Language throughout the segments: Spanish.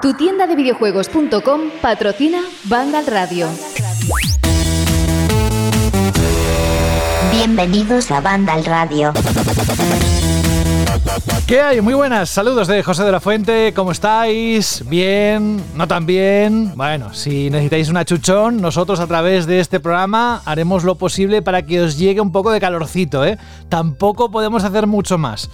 Tu tienda de videojuegos.com patrocina Vandal Radio. Bienvenidos a Vandal Radio. ¿Qué hay? Muy buenas, saludos de José de la Fuente, ¿cómo estáis? ¿Bien? ¿No tan bien? Bueno, si necesitáis una chuchón, nosotros a través de este programa haremos lo posible para que os llegue un poco de calorcito, ¿eh? Tampoco podemos hacer mucho más.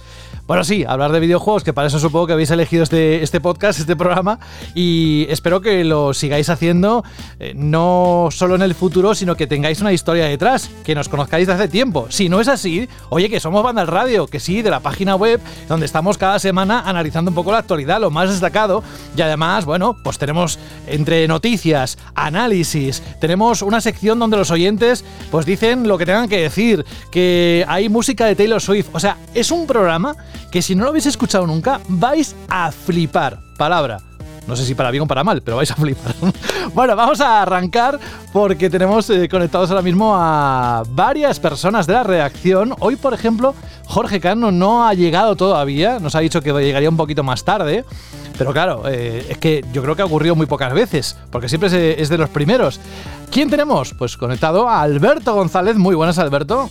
Bueno, sí, hablar de videojuegos, que para eso supongo que habéis elegido este, este podcast, este programa, y espero que lo sigáis haciendo eh, no solo en el futuro, sino que tengáis una historia detrás, que nos conozcáis de hace tiempo. Si no es así, oye, que somos Banda Radio, que sí, de la página web, donde estamos cada semana analizando un poco la actualidad, lo más destacado, y además, bueno, pues tenemos entre noticias, análisis, tenemos una sección donde los oyentes pues dicen lo que tengan que decir, que hay música de Taylor Swift, o sea, es un programa que si no lo habéis escuchado nunca, vais a flipar. Palabra. No sé si para bien o para mal, pero vais a flipar. bueno, vamos a arrancar porque tenemos eh, conectados ahora mismo a varias personas de la redacción. Hoy, por ejemplo, Jorge Cano no ha llegado todavía, nos ha dicho que llegaría un poquito más tarde. Pero claro, eh, es que yo creo que ha ocurrido muy pocas veces, porque siempre es, es de los primeros. ¿Quién tenemos? Pues conectado a Alberto González. Muy buenas, Alberto.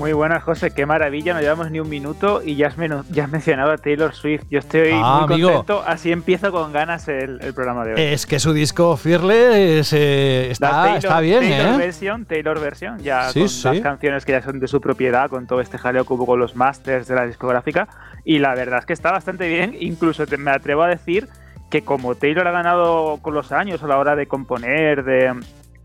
Muy buenas, José. Qué maravilla. No llevamos ni un minuto y ya has, ya has mencionado a Taylor Swift. Yo estoy ah, muy contento. Así empiezo con ganas el, programa de hoy. Es que su disco Fearless eh, está, está, bien, Taylor ¿eh? Versión, Taylor versión, ya con las canciones que ya son de su propiedad, con todo este jaleo que hubo con los masters de la discográfica. Y la verdad es que está bastante bien. Incluso me atrevo a decir que como Taylor ha ganado con los años a la hora de componer, de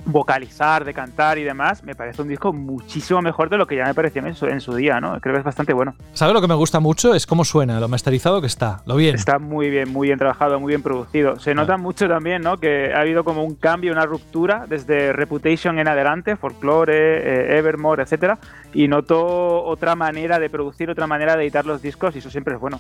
vocalizar, de cantar y demás, me parece un disco muchísimo mejor de lo que ya me pareció en su, en su día, ¿no? Creo que es bastante bueno. ¿Sabes lo que me gusta mucho? Es cómo suena, lo masterizado que está, lo bien. Está muy bien, muy bien trabajado, muy bien producido. Se nota mucho también, ¿no? Que ha habido como un cambio, una ruptura desde Reputation en adelante, Folklore, eh, Evermore, etcétera, y noto otra manera de producir, otra manera de editar los discos y eso siempre es bueno.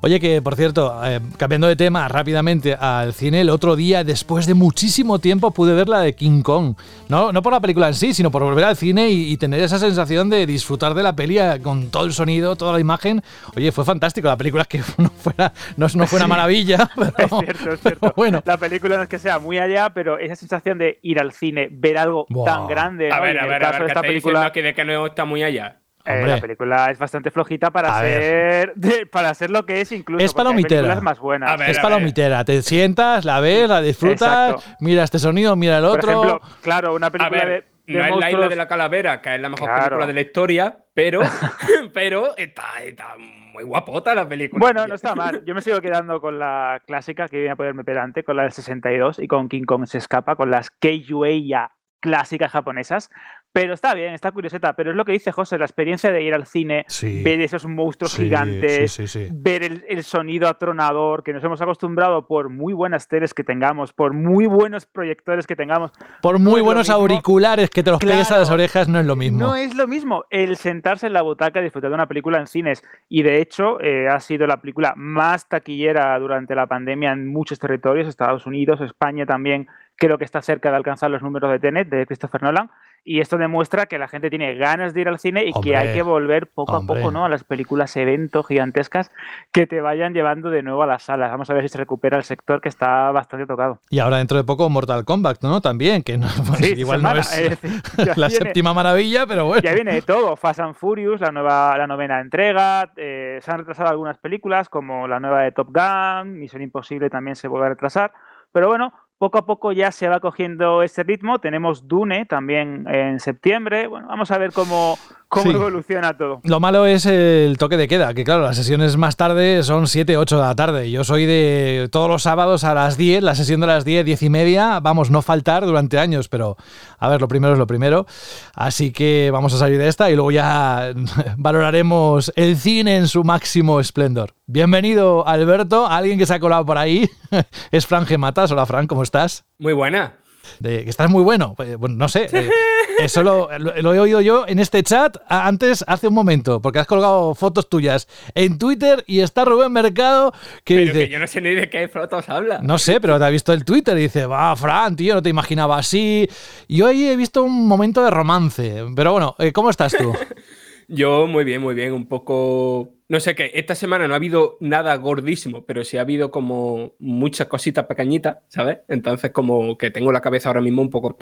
Oye, que por cierto, eh, cambiando de tema rápidamente al cine, el otro día, después de muchísimo tiempo, pude ver la de King Kong no, no por la película en sí, sino por volver al cine y, tener esa sensación de disfrutar de la peli eh, con todo el sonido, toda la imagen. Oye, fue fantástico. La película es que no, fuera, no, fue una maravilla. es cierto, es cierto. Bueno. La película no es que sea muy allá, pero esa sensación de ir al cine, ver algo tan grande. A ver, a ver, a ver, esta película. de que no está muy allá. Eh, la película es bastante flojita para ser para ser lo que es incluso. Es palomitera. más buenas. es palomitera. Te sientas, la ves, la disfrutas, mira este sonido, mira el otro. Por ejemplo, claro, una película de, no es la isla de la calavera, que es la mejor película de la historia, pero, pero está, está, muy guapota la película. Bueno, no está mal. Yo me sigo quedando con la clásica que viene a ponerme pedante, con la del 62 y con King Kong se escapa, con las ya clásicas japonesas, pero está bien, está curioseta. Pero es lo que dice José, la experiencia de ir al cine, ver esos monstruos gigantes, ver el, sonido atronador, que nos hemos acostumbrado por muy buenas teles que tengamos, por muy buenos proyectores que tengamos. Por muy buenos auriculares que te los pegues a las orejas, no es lo mismo. No es lo mismo. El sentarse en la butaca y disfrutar de una película en cines. Y de hecho, eh, ha sido la película más taquillera durante la pandemia en muchos territorios, Estados Unidos, España también creo que está cerca de alcanzar los números de Tenet de Christopher Nolan. Y esto demuestra que la gente tiene ganas de ir al cine y que hay que volver poco a poco ¿no? a las películas evento gigantescas que te vayan llevando de nuevo a las salas. Vamos a ver si se recupera el sector que está bastante tocado. Y ahora dentro de poco Mortal Kombat, ¿no? También, que igual no es la séptima maravilla, pero bueno. Ya viene de todo. Fast and Furious, la, nueva, la novena entrega. Eh, se han retrasado algunas películas como la nueva de Top Gun, Misión Imposible también se vuelve a retrasar. Pero bueno, poco a poco ya se va cogiendo ese ritmo. Tenemos Dune también en septiembre. Bueno, vamos a ver cómo, cómo evoluciona todo. Lo malo es el toque de queda, que claro, las sesiones más tarde son 7, 8 de la tarde. Yo soy de todos los sábados a las 10, la sesión de las 10, 10 y media, vamos, no faltar durante años, pero a ver, lo primero es lo primero. Así que vamos a salir de esta y luego ya valoraremos el cine en su máximo esplendor. Bienvenido, Alberto, alguien que se ha colado por ahí. es Fran Gematas. Hola, Fran, ¿cómo estás? Muy buena de que estás muy bueno. Pues, bueno no sé, eh, eso lo, he oído yo en este chat antes, hace un momento, porque has colgado fotos tuyas en Twitter y está Rubén Mercado que dice... yo no sé ni de qué fotos habla. No sé, pero te ha visto el Twitter y dice, va, Fran, tío, no te imaginaba así. Y hoy he visto un momento de romance. Pero bueno, eh, ¿cómo estás tú? yo muy bien, muy bien, un poco no sé qué, esta semana no ha habido nada gordísimo, pero sí ha habido como muchas cositas pequeñitas, ¿sabes? Entonces como que tengo la cabeza ahora mismo un poco...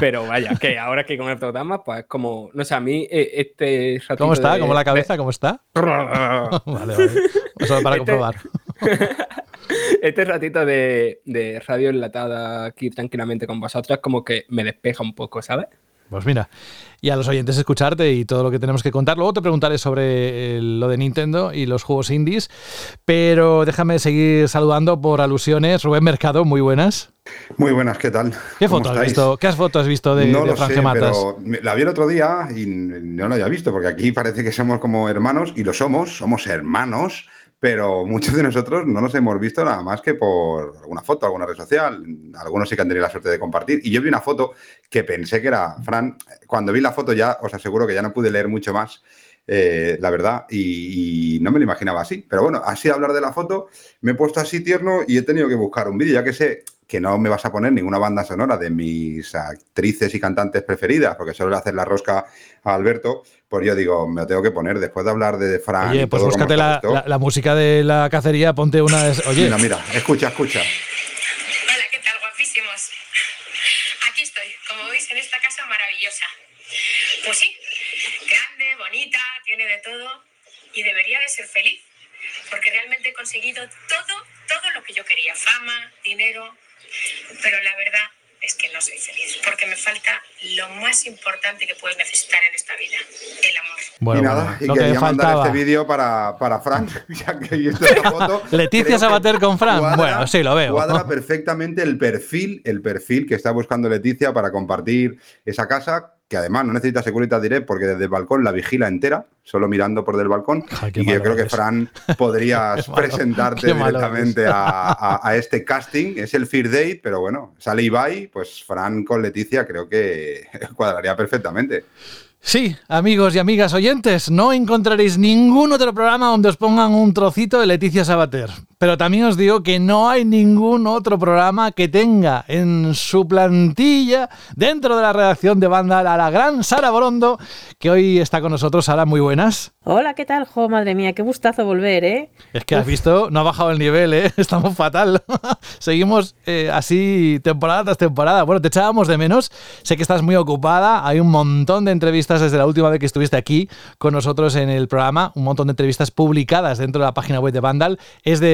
Pero vaya, que ahora que con el programa, pues es como, no sé, a mí este ratito ¿Cómo está? ¿Cómo la cabeza? ¿Cómo está? vale, vale. Eso para comprobar. este ratito de, de radio enlatada aquí tranquilamente con vosotros como que me despeja un poco, ¿sabes? Pues mira, y a los oyentes escucharte y todo lo que tenemos que contar. Luego te preguntaré sobre lo de Nintendo y los juegos indies, pero déjame seguir saludando por alusiones. Rubén Mercado, muy buenas. Muy buenas, ¿qué tal? ¿Qué foto has visto? ¿Qué fotos has visto de, no de sé, pero la vi el otro día y no lo había visto, porque aquí parece que somos como hermanos, y lo somos, somos hermanos, pero muchos de nosotros no nos hemos visto nada más que por alguna foto, alguna red social. Algunos sí que han tenido la suerte de compartir. Y yo vi una foto que pensé que era Fran. Cuando vi la foto ya os aseguro que ya no pude leer mucho más. Eh, la verdad, y, no me lo imaginaba así. Pero bueno, así hablar de la foto, me he puesto así tierno y he tenido que buscar un vídeo, ya que sé que no me vas a poner ninguna banda sonora de mis actrices y cantantes preferidas, porque solo le hacer la rosca a Alberto, pues yo digo, me lo tengo que poner después de hablar de Fran. Oye, pues búscate la, la, música de la cacería, ponte una. Oye. Mira, mira, escucha, escucha. Hola, ¿qué tal, guapísimos? Aquí estoy, como veis, en esta casa maravillosa. Pues sí, grande, bonita, tiene de todo y debería de ser feliz, porque realmente he conseguido todo, todo lo que yo quería: fama, dinero, pero la verdad es que no soy feliz, porque me falta lo más importante que puedes necesitar en esta vida, el amor. Bueno, y nada, y quería mandar este vídeo para, para Frank, ya que he visto esta foto. Leticia Sabater con Frank, bueno, sí, lo veo. Cuadra perfectamente el perfil, el perfil que está buscando Leticia para compartir esa casa que además no necesita Securitas Direct porque desde el balcón la vigila entera, solo mirando por del balcón. y yo creo que, Fran, podrías presentarte directamente a, a, este casting. Es el Fear Date, pero bueno, sale Ibai, pues Fran con Leticia creo que cuadraría perfectamente. Sí, amigos y amigas oyentes, no encontraréis ningún otro programa donde os pongan un trocito de Leticia Sabater. Pero también os digo que no hay ningún otro programa que tenga en su plantilla, dentro de la redacción de banda, a la gran Sara Borondo, que hoy está con nosotros. Sara, muy buenas. Hola, ¿qué tal, Jo? Madre mía, qué gustazo volver, ¿eh? Es que has visto, no ha bajado el nivel, ¿eh? Estamos fatal. Seguimos eh, así temporada tras temporada. Bueno, te echábamos de menos. Sé que estás muy ocupada. Hay un montón de entrevistas desde la última vez que estuviste aquí con nosotros en el programa. Un montón de entrevistas publicadas dentro de la página web de Vandal. Es de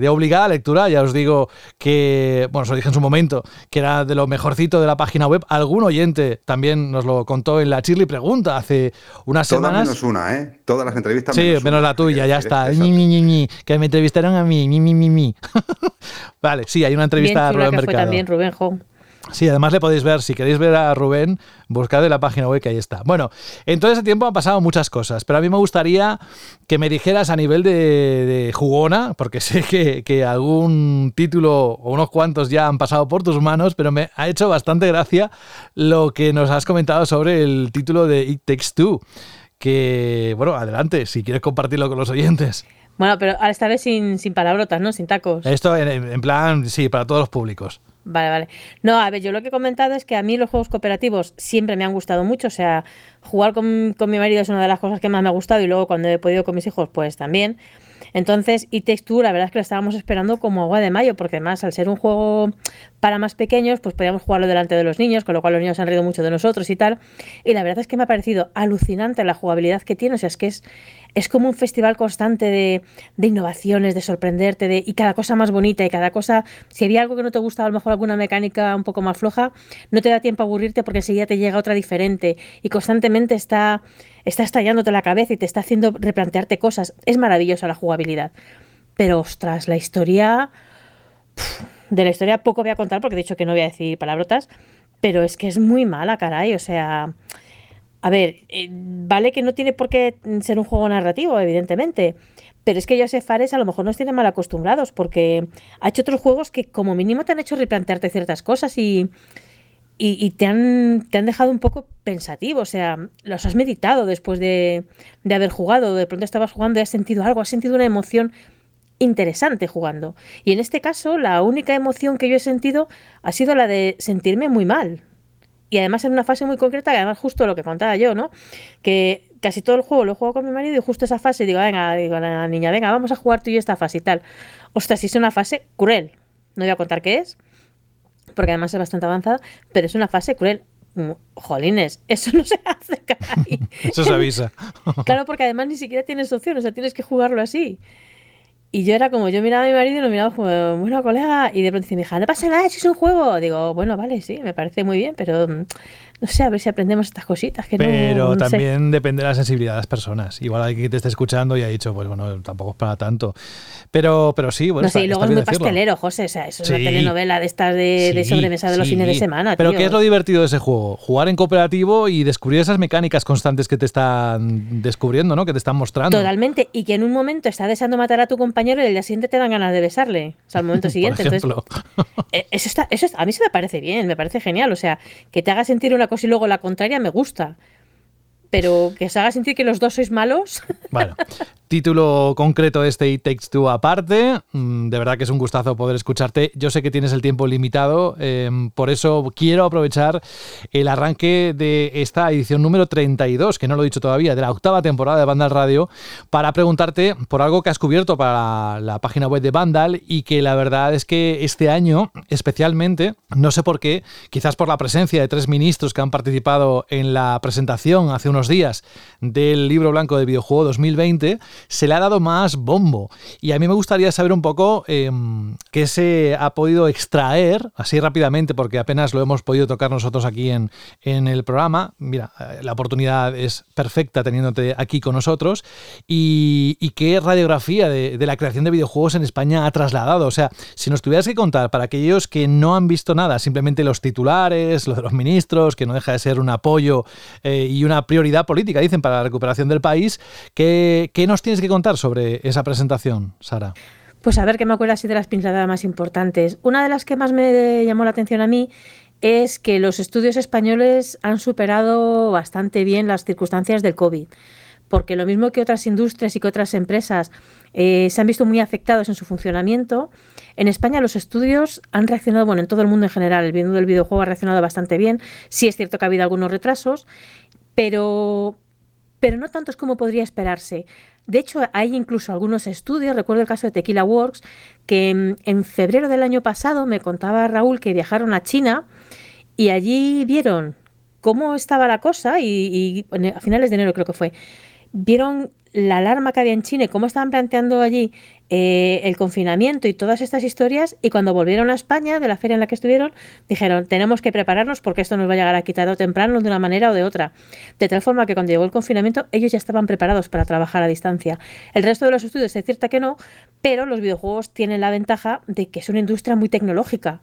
de, obligada lectura. Ya os digo que, bueno, os lo dije en su momento, que era de lo mejorcito de la página web. Algún oyente también nos lo contó en la Chirly Pregunta hace unas Todas semanas. menos una, ¿eh? Todas las entrevistas. Sí, menos, la tuya, ya está. que me entrevistaron a mí, mi, vale, sí, hay una entrevista a Rubén Mercado. también Rubén Home. Sí, además le podéis ver, si queréis ver a Rubén, buscad en la página web que ahí está. Bueno, en todo ese tiempo han pasado muchas cosas, pero a mí me gustaría que me dijeras a nivel de, jugona, porque sé que, algún título o unos cuantos ya han pasado por tus manos, pero me ha hecho bastante gracia lo que nos has comentado sobre el título de It Takes Two. Que, bueno, adelante, si quieres compartirlo con los oyentes. Bueno, pero esta vez sin, sin palabrotas, ¿no? Sin tacos. Esto en plan, sí, para todos los públicos. Vale, vale. No, a ver, yo lo que he comentado es que a mí los juegos cooperativos siempre me han gustado mucho. O sea, jugar con, con mi marido es una de las cosas que más me ha gustado y luego cuando he podido con mis hijos, pues también. Entonces, y Texture, la verdad es que lo estábamos esperando como agua de mayo, porque además, al ser un juego para más pequeños, pues podíamos jugarlo delante de los niños, con lo cual los niños han reído mucho de nosotros y tal. Y la verdad es que me ha parecido alucinante la jugabilidad que tiene. O sea, es que es, es como un festival constante de, innovaciones, de sorprenderte, de, y cada cosa más bonita, y cada cosa, si había algo que no te gustaba, a lo mejor alguna mecánica un poco más floja, no te da tiempo a aburrirte porque enseguida te llega otra diferente. Y constantemente está está estallándote la cabeza y te está haciendo replantearte cosas. Es maravillosa la jugabilidad. Pero ostras, la historia... de la historia poco voy a contar porque he dicho que no voy a decir palabrotas, pero es que es muy mala, caray. O sea, a ver, eh, vale que no tiene por qué ser un juego narrativo, evidentemente, pero es que Joseph Fares a lo mejor nos tiene mal acostumbrados porque ha hecho otros juegos que como mínimo te han hecho replantearte ciertas cosas y y, te, han, te han dejado un poco pensativo, o sea, los has meditado después de, de haber jugado, de pronto estabas jugando y has sentido algo, has sentido una emoción interesante jugando. Y en este caso, la única emoción que yo he sentido ha sido la de sentirme muy mal. Y además en una fase muy concreta, que además justo lo que contaba yo, ¿no? Que casi todo el juego lo juego con mi marido y justo esa fase digo, venga, digo a la niña, venga, vamos a jugar tú y yo esta fase y tal. Ostras, si es una fase cruel. No voy a contar qué es, porque además es bastante avanzada, pero es una fase cruel. Mm, jolines, eso no se hace, caray. Eso se avisa. claro, porque además ni siquiera tienes opción, o sea, tienes que jugarlo así. Y yo era como, yo miraba a mi marido y lo miraba como, bueno, colega, y de pronto dice mi hija, no pasa nada, si es un juego. Digo, bueno, vale, sí, me parece muy bien, pero mm, no sé, a ver si aprendemos estas cositas. Que Pero no, no sé. también depende de la sensibilidad de las personas. Igual alguien que te esté escuchando y ha dicho, pues bueno, tampoco es para tanto. Pero, pero sí, bueno, No sé, está- y luego es muy decirlo. pastelero, José. O sea, eso es Sí. una telenovela de estas de, de Sí, sobremesa de los sí. fines de semana. Pero tío. ¿qué es lo divertido de ese juego? Jugar en cooperativo y descubrir esas mecánicas constantes que te están descubriendo, ¿no? Que te están mostrando. Totalmente. Y que en un momento está deseando matar a tu compañero y el día siguiente te dan ganas de besarle. O sea, al momento Por siguiente. Entonces, ejemplo. eh, eso está, eso está- a mí se me parece bien, me parece genial. O sea, que te haga sentir una y luego la contraria me gusta. Pero que se haga sentir que los dos sois malos. Bueno, título concreto de este It Takes Two aparte. Mm, De verdad que es un gustazo poder escucharte. Yo sé que tienes el tiempo limitado, eh, por eso quiero aprovechar el arranque de esta edición número 32, que no lo he dicho todavía, de la octava temporada de Vandal Radio, para preguntarte por algo que has cubierto para la página web de Vandal y que la verdad es que este año, especialmente, no sé por qué, quizás por la presencia de tres ministros que han participado en la presentación hace unos días del libro blanco de videojuego 2020, se le ha dado más bombo. Y a mí me gustaría saber un poco eh, qué se ha podido extraer, así rápidamente, porque apenas lo hemos podido tocar nosotros aquí en, en el programa. Mira, eh, la oportunidad es perfecta teniéndote aquí con nosotros. Y, qué radiografía de, la creación de videojuegos en España ha trasladado. O sea, si nos tuvieras que contar para aquellos que no han visto nada, simplemente los titulares, lo de los ministros, que no deja de ser un apoyo eh, y una prioridad política, dicen, para la recuperación del país, ¿qué, qué nos tienes que contar sobre esa presentación, Sara? Pues a ver que me acuerdo así de las pinceladas más importantes. Una de las que más me llamó la atención a mí es que los estudios españoles han superado bastante bien las circunstancias del COVID. Porque lo mismo que otras industrias y que otras empresas eh, se han visto muy afectados en su funcionamiento, en España los estudios han reaccionado, bueno, en todo el mundo en general, el mundo del videojuego ha reaccionado bastante bien. Sí es cierto que ha habido algunos retrasos, pero, pero no tantos como podría esperarse. De hecho, hay incluso algunos estudios, recuerdo el caso de Tequila Works, que en febrero del año pasado me contaba Raúl que viajaron a China y allí vieron cómo estaba la cosa y, a finales de enero creo que fue, vieron la alarma que había en China y cómo estaban planteando allí eh, el confinamiento y todas estas historias y cuando volvieron a España de la feria en la que estuvieron dijeron tenemos que prepararnos porque esto nos va a llegar a quitar o temprano de una manera o de otra de tal forma que cuando llegó el confinamiento ellos ya estaban preparados para trabajar a distancia. El resto de los estudios es cierto que no pero los videojuegos tienen la ventaja de que es una industria muy tecnológica.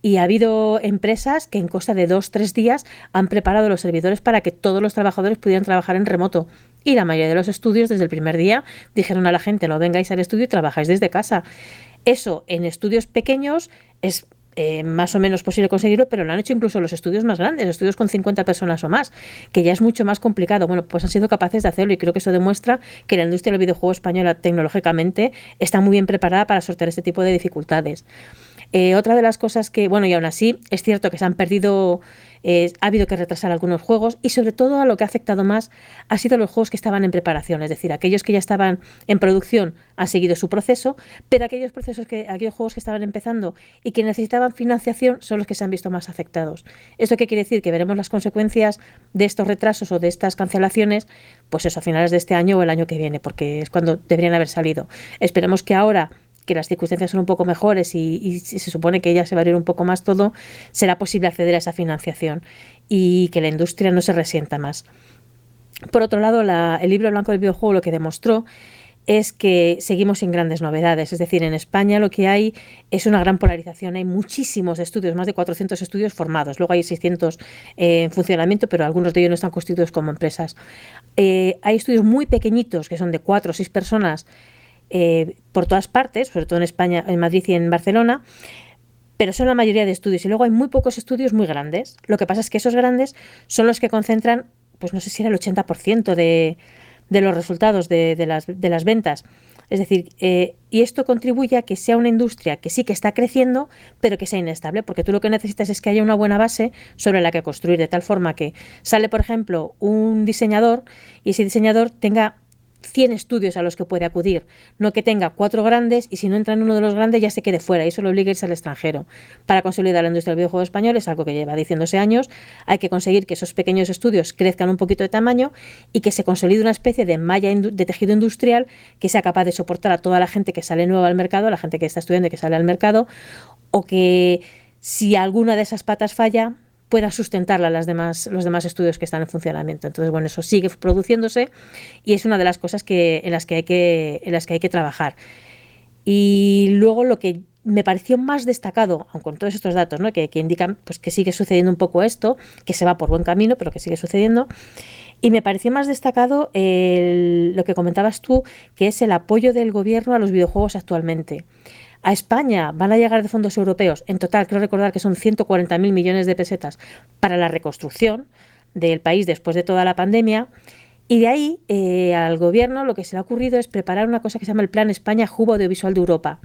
Y ha habido empresas que en cosa de dos, tres días han preparado los servidores para que todos los trabajadores pudieran trabajar en remoto. Y la mayoría de los estudios desde el primer día dijeron a la gente, no vengáis al estudio y trabajáis desde casa. Eso en estudios pequeños es eh, más o menos posible conseguirlo, pero lo han hecho incluso los estudios más grandes, estudios con 50 personas o más, que ya es mucho más complicado. Bueno, pues han sido capaces de hacerlo y creo que eso demuestra que la industria del videojuego española tecnológicamente está muy bien preparada para sortear este tipo de dificultades. Eh, otra de las cosas que, bueno, y aún así, es cierto que se han perdido, eh, ha habido que retrasar algunos juegos y sobre todo a lo que ha afectado más ha sido los juegos que estaban en preparación, es decir, aquellos que ya estaban en producción han seguido su proceso, pero aquellos procesos que, aquellos juegos que estaban empezando y que necesitaban financiación son los que se han visto más afectados. ¿Esto qué quiere decir? Que veremos las consecuencias de estos retrasos o de estas cancelaciones, pues eso, a finales de este año o el año que viene, porque es cuando deberían haber salido. Esperemos que ahora que las circunstancias son un poco mejores y, se supone que ya se va a un poco más todo, será posible acceder a esa financiación y que la industria no se resienta más. Por otro lado, la- el libro blanco del videojuego lo que demostró es que seguimos sin grandes novedades. Es decir, en España lo que hay es una gran polarización. Hay muchísimos estudios, más de 400 estudios formados. Luego hay 600 eh, en funcionamiento, pero algunos de ellos no están constituidos como empresas. Eh, hay estudios muy pequeñitos, que son de 4 o 6 personas, eh, por todas partes, sobre todo en España, en Madrid y en Barcelona, pero son la mayoría de estudios. Y luego hay muy pocos estudios muy grandes. Lo que pasa es que esos grandes son los que concentran, pues no sé si era el 80% de, de los resultados de, las ventas. Es decir, eh, y esto contribuye a que sea una industria que sí que está creciendo, pero que sea inestable, porque tú lo que necesitas es que haya una buena base sobre la que construir, de tal forma que sale, por ejemplo, un diseñador y ese diseñador tenga 100 estudios a los que puede acudir, no que tenga cuatro grandes y si no entra en uno de los grandes ya se quede fuera y eso lo obliga a irse al extranjero. Para consolidar la industria del videojuego español es algo que lleva diciéndose años, hay que conseguir que esos pequeños estudios crezcan un poquito de tamaño y que se consolide una especie de malla de tejido industrial que sea capaz de soportar a toda la gente que sale nueva al mercado, a la gente que está estudiando y que sale al mercado, o que si alguna de esas patas falla, pueda sustentarla las demás, los demás estudios que están en funcionamiento. Entonces, bueno, eso sigue produciéndose y es una de las cosas que, en, las que hay que, en las que hay que trabajar. Y luego lo que me pareció más destacado, aun con todos estos datos, ¿no? que, indican pues, que sigue sucediendo un poco esto, que se va por buen camino, pero que sigue sucediendo. Y me pareció más destacado lo que comentabas tú, que es el apoyo del gobierno a los videojuegos actualmente. A España van a llegar de fondos europeos, en total creo recordar que son 140.000 millones de pesetas para la reconstrucción del país después de toda la pandemia. Y de ahí eh, al gobierno lo que se le ha ocurrido es preparar una cosa que se llama el Plan España Jubo Audiovisual de Europa,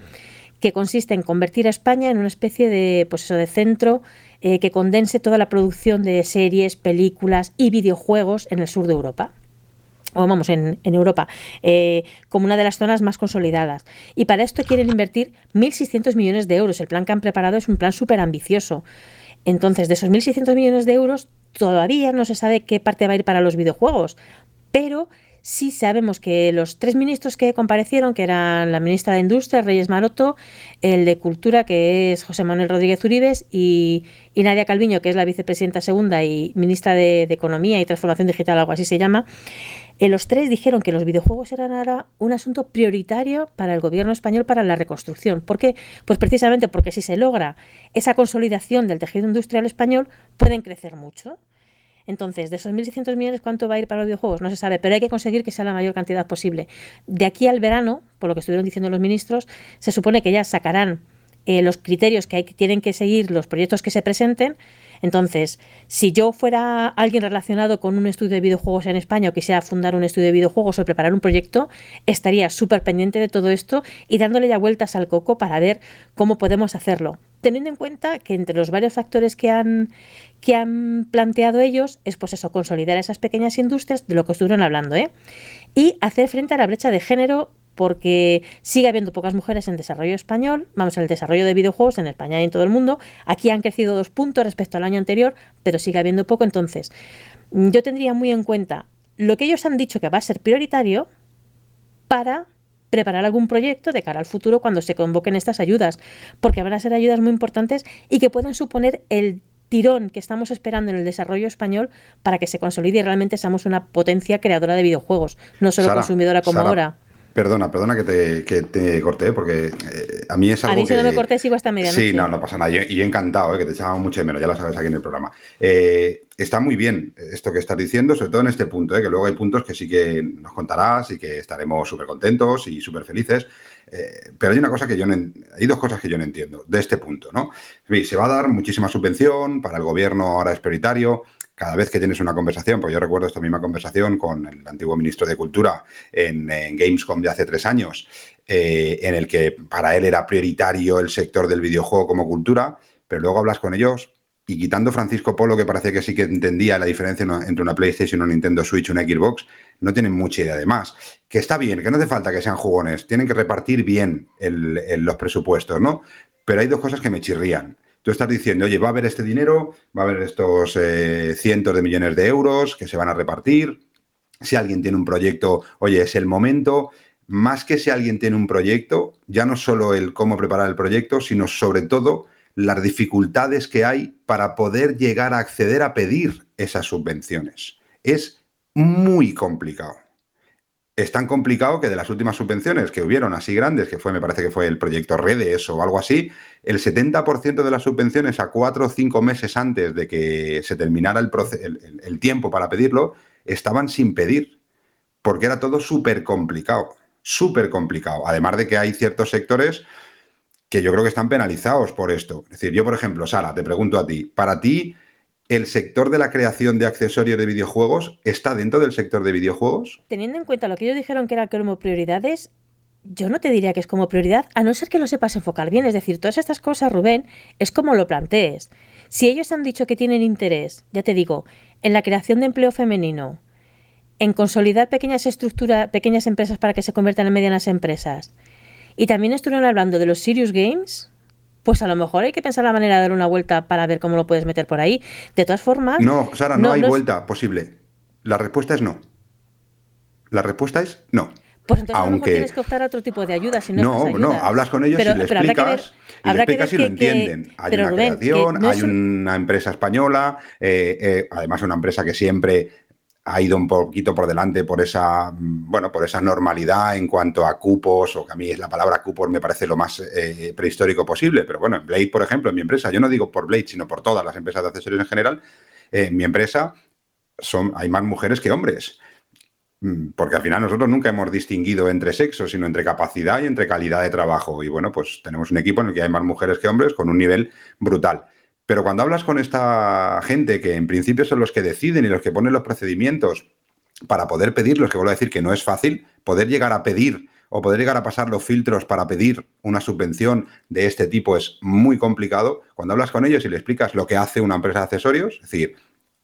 que consiste en convertir a España en una especie de, pues de centro eh, que condense toda la producción de series, películas y videojuegos en el sur de Europa o vamos, en, Europa, eh, como una de las zonas más consolidadas. Y para esto quieren invertir 1.600 millones de euros. El plan que han preparado es un plan súper ambicioso. Entonces, de esos 1.600 millones de euros, todavía no se sabe qué parte va a ir para los videojuegos, pero sí sabemos que los tres ministros que comparecieron, que eran la ministra de Industria, Reyes Maroto, el de Cultura, que es José Manuel Rodríguez Uribes, y, Nadia Calviño, que es la vicepresidenta segunda y ministra de Economía y Transformación Digital, algo así se llama, en los tres dijeron que los videojuegos eran ahora un asunto prioritario para el gobierno español para la reconstrucción. ¿Por qué? Pues precisamente porque si se logra esa consolidación del tejido industrial español, pueden crecer mucho. Entonces, de esos 1.600 millones, ¿cuánto va a ir para los videojuegos? No se sabe, pero hay que conseguir que sea la mayor cantidad posible. De aquí al verano, por lo que estuvieron diciendo los ministros, se supone que ya sacarán eh, los criterios que, tienen que seguir los proyectos que se presenten entonces, si yo fuera alguien relacionado con un estudio de videojuegos en España o quisiera fundar un estudio de videojuegos o preparar un proyecto, estaría súper pendiente de todo esto y dándole ya vueltas al coco para ver cómo podemos hacerlo. Teniendo en cuenta que entre los varios factores que han, que han planteado ellos es pues eso, consolidar esas pequeñas industrias de lo que estuvieron hablando, ¿eh? y hacer frente a la brecha de género porque sigue habiendo pocas mujeres en desarrollo español, vamos, en el desarrollo de videojuegos en España y en todo el mundo. Aquí han crecido dos puntos respecto al año anterior, pero sigue habiendo poco. Entonces, yo tendría muy en cuenta lo que ellos han dicho que va a ser prioritario para preparar algún proyecto de cara al futuro cuando se convoquen estas ayudas, porque van a ser ayudas muy importantes y que pueden suponer el tirón que estamos esperando en el desarrollo español para que se consolide y realmente seamos una potencia creadora de videojuegos, no solo consumidora como ahora. Perdona, perdona que te, que te corté, porque eh, a mí es algo. A mí que... no me corté, sigo hasta medianoche. Sí, no, no pasa nada. Y, encantado, eh, que te echaba mucho de menos, ya lo sabes aquí en el programa. Eh, está muy bien esto que estás diciendo, sobre todo en este punto, que luego hay puntos que sí que nos contarás y que estaremos súper contentos y súper felices. pero hay una cosa que yo no, hay dos cosas que yo no entiendo de este punto, ¿no? Se va a dar muchísima subvención, para el gobierno ahora es prioritario, cada vez que tienes una conversación, pues yo recuerdo esta misma conversación con el antiguo ministro de Cultura en, Gamescom de hace tres años, eh, en el que para él era prioritario el sector del videojuego como cultura, pero luego hablas con ellos y quitando Francisco Polo, que parece que sí que entendía la diferencia entre una PlayStation, una Nintendo Switch, una Xbox, no tienen mucha idea de más. Que está bien, que no hace falta que sean jugones, tienen que repartir bien los presupuestos, ¿no? Pero hay dos cosas que me chirrían. Tú estás diciendo, oye, va a haber este dinero, va a haber estos eh, cientos de millones de euros que se van a repartir. Si alguien tiene un proyecto, oye, es el momento. Más que si alguien tiene un proyecto, ya no solo el cómo preparar el proyecto, sino sobre todo las dificultades que hay para poder llegar a acceder a pedir esas subvenciones. Es muy complicado es tan complicado que de las últimas subvenciones que hubieron así grandes, que fue, me parece que fue el proyecto Redes o algo así, el 70% de las subvenciones a cuatro o cinco meses antes de que se terminara el, el, tiempo para pedirlo, estaban sin pedir, porque era todo súper complicado, súper complicado. Además de que hay ciertos sectores que yo creo que están penalizados por esto. Es decir, yo, por ejemplo, Sara, te pregunto a ti, para ti, ¿El sector de la creación de accesorios de videojuegos está dentro del sector de videojuegos? Teniendo en cuenta lo que ellos dijeron que era como prioridades, yo no te diría que es como prioridad, a no ser que lo sepas enfocar bien. Es decir, todas estas cosas, Rubén, es como lo plantees. Si ellos han dicho que tienen interés, ya te digo, en la creación de empleo femenino, en consolidar pequeñas estructuras, pequeñas empresas para que se conviertan en medianas empresas, y también estuvieron hablando de los Serious Games, pues a lo mejor hay que pensar la manera de dar una vuelta para ver cómo lo puedes meter por ahí. De todas formas. No, Sara, no, hay vuelta posible. La respuesta es no. La respuesta es no. Pues entonces Aunque... tienes que optar a otro tipo de ayuda. Si no, no, no, hablas con ellos y les explicas, y les explicas y lo entienden. hay una creación, hay una empresa española, eh, eh, además una empresa que siempre ha ido un poquito por delante por esa, bueno, por esa normalidad en cuanto a cupos, o que a mí la palabra cupos me parece lo más eh, prehistórico posible, pero bueno, en Blade, por ejemplo, en mi empresa, yo no digo por Blade, sino por todas las empresas de accesorios en general, en mi empresa son, hay más mujeres que hombres. Mm, porque al final nosotros nunca hemos distinguido entre sexos, sino entre capacidad y entre calidad de trabajo. Y bueno, pues tenemos un equipo en el que hay más mujeres que hombres con un nivel brutal. Pero cuando hablas con esta gente, que en principio son los que deciden y los que ponen los procedimientos para poder pedirlos, que vuelvo a decir que no es fácil, poder llegar a pedir o poder llegar a pasar los filtros para pedir una subvención de este tipo es muy complicado. Cuando hablas con ellos y le explicas lo que hace una empresa de accesorios, es decir,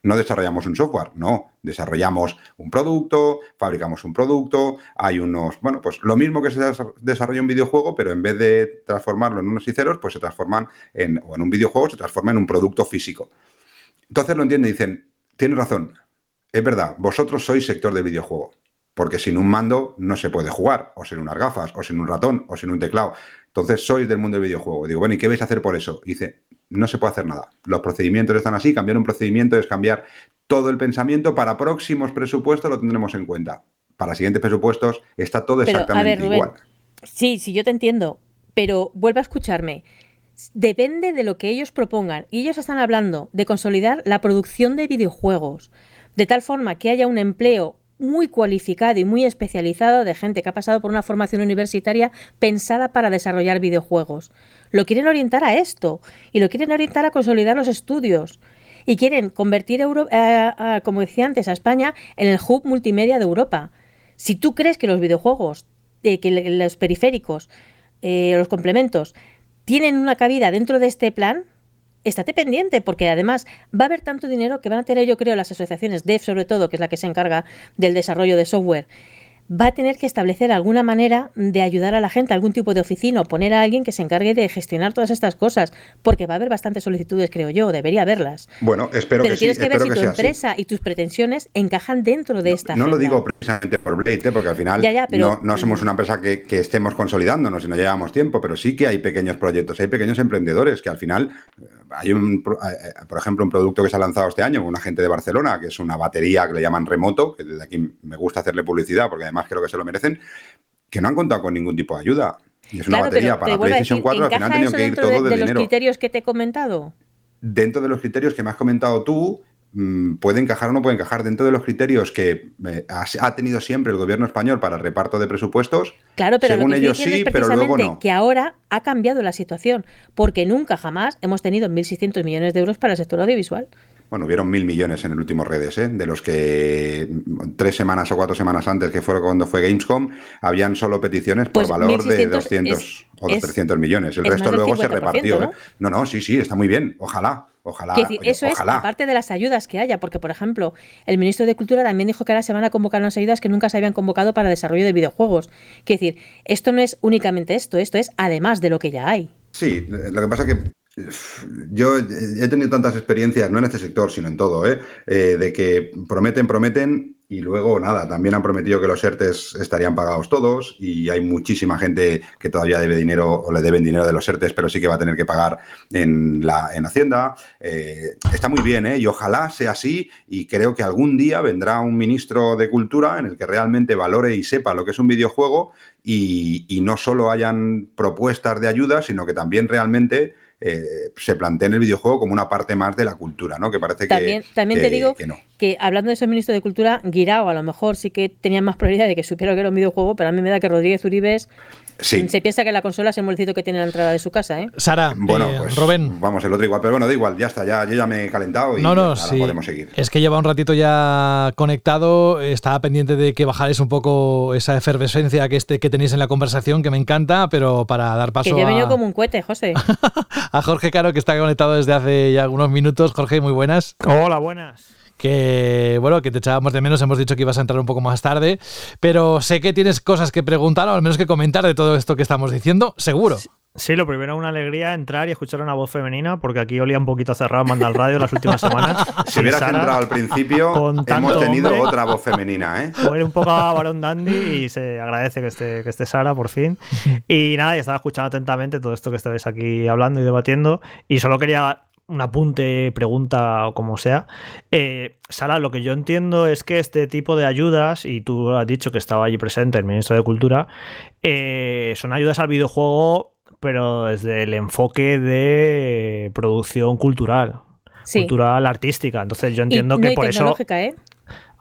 no desarrollamos un software, no, desarrollamos un producto, fabricamos un producto, hay unos, bueno, pues lo mismo que se desarrolla un videojuego, pero en vez de transformarlo en unos ceros, pues se transforman en, o en un videojuego, se transforma en un producto físico. Entonces lo entienden y dicen, tienes razón, es verdad, vosotros sois sector de videojuego, porque sin un mando no se puede jugar, o sin unas gafas, o sin un ratón, o sin un teclado. Entonces sois del mundo del videojuego. Digo, bueno, ¿y qué vais a hacer por eso? dice, no se puede hacer nada. Los procedimientos están así, cambiar un procedimiento es cambiar todo el pensamiento. Para próximos presupuestos lo tendremos en cuenta. Para siguientes presupuestos está todo exactamente igual. Sí, sí, yo te entiendo, pero vuelve a escucharme. Depende de lo que ellos propongan. Y ellos están hablando de consolidar la producción de videojuegos, de tal forma que haya un empleo muy cualificado y muy especializado de gente que ha pasado por una formación universitaria pensada para desarrollar videojuegos. Lo quieren orientar a esto y lo quieren orientar a consolidar los estudios y quieren convertir, eh, como decía antes, a España en el hub multimedia de Europa. Si tú crees que los videojuegos, eh, que los periféricos, eh, los complementos, tienen una cabida dentro de este plan, estate pendiente, porque además va a haber tanto dinero que van a tener, yo creo, las asociaciones, DEF sobre todo, que es la que se encarga del desarrollo de software, va a tener que establecer alguna manera de ayudar a la gente, algún tipo de oficina o poner a alguien que se encargue de gestionar todas estas cosas, porque va a haber bastantes solicitudes, creo yo, debería haberlas. Bueno, espero Pero que tienes que ver si tu empresa y tus pretensiones encajan dentro de esta. No, lo digo precisamente por Blade, ¿eh? porque al final no, somos una empresa que, estemos consolidándonos y no llevamos tiempo, pero sí que hay pequeños proyectos, hay pequeños emprendedores que al final eh, hay un, eh, por ejemplo, un producto que se ha lanzado este año con una gente de Barcelona, que es una batería que le llaman remoto, que desde aquí me gusta hacerle publicidad porque además creo que se lo merecen, que no han contado con ningún tipo de ayuda. Y es una batería para PlayStation 4, al final han tenido que ir todo de, de, de los criterios que te he comentado? Dentro de los criterios que me has comentado tú, mm, puede encajar o no puede encajar dentro de los criterios que eh, ha tenido siempre el gobierno español para el reparto de presupuestos. Claro, pero según ellos sí, pero luego no. Que ahora ha cambiado la situación, porque nunca jamás hemos tenido 1.600 millones de euros para el sector audiovisual bueno, hubieron mil millones en el último redes, ¿eh? de los que tres semanas o cuatro semanas antes, que fue cuando fue Gamescom, habían solo peticiones por pues valor de 200 o 300 millones. El resto luego se repartió. ¿no? ¿eh? ¿no? no, sí, sí, está muy bien. Ojalá. Ojalá. eso es aparte de las ayudas que haya, porque, por ejemplo, el ministro de Cultura también dijo que ahora se van a convocar unas ayudas que nunca se habían convocado para desarrollo de videojuegos. Quiere decir, esto no es únicamente esto, esto es además de lo que ya hay. Sí, lo que pasa es que yo he tenido tantas experiencias, no en este sector, sino en todo, ¿eh? Eh, de que prometen, prometen y luego nada, también han prometido que los ERTES estarían pagados todos y hay muchísima gente que todavía debe dinero o le deben dinero de los ERTES, pero sí que va a tener que pagar en, la, en Hacienda. Eh, está muy bien y ojalá sea así y creo que algún día vendrá un ministro de Cultura en el que realmente valore y sepa lo que es un videojuego y no solo hayan propuestas de ayuda, sino que también realmente eh, se plantea en el videojuego como una parte más de la cultura, ¿no? Que parece que. También te digo que, hablando de ese ministro de Cultura, Guirao a lo mejor sí que tenía más probabilidad de que supiera que era un videojuego, pero a mí me da que Rodríguez Uribes Sí. Se piensa que la consola es el molecito que tiene en la entrada de su casa, ¿eh? Sara, Bueno, eh, pues Rubén. vamos, el otro igual, pero bueno, da igual, ya está, ya, yo ya me he calentado y No, no, ahora sí. podemos seguir. Es que lleva un ratito ya conectado. Estaba pendiente de que bajarais un poco esa efervescencia que, este, que tenéis en la conversación, que me encanta, pero para dar paso Que yo he venido a, como un cohete, José. a Jorge Caro, que está conectado desde hace ya algunos minutos. Jorge, muy buenas. Hola, buenas. Que bueno, que te echábamos de menos. Hemos dicho que ibas a entrar un poco más tarde, pero sé que tienes cosas que preguntar o al menos que comentar de todo esto que estamos diciendo, seguro. Sí, lo primero, una alegría entrar y escuchar una voz femenina, porque aquí olía un poquito cerrado Manda al Radio las últimas semanas. Si hubieras Sara, entrado al principio, con hemos tenido hombre. otra voz femenina, ¿eh? Huele un poco a varón dandy y se agradece que esté, que esté Sara por fin. Y nada, y estaba escuchando atentamente todo esto que estáis aquí hablando y debatiendo. Y solo quería un apunte, pregunta o como sea. Eh, Sara, lo que yo entiendo es que este tipo de ayudas, y tú has dicho que estaba allí presente el ministro de Cultura, eh, son ayudas al videojuego, pero desde el enfoque de producción cultural. Sí. Cultural artística. Entonces yo entiendo que por eso. ¿eh?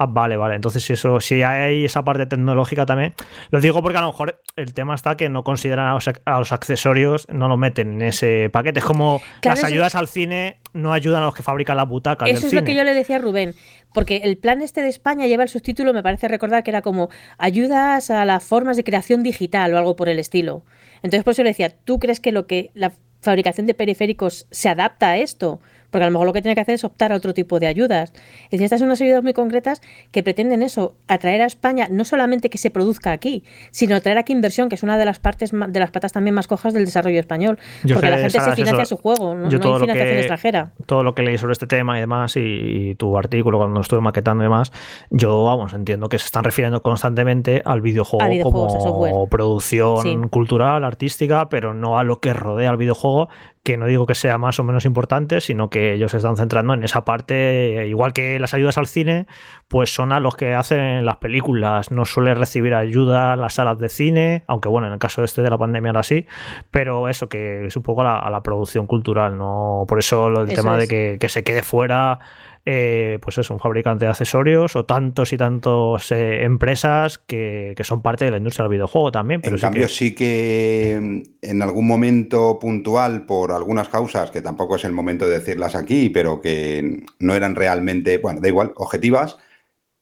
Ah, vale, vale. Entonces, si eso, si hay esa parte tecnológica también. Lo digo porque a lo mejor el tema está que no consideran a los, a los accesorios, no lo meten en ese paquete. Es como Claro, las ayudas al cine no ayudan a los que fabrican las butacas. Eso del es lo que yo le decía a Rubén, porque el plan este de España lleva el subtítulo, me parece recordar que era como ayudas a las formas de creación digital o algo por el estilo. Entonces, por eso le decía, ¿tú crees que lo que la fabricación de periféricos se adapta a esto? Porque a lo mejor lo que tiene que hacer es optar a otro tipo de ayudas. Es decir, estas son unas ayudas muy concretas que pretenden eso, atraer a España no solamente que se produzca aquí, sino atraer aquí inversión, que es una de las partes de las patas también más cojas del desarrollo español. Yo porque la gente se financia eso. su juego, no, Yo no hay financiación que- extranjera. todo lo que leí sobre este tema y demás, y, y tu artículo cuando estuve maquetando y demás, yo, vamos, entiendo que se están refiriendo constantemente al videojuego, Al como producción Sí. cultural, artística, pero no a lo que rodea al videojuego, que no digo que sea más o menos importante, sino que ellos se están centrando en esa parte, igual que las ayudas al cine, pues son a los que hacen las películas, no suele recibir ayuda las salas de cine, aunque bueno, en el caso este de la pandemia ahora sí, pero eso que es un poco a la, a la producción cultural, no por eso lo- el Eso tema de que se quede fuera, eh, pues es un fabricante de accesorios o tantos y tantos eh, empresas que, que son parte de la industria del videojuego también. Pero En sí cambio, que- sí que mm, en algún momento puntual, por algunas causas, que tampoco es el momento de decirlas aquí, pero que no eran realmente, bueno, da igual, objetivas,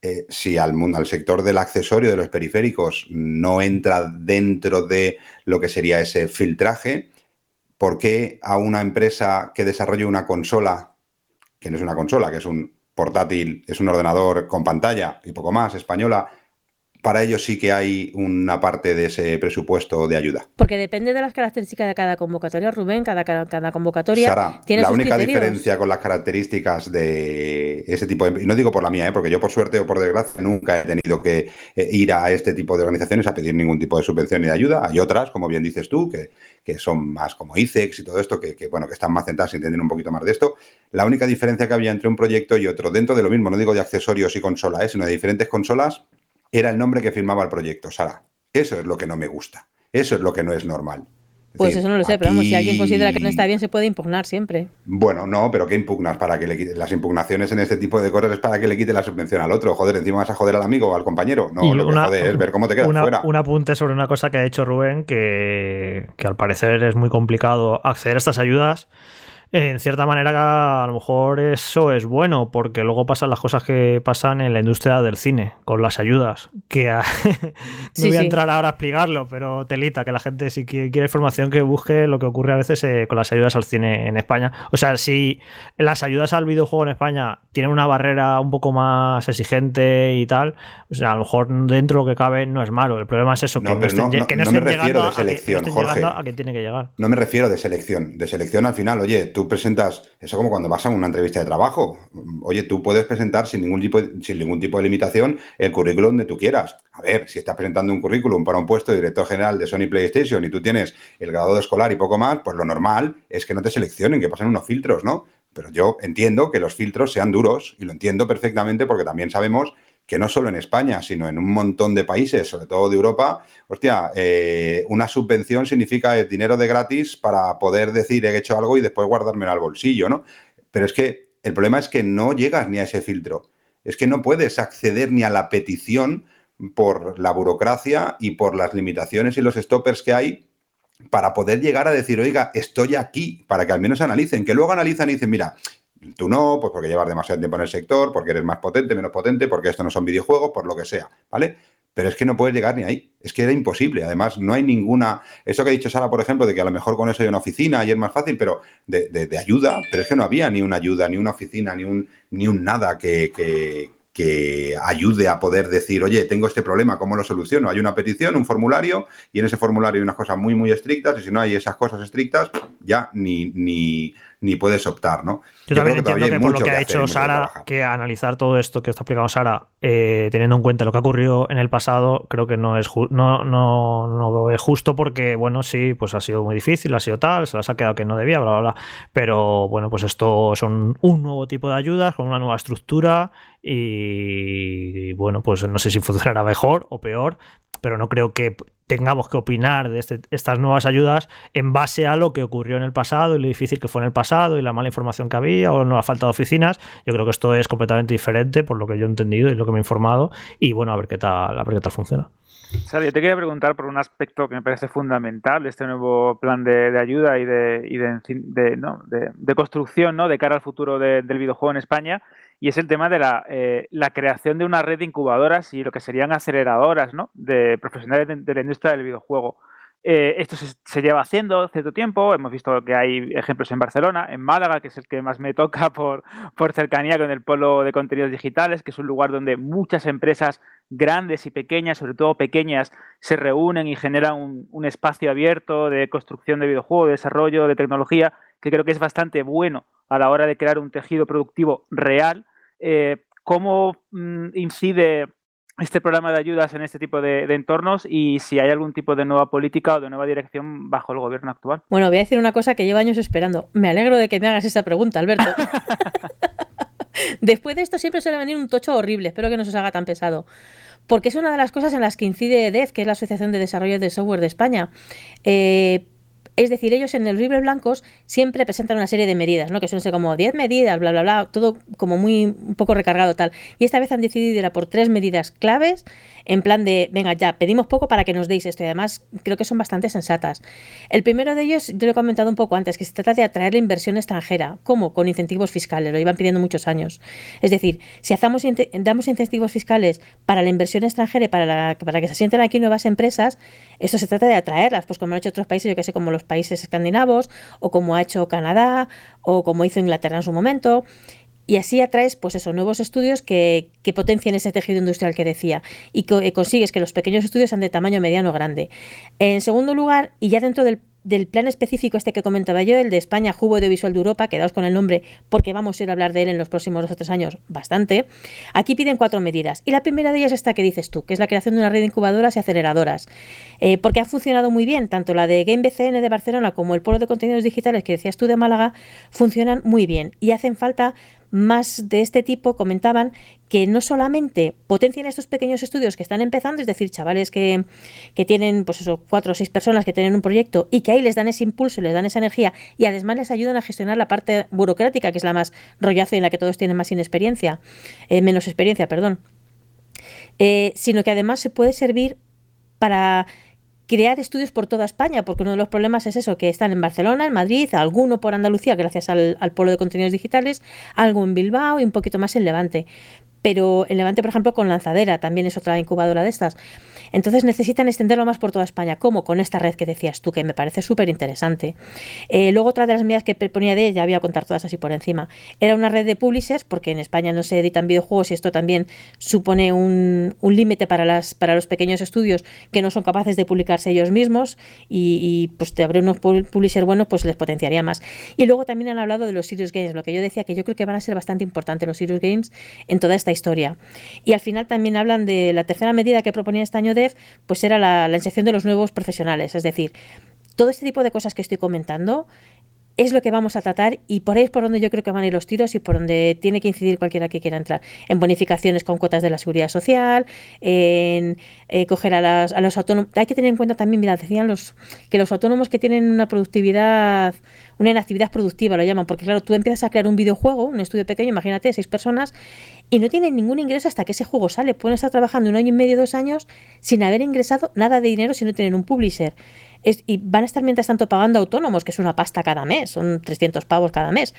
eh, si al, mundo, al sector del accesorio, de los periféricos, no entra dentro de lo que sería ese filtraje, ¿por qué a una empresa que desarrolle una consola, que no es una consola, que es un portátil, es un ordenador con pantalla y poco más, española, para ellos sí que hay una parte de ese presupuesto de ayuda. Porque depende de las características de cada convocatoria, Rubén, cada, cada, convocatoria Sara, tiene la sus única criterios. diferencia con las características de ese tipo de... Y no digo por la mía, ¿eh? porque yo por suerte o por desgracia nunca he tenido que eh, ir a este tipo de organizaciones a pedir ningún tipo de subvención ni de ayuda. Hay otras, como bien dices tú, que, que son más como ICEX y todo esto, que, que, bueno, que están más centradas y entienden un poquito más de esto. La única diferencia que había entre un proyecto y otro, dentro de lo mismo, no digo de accesorios y consolas, ¿eh? sino de diferentes consolas, era el nombre que firmaba el proyecto, Sara. Eso es lo que no me gusta. Eso es lo que no es normal. Es Pues decir, eso no lo sé, pero vamos, si alguien considera que no está bien, se puede impugnar siempre. Bueno, no, pero ¿qué impugnas para que le quite? Las impugnaciones en este tipo de cosas es para que le quite la subvención al otro. Joder, encima vas a joder al amigo o al compañero. No, Y lo que una- jode es ver cómo te quedas una- fuera. Un apunte sobre una cosa que ha hecho Rubén, que, que al parecer es muy complicado acceder a estas ayudas. En cierta manera, a lo mejor eso es bueno, porque luego pasan las cosas que pasan en la industria del cine, con las ayudas. Que a- no Sí, voy a entrar ahora a explicarlo, pero telita, que la gente si quiere, quiere información que busque lo que ocurre a veces eh, con las ayudas al cine en España. O sea, si las ayudas al videojuego en España tienen una barrera un poco más exigente y tal, o sea, a lo mejor dentro de lo que cabe no es malo. El problema es eso, No, que no, estén, no- que me refiero de a que- selección, Jorge. llegando a quien tiene que llegar. No me refiero de selección. De selección al final, oye, tú presentas, eso como cuando vas a una entrevista de trabajo. Oye, tú puedes presentar sin ningún tipo sin ningún tipo de limitación el currículum donde tú quieras. A ver, si estás presentando un currículum para un puesto de director general de Sony PlayStation y tú tienes el grado de escolar y poco más, pues lo normal es que no te seleccionen, que pasen unos filtros, ¿no? Pero yo entiendo que los filtros sean duros y lo entiendo perfectamente porque también sabemos que no solo en España, sino en un montón de países, sobre todo de Europa, hostia, eh, una subvención significa dinero de gratis para poder decir he hecho algo y después guardármelo al bolsillo, ¿no? Pero es que el problema es que no llegas ni a ese filtro. Es que no puedes acceder ni a la petición por la burocracia y por las limitaciones y los stoppers que hay para poder llegar a decir, oiga, estoy aquí, para que al menos analicen, que luego analizan y dicen, mira, tú no, pues porque llevas demasiado tiempo en el sector, porque eres más potente, menos potente, porque esto no son videojuegos, por lo que sea, ¿vale? Pero es que no puedes llegar ni ahí. Es que era imposible. Además, no hay ninguna. Eso que ha dicho Sara, por ejemplo, de que a lo mejor con eso hay una oficina y es más fácil, pero de, de, ayuda. Pero es que no había ni una ayuda, ni una oficina, ni un, ni un nada que, que, que ayude a poder decir, oye, tengo este problema, ¿cómo lo soluciono? Hay una petición, un formulario, y en ese formulario hay unas cosas muy, muy estrictas, y si no hay esas cosas estrictas, ya ni, ni, ni puedes optar, ¿no? Yo, también entiendo que, por lo que, ha hecho Sara, que analizar todo esto que está explicando Sara, eh, teniendo en cuenta lo que ha ocurrido en el pasado, creo que no es, no, no, no es justo porque, bueno, sí, pues ha sido muy difícil, ha sido tal, se las ha quedado que no debía, bla, bla, bla. Pero bueno, pues esto son un nuevo tipo de ayudas con una nueva estructura y, bueno, pues no sé si funcionará mejor o peor, pero no creo que tengamos que opinar de este, estas nuevas ayudas en base a lo que ocurrió en el pasado y lo difícil que fue en el pasado y la mala información que había o la falta de oficinas. Yo creo que esto es completamente diferente por lo que yo he entendido y lo que me he informado y bueno, a ver qué tal, a ver qué tal funciona. Sara, yo te quería preguntar por un aspecto que me parece fundamental de este nuevo plan de, ayuda y, de, de, ¿no? de, construcción ¿no? de cara al futuro del videojuego en España, y es el tema de la, eh, la, creación de una red de incubadoras y lo que serían aceleradoras ¿no? de profesionales de, la industria del videojuego. Eh, esto se, lleva haciendo cierto tiempo, hemos visto que hay ejemplos en Barcelona, en Málaga, que es el que más me toca por, por cercanía con el polo de contenidos digitales, que es un lugar donde muchas empresas grandes y pequeñas, sobre todo pequeñas, se reúnen y generan un, un espacio abierto de construcción de videojuegos, de desarrollo, de tecnología, que creo que es bastante bueno a la hora de crear un tejido productivo real eh, ¿Cómo mm, incide este programa de ayudas en este tipo de, entornos y si hay algún tipo de nueva política o de nueva dirección bajo el gobierno actual? Bueno, voy a decir una cosa que llevo años esperando. Me alegro de que me hagas esta pregunta, Alberto. Después de esto siempre suele venir un tocho horrible, espero que no se os haga tan pesado. Porque es una de las cosas en las que incide DEF, que es la Asociación de Desarrollo de Software de España. Eh, es decir, ellos en el libros blancos siempre presentan una serie de medidas, ¿no? Que suelen ser como 10 medidas, bla, bla, bla, todo como muy un poco recargado tal. Y esta vez han decidido ir a por tres medidas claves en plan de, venga, ya, pedimos poco para que nos deis esto y además creo que son bastante sensatas. El primero de ellos, yo lo he comentado un poco antes, que se trata de atraer la inversión extranjera. ¿Cómo? Con incentivos fiscales, lo iban pidiendo muchos años. Es decir, si hacemos, damos incentivos fiscales para la inversión extranjera y para, para que se sienten aquí nuevas empresas, esto se trata de atraerlas, pues como han hecho otros países, yo que sé, como los países escandinavos, o como ha hecho Canadá, o como hizo Inglaterra en su momento y así atraes pues eso, nuevos estudios que, que potencien ese tejido industrial que decía y que, consigues que los pequeños estudios sean de tamaño mediano grande. En segundo lugar, y ya dentro del, plan específico este que comentaba yo, el de España Jugo Audiovisual de Europa, quedaos con el nombre porque vamos a ir a hablar de él en los próximos dos o tres años bastante, aquí piden cuatro medidas. Y la primera de ellas es esta que dices tú, que es la creación de una red de incubadoras y aceleradoras. Eh, porque ha funcionado muy bien, tanto la de Game BCN de Barcelona como el Polo de Contenidos Digitales que decías tú de Málaga, funcionan muy bien y hacen falta más de este tipo comentaban que no solamente potencian estos pequeños estudios que están empezando, es decir, chavales que, que, tienen pues eso, cuatro o seis personas que tienen un proyecto y que ahí les dan ese impulso, les dan esa energía y además les ayudan a gestionar la parte burocrática, que es la más rollazo y en la que todos tienen más inexperiencia, eh, menos experiencia, perdón. Eh, sino que además se puede servir para crear estudios por toda España, porque uno de los problemas es eso, que están en Barcelona, en Madrid, alguno por Andalucía, gracias al, polo de contenidos digitales, algo en Bilbao y un poquito más en Levante. Pero en Levante, por ejemplo, con Lanzadera, también es otra incubadora de estas. Entonces necesitan extenderlo más por toda España, como con esta red que decías tú, que me parece súper interesante. Eh, luego otra de las medidas que proponía de ella, voy a contar todas así por encima, era una red de publishers, porque en España no se editan videojuegos y esto también supone un, límite para, para los pequeños estudios que no son capaces de publicarse ellos mismos y, pues te abre unos publishers buenos, pues les potenciaría más. Y luego también han hablado de los Serious Games, lo que yo decía que yo creo que van a ser bastante importantes los Serious Games en toda esta historia. Y al final también hablan de la tercera medida que proponía este año de pues era la, inserción de los nuevos profesionales. Es decir, todo este tipo de cosas que estoy comentando es lo que vamos a tratar y por ahí es por donde yo creo que van a ir los tiros y por donde tiene que incidir cualquiera que quiera entrar. En bonificaciones con cuotas de la seguridad social, en eh, coger a, a los autónomos. Hay que tener en cuenta también, mira, decían los que los autónomos que tienen una productividad una inactividad productiva, lo llaman, porque claro, tú empiezas a crear un videojuego, un estudio pequeño, imagínate, seis personas, y no tienen ningún ingreso hasta que ese juego sale. Pueden estar trabajando un año y medio, dos años, sin haber ingresado nada de dinero si no tienen un publisher. Y van a estar mientras tanto pagando autónomos, que es una pasta cada mes, son 300 pavos cada mes.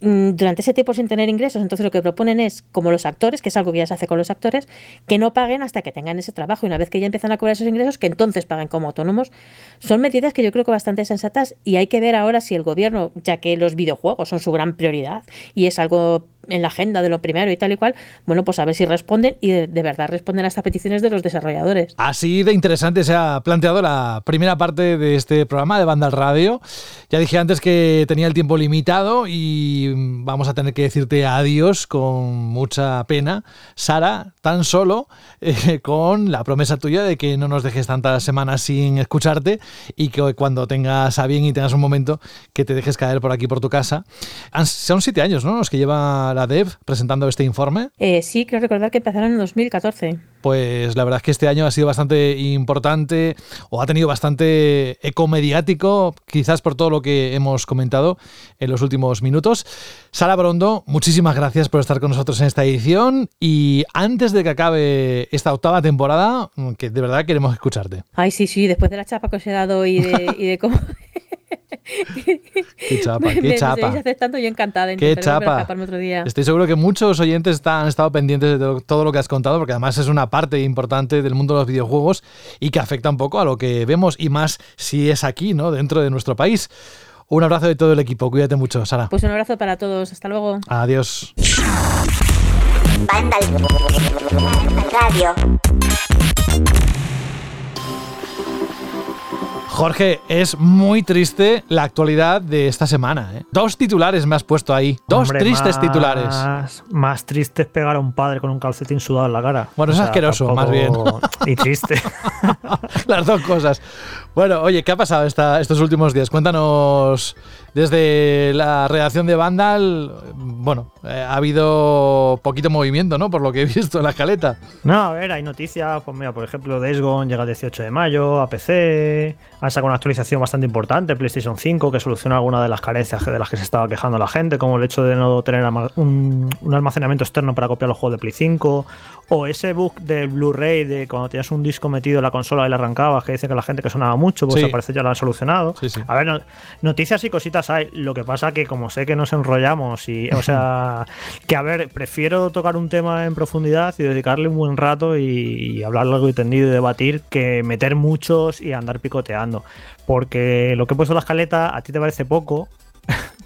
Mm, durante ese tiempo sin tener ingresos, entonces lo que proponen es, como los actores, que es algo que ya se hace con los actores, que no paguen hasta que tengan ese trabajo y una vez que ya empiezan a cobrar esos ingresos, que entonces paguen como autónomos. Son medidas que yo creo que bastante sensatas y hay que ver ahora si el gobierno, ya que los videojuegos son su gran prioridad y es algo en la agenda de lo primero y tal y cual, bueno, pues a ver si responden y de, verdad responden a estas peticiones de los desarrolladores. Así de interesante se ha planteado la primera parte de este programa de Banda al Radio. Ya dije antes que tenía el tiempo limitado y vamos a tener que decirte adiós con mucha pena. Sara, tan solo eh, con la promesa tuya de que no nos dejes tantas semanas sin escucharte y que cuando tengas a bien y tengas un momento que te dejes caer por aquí por tu casa. Son siete años, ¿no? Los que lleva la DEV presentando este informe? Eh, sí, creo recordar que empezaron en 2014. Pues la verdad es que este año ha sido bastante importante o ha tenido bastante eco mediático, quizás por todo lo que hemos comentado en los últimos minutos. Sara Brondo, muchísimas gracias por estar con nosotros en esta edición y antes de que acabe esta octava temporada, que de verdad queremos escucharte. Ay, sí, sí, después de la chapa que os he dado y de, y de cómo... Qué chapa, qué chapa. aceptando, yo encantada. Qué chapa. Otro día. Estoy seguro que muchos oyentes han estado pendientes de todo lo que has contado, porque además es una parte importante del mundo de los videojuegos y que afecta un poco a lo que vemos y más si es aquí, ¿no? Dentro de nuestro país. Un abrazo de todo el equipo. Cuídate mucho, Sara. Pues un abrazo para todos. Hasta luego. Adiós. Jorge, es muy triste la actualidad de esta semana. ¿eh? Dos titulares me has puesto ahí. Dos tristes titulares. Más triste es pegar a un padre con un calcetín sudado en la cara. Bueno, es asqueroso, más bien. Y triste. Las dos cosas. Bueno, oye, ¿qué ha pasado estos últimos días? Cuéntanos desde la redacción de Vandal, bueno, eh, ha habido poquito movimiento, ¿no? Por lo que he visto en la escaleta. No, a ver, hay noticias, pues mira, por ejemplo, Days llega el 18 de mayo a PC, han sacado una actualización bastante importante, PlayStation 5, que soluciona algunas de las carencias de las que se estaba quejando la gente, como el hecho de no tener un, almacenamiento externo para copiar los juegos de Play 5, o ese bug del Blu-ray de cuando tenías un disco metido en la consola y le arrancabas, que dice que la gente que sonaba mucho, pues parece ya lo han solucionado. A ver, noticias y cositas hay. Lo que pasa que como sé que nos enrollamos y, o sea, que a ver, prefiero tocar un tema en profundidad y dedicarle un buen rato y, hablar largo y tendido y debatir que meter muchos y andar picoteando. Porque lo que he puesto en la escaleta a ti te parece poco,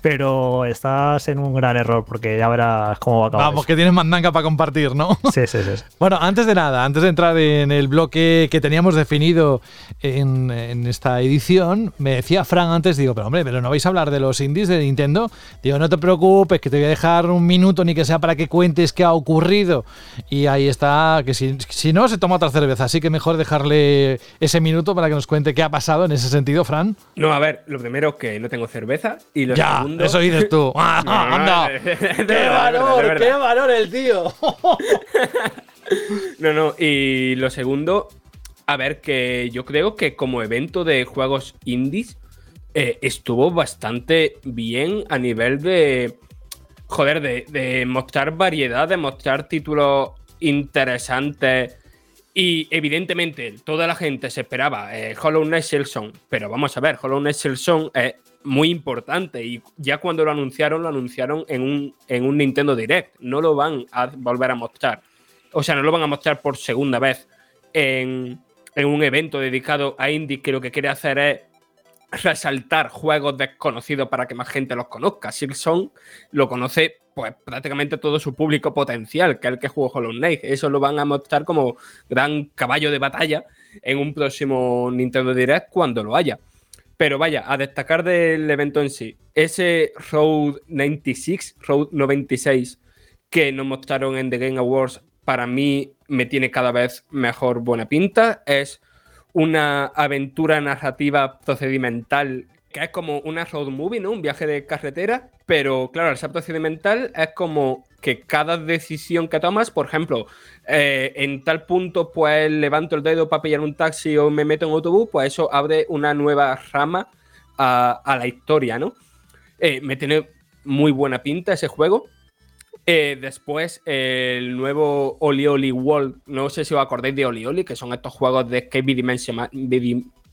pero estás en un gran error porque ya verás cómo va a acabar. Vamos, que tienes mandanga para compartir, ¿no? Sí, sí, sí. Bueno, antes de nada, antes de entrar en el bloque que teníamos definido en, esta edición, me decía Fran antes, digo, pero hombre, pero no vais a hablar de los indies de Nintendo. Digo, no te preocupes, que te voy a dejar un minuto ni que sea para que cuentes qué ha ocurrido. Y ahí está, que si, si no, se toma otra cerveza. Así que mejor dejarle ese minuto para que nos cuente qué ha pasado en ese sentido, Fran. No, a ver, lo primero que no tengo cerveza y lo ya. Eso dices tú. ¡Anda! ¡Qué valor! ¡Qué valor el tío! no, no. Y lo segundo, a ver, que yo creo que como evento de juegos indies eh, estuvo bastante bien a nivel de. Joder, de, mostrar variedad, de mostrar títulos interesantes. Y evidentemente, toda la gente se esperaba eh, Hollow Knight Silson, pero vamos a ver, Hollow Knight Silson es muy importante y ya cuando lo anunciaron, lo anunciaron en un, en un Nintendo Direct. No lo van a volver a mostrar. O sea, no lo van a mostrar por segunda vez en, un evento dedicado a indie que lo que quiere hacer es resaltar juegos desconocidos para que más gente los conozca. Silson lo conoce pues prácticamente todo su público potencial, que es el que jugó Hollow Knight. Eso lo van a mostrar como gran caballo de batalla en un próximo Nintendo Direct cuando lo haya. Pero vaya, a destacar del evento en sí, ese Road 96, Road 96 que nos mostraron en The Game Awards, para mí me tiene cada vez mejor buena pinta. Es una aventura narrativa procedimental que es como una road movie, ¿no? Un viaje de carretera, pero claro, el salto occidental es como que cada decisión que tomas, por ejemplo, eh, en tal punto, pues levanto el dedo para pillar un taxi o me meto en autobús, pues eso abre una nueva rama a, la historia, ¿no? Eh, me tiene muy buena pinta ese juego. Eh, después, el nuevo Oli Oli World. No sé si os acordáis de Oli Oli, que son estos juegos de skate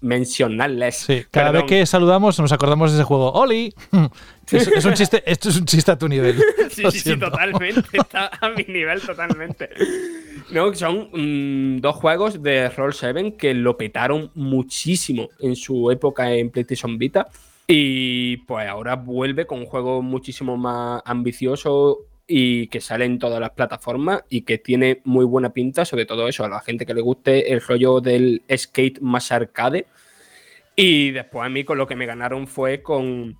bidimensionales. Sí, cada vez que saludamos nos acordamos de ese juego. ¡Oli! Es, un chiste, esto es un chiste a tu nivel. sí, sí, sí, totalmente. Está a mi nivel totalmente. No, son mm, dos juegos de Roll 7 que lo petaron muchísimo en su época en PlayStation Vita. Y pues ahora vuelve con un juego muchísimo más ambicioso y que sale en todas las plataformas y que tiene muy buena pinta, sobre todo eso, a la gente que le guste el rollo del skate más arcade. Y después a mí con lo que me ganaron fue con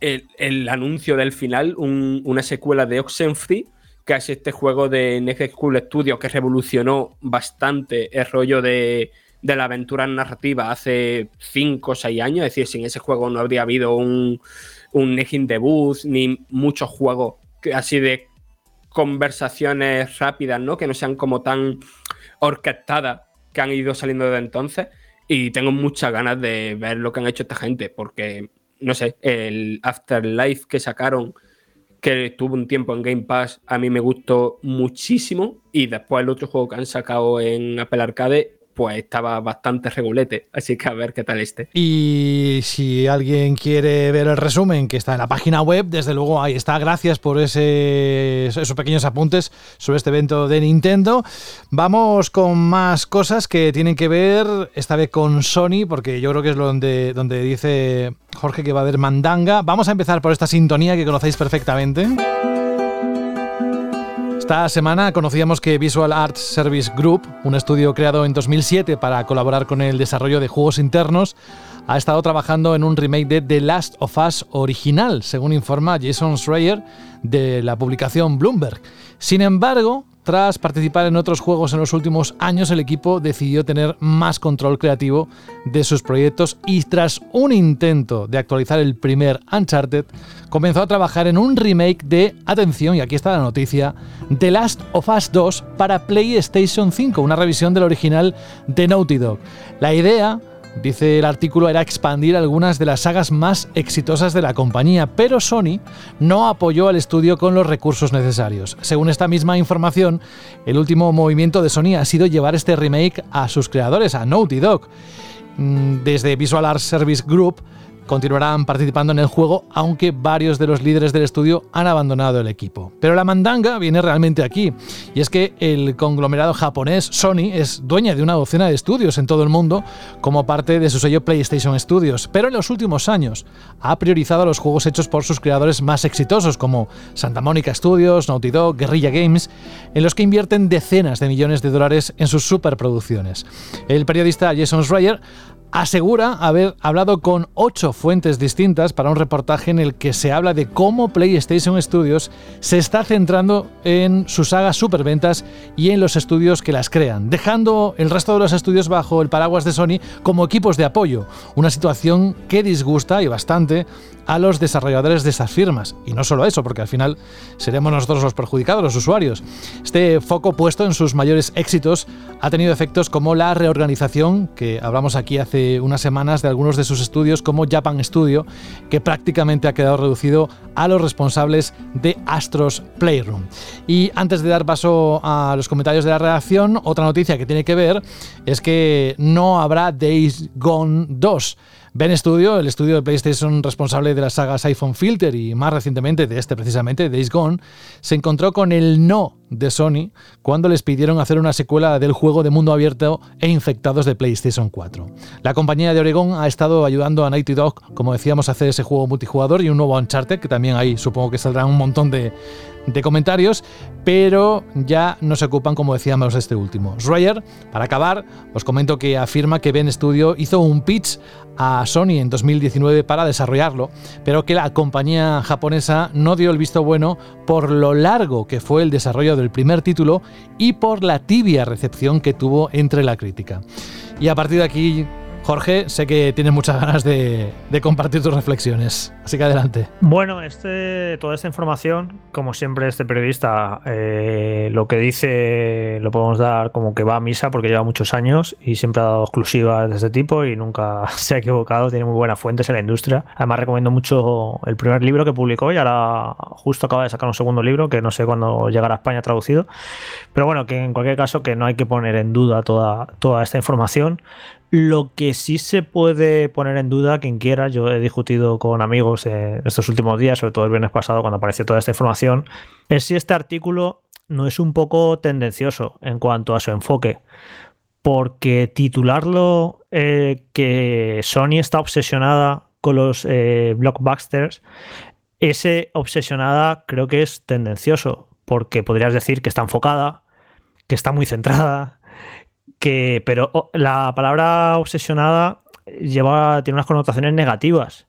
el, anuncio del final, una secuela de Oxenfree, que es este juego de Next School Studios que revolucionó bastante el rollo de, la aventura narrativa hace 5 o 6 años. Es decir, sin ese juego no habría habido un, un Next debut ni muchos juegos así de conversaciones rápidas, ¿no? Que no sean como tan orquestadas que han ido saliendo desde entonces. Y tengo muchas ganas de ver lo que han hecho esta gente, porque, no sé, el Afterlife que sacaron, que tuvo un tiempo en Game Pass, a mí me gustó muchísimo. Y después el otro juego que han sacado en Apple Arcade pues estaba bastante regulete. Así que a ver qué tal este. Y si alguien quiere ver el resumen que está en la página web, desde luego ahí está. Gracias por ese, esos pequeños apuntes sobre este evento de Nintendo. Vamos con más cosas que tienen que ver esta vez con Sony, porque yo creo que es donde, donde dice Jorge que va a haber mandanga. Vamos a empezar por esta sintonía que conocéis perfectamente. Esta semana conocíamos que Visual Arts Service Group, un estudio creado en 2007 para colaborar con el desarrollo de juegos internos, ha estado trabajando en un remake de The Last of Us original, según informa Jason Schreier de la publicación Bloomberg. Sin embargo, tras participar en otros juegos en los últimos años, el equipo decidió tener más control creativo de sus proyectos y tras un intento de actualizar el primer Uncharted, comenzó a trabajar en un remake de, atención, y aquí está la noticia, The Last of Us 2 para PlayStation 5, una revisión del original de Naughty Dog. La idea Dice el artículo era expandir algunas de las sagas más exitosas de la compañía, pero Sony no apoyó al estudio con los recursos necesarios. Según esta misma información, el último movimiento de Sony ha sido llevar este remake a sus creadores, a Naughty Dog. Mm, desde Visual Arts Service Group continuarán participando en el juego, aunque varios de los líderes del estudio han abandonado el equipo. Pero la mandanga viene realmente aquí, y es que el conglomerado japonés Sony es dueña de una docena de estudios en todo el mundo como parte de su sello PlayStation Studios, pero en los últimos años ha priorizado los juegos hechos por sus creadores más exitosos como Santa Mónica Studios, Naughty Dog, Guerrilla Games, en los que invierten decenas de millones de dólares en sus superproducciones. El periodista Jason Schreier asegura haber hablado con ocho fuentes distintas para un reportaje en el que se habla de cómo PlayStation Studios se está centrando en sus sagas superventas y en los estudios que las crean, dejando el resto de los estudios bajo el paraguas de Sony como equipos de apoyo, una situación que disgusta y bastante a los desarrolladores de esas firmas. Y no solo eso, porque al final seremos nosotros los perjudicados, los usuarios. Este foco puesto en sus mayores éxitos ha tenido efectos como la reorganización, que hablamos aquí hace unas semanas de algunos de sus estudios como Japan Studio, que prácticamente ha quedado reducido a los responsables de Astros Playroom. Y antes de dar paso a los comentarios de la redacción, otra noticia que tiene que ver es que no habrá Days Gone 2. Ben Studio, el estudio de PlayStation responsable de las sagas iPhone Filter y más recientemente de este precisamente, Days Gone, se encontró con el no de Sony cuando les pidieron hacer una secuela del juego de mundo abierto e infectados de PlayStation 4. La compañía de Oregon ha estado ayudando a Naughty Dog, como decíamos, a hacer ese juego multijugador y un nuevo Uncharted, que también ahí supongo que saldrán un montón de, de comentarios, pero ya no se ocupan, como decíamos, de este último. Schreier, para acabar, os comento que afirma que Ben Studio hizo un pitch a Sony en 2019 para desarrollarlo, pero que la compañía japonesa no dio el visto bueno por lo largo que fue el desarrollo del primer título y por la tibia recepción que tuvo entre la crítica. Y a partir de aquí Jorge, sé que tienes muchas ganas de, compartir tus reflexiones, así que adelante. Bueno, este, toda esta información, como siempre este periodista, eh, lo que dice lo podemos dar como que va a misa porque lleva muchos años y siempre ha dado exclusivas de este tipo y nunca se ha equivocado, tiene muy buenas fuentes en la industria. Además recomiendo mucho el primer libro que publicó y ahora justo acaba de sacar un segundo libro que no sé cuándo llegará a España traducido. Pero bueno, que en cualquier caso que no hay que poner en duda toda, toda esta información. Lo que sí se puede poner en duda, quien quiera, yo he discutido con amigos en estos últimos días, sobre todo el viernes pasado cuando apareció toda esta información, es si este artículo no es un poco tendencioso en cuanto a su enfoque. Porque titularlo eh, que Sony está obsesionada con los eh, blockbusters, ese obsesionada creo que es tendencioso, porque podrías decir que está enfocada, que está muy centrada, que, pero oh, la palabra obsesionada lleva, tiene unas connotaciones negativas.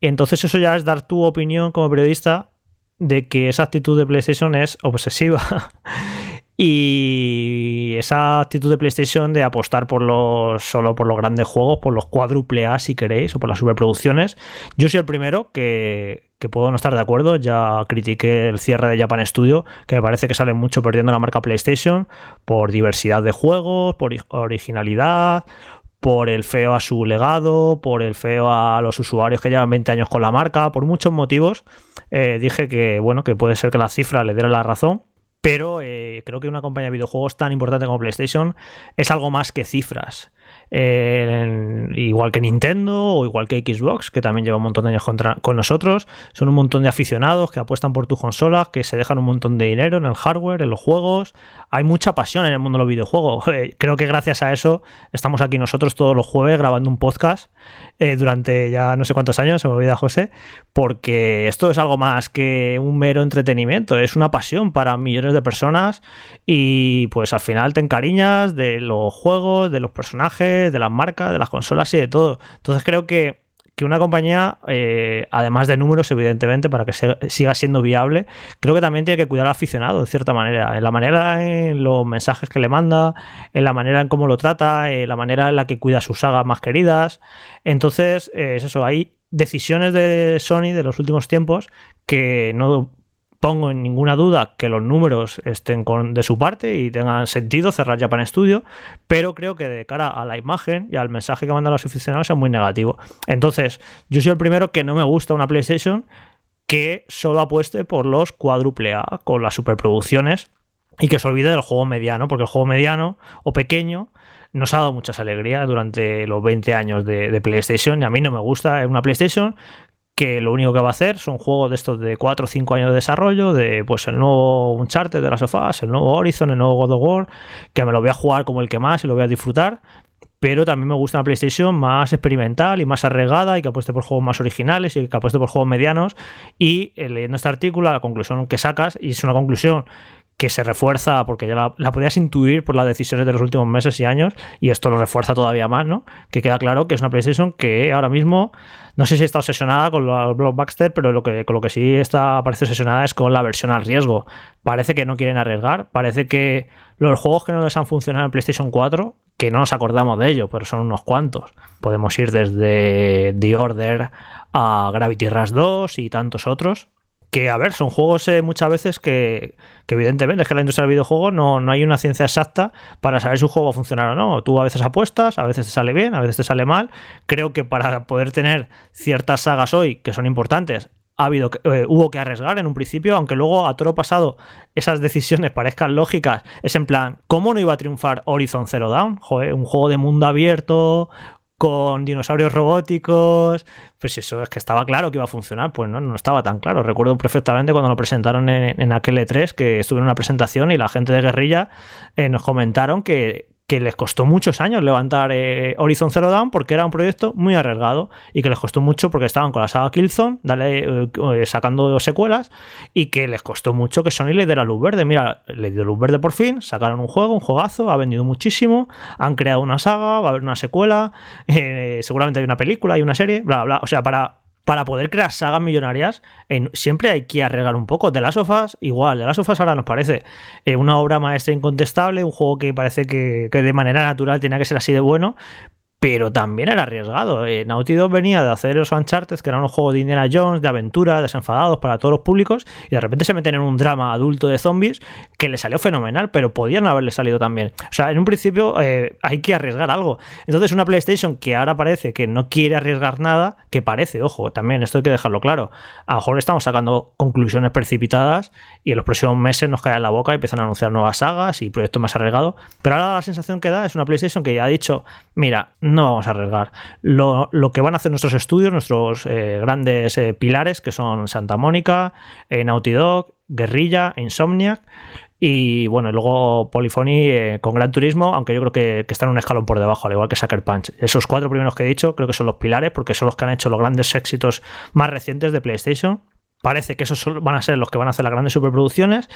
Y entonces eso ya es dar tu opinión como periodista de que esa actitud de PlayStation es obsesiva. y esa actitud de PlayStation de apostar por los solo por los grandes juegos, por los cuádruple A si queréis, o por las superproducciones. Yo soy el primero que, que puedo no estar de acuerdo. Ya critiqué el cierre de Japan Studio, que me parece que sale mucho perdiendo la marca PlayStation por diversidad de juegos, por originalidad, por el feo a su legado, por el feo a los usuarios que llevan 20 años con la marca, por muchos motivos. Eh, dije que bueno, que puede ser que la cifra le diera la razón. Pero eh, creo que una compañía de videojuegos tan importante como PlayStation es algo más que cifras. Eh, igual que Nintendo o igual que Xbox, que también lleva un montón de años con nosotros. Son un montón de aficionados que apuestan por tus consolas, que se dejan un montón de dinero en el hardware, en los juegos. Hay mucha pasión en el mundo de los videojuegos. Creo que gracias a eso estamos aquí nosotros todos los jueves grabando un podcast eh, durante ya no sé cuántos años, se me olvida José, porque esto es algo más que un mero entretenimiento, es una pasión para millones de personas y pues al final te encariñas de los juegos, de los personajes, de las marcas, de las consolas y de todo. Entonces creo que que una compañía, eh, además de números, evidentemente, para que siga siendo viable, creo que también tiene que cuidar al aficionado, de cierta manera. En la manera en los mensajes que le manda, en la manera en cómo lo trata, en la manera en la que cuida sus sagas más queridas. Entonces, eh, es eso, hay decisiones de Sony de los últimos tiempos que no pongo en ninguna duda que los números estén de su parte y tengan sentido cerrar Japan Studio, pero creo que de cara a la imagen y al mensaje que mandan los aficionados es muy negativo. Entonces, yo soy el primero que no me gusta una PlayStation que solo apueste por los cuádruple A con las superproducciones y que se olvide del juego mediano, porque el juego mediano o pequeño nos ha dado muchas alegrías durante los 20 años de, PlayStation y a mí no me gusta una PlayStation que lo único que va a hacer son juegos de estos de 4 o 5 años de desarrollo, de pues el nuevo Uncharted de las sofás, el nuevo Horizon, el nuevo God of War, que me lo voy a jugar como el que más y lo voy a disfrutar, pero también me gusta una PlayStation más experimental y más arregada y que apueste por juegos más originales y que apueste por juegos medianos. Y leyendo este artículo la conclusión que sacas, y es una conclusión que se refuerza, porque ya la, podías intuir por las decisiones de los últimos meses y años, y esto lo refuerza todavía más, ¿no? Que queda claro que es una PlayStation que ahora mismo, no sé si está obsesionada con los blockbuster, pero lo que, con lo que sí está, parece obsesionada es con la versión al riesgo. Parece que no quieren arriesgar, parece que los juegos que no les han funcionado en PlayStation 4, que no nos acordamos de ello, pero son unos cuantos. Podemos ir desde The Order a Gravity Rush 2 y tantos otros que, a ver, son juegos eh, muchas veces que, evidentemente es que la industria del videojuego no, no hay una ciencia exacta para saber si un juego va a funcionar o no. Tú a veces apuestas, a veces te sale bien, a veces te sale mal. Creo que para poder tener ciertas sagas hoy que son importantes, ha habido eh, hubo que arriesgar en un principio, aunque luego a todo pasado esas decisiones parezcan lógicas. Es en plan, ¿cómo no iba a triunfar Horizon Zero Dawn? Joder, un juego de mundo abierto, con dinosaurios robóticos. Pues eso es que estaba claro que iba a funcionar. Pues no, no estaba tan claro. Recuerdo perfectamente cuando lo presentaron en, aquel E3, que estuve en una presentación y la gente de guerrilla eh, nos comentaron que, que les costó muchos años levantar eh, Horizon Zero Dawn porque era un proyecto muy arriesgado y que les costó mucho porque estaban con la saga Killzone dale, eh, eh, sacando secuelas y que les costó mucho que Sony le diera luz verde. Mira, le dio luz verde por fin, sacaron un juego, un juegazo, ha vendido muchísimo, han creado una saga, va a haber una secuela, seguramente hay una película, hay una serie, bla, bla. O sea, para para poder crear sagas millonarias, siempre hay que arreglar un poco. De las sofás, igual, de las sofás ahora nos parece eh, una obra maestra incontestable, un juego que parece que, de manera natural tenía que ser así de bueno, pero también era arriesgado. Eh, Naughty Dog venía de hacer los Uncharted, que era un juego de Indiana Jones, de aventura, desenfadados para todos los públicos, y de repente se meten en un drama adulto de zombies que le salió fenomenal, pero podían haberle salido también. O sea, en un principio eh, hay que arriesgar algo. Entonces, una PlayStation que ahora parece que no quiere arriesgar nada, que parece, ojo, también esto hay que dejarlo claro. A lo mejor estamos sacando conclusiones precipitadas y en los próximos meses nos cae en la boca y empiezan a anunciar nuevas sagas y proyectos más arriesgados. Pero ahora la sensación que da es una PlayStation que ya ha dicho, mira, no vamos a arriesgar. Lo, que van a hacer nuestros estudios, nuestros eh, grandes eh, pilares, que son Santa Mónica, eh, Naughty Dog, Guerrilla, Insomniac, y bueno, luego Polyphony con Gran Turismo, aunque yo creo que, que, están un escalón por debajo, al igual que Sucker Punch. Esos cuatro primeros que he dicho creo que son los pilares, porque son los que han hecho los grandes éxitos más recientes de PlayStation. Parece que esos van a ser los que van a hacer las grandes superproducciones,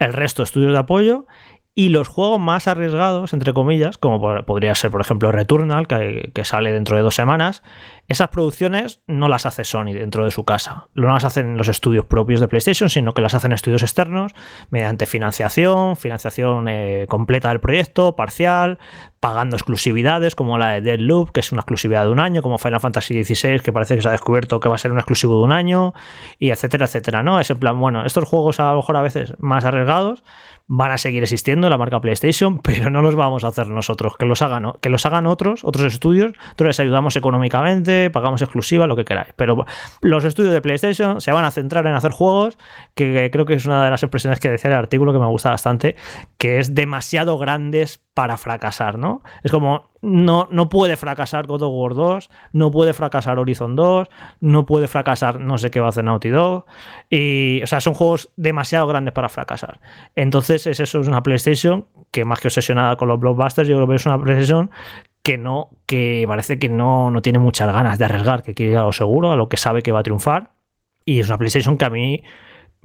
el resto estudios de apoyo y los juegos más arriesgados, entre comillas, como podría ser, por ejemplo, Returnal, que, que, sale dentro de dos semanas, esas producciones no las hace Sony dentro de su casa. No las hacen los estudios propios de PlayStation, sino que las hacen estudios externos mediante financiación, financiación eh, completa del proyecto, parcial, pagando exclusividades como la de Deadloop, que es una exclusividad de un año, como Final Fantasy XVI, que parece que se ha descubierto que va a ser un exclusivo de un año, y etcétera, etcétera. ¿no? Es en plan, bueno, estos juegos a lo mejor a veces más arriesgados van a seguir existiendo la marca PlayStation, pero no los vamos a hacer nosotros, que los hagan, que los hagan otros, otros estudios, nosotros les ayudamos económicamente, pagamos exclusiva, lo que queráis. Pero los estudios de PlayStation se van a centrar en hacer juegos, que creo que es una de las expresiones que decía el artículo que me gusta bastante, que es demasiado grandes para fracasar, ¿no? Es como, no, no puede fracasar God of War 2, no puede fracasar Horizon 2, no puede fracasar no sé qué va a hacer Naughty Dog, y, o sea, son juegos demasiado grandes para fracasar. Entonces, es eso, es una PlayStation que más que obsesionada con los blockbusters, yo creo que es una PlayStation que no, que parece que no, no tiene muchas ganas de arriesgar, que quiere ir a lo seguro, a lo que sabe que va a triunfar, y es una PlayStation que a mí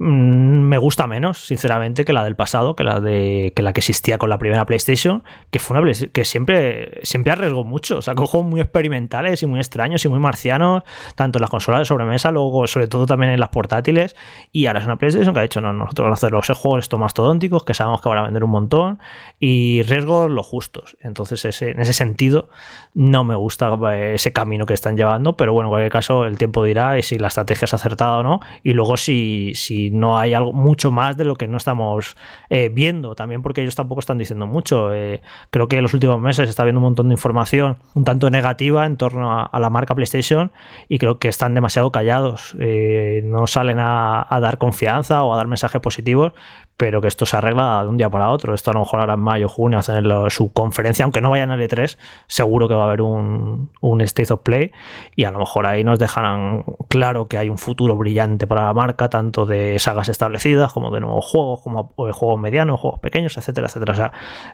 me gusta menos, sinceramente, que la del pasado, que la de que la que existía con la primera PlayStation, que fue una que siempre, siempre arriesgó mucho. O sea, con juegos muy experimentales y muy extraños y muy marcianos, tanto en las consolas de sobremesa, luego, sobre todo también en las portátiles. Y ahora es una PlayStation que ha dicho, no, nosotros vamos a hacer los juegos estos mastodónticos, que sabemos que van a vender un montón, y riesgos los justos. Entonces, ese, en ese sentido, no me gusta ese camino que están llevando, pero bueno, en cualquier caso, el tiempo dirá si la estrategia es acertada o no. Y luego, si, si no hay algo mucho más de lo que no estamos eh, viendo, también porque ellos tampoco están diciendo mucho. Eh, creo que en los últimos meses está habiendo un montón de información un tanto negativa en torno a, la marca PlayStation y creo que están demasiado callados. Eh, no salen a, dar confianza o a dar mensajes positivos, pero que esto se arregla de un día para otro. Esto a lo mejor ahora en mayo, junio hacen su conferencia, aunque no vayan a L3, seguro que va a haber un, un, State of Play y a lo mejor ahí nos dejarán claro que hay un futuro brillante para la marca, tanto de sagas establecidas como de nuevos juegos, como de juegos medianos, juegos pequeños, etcétera, etcétera. O sea,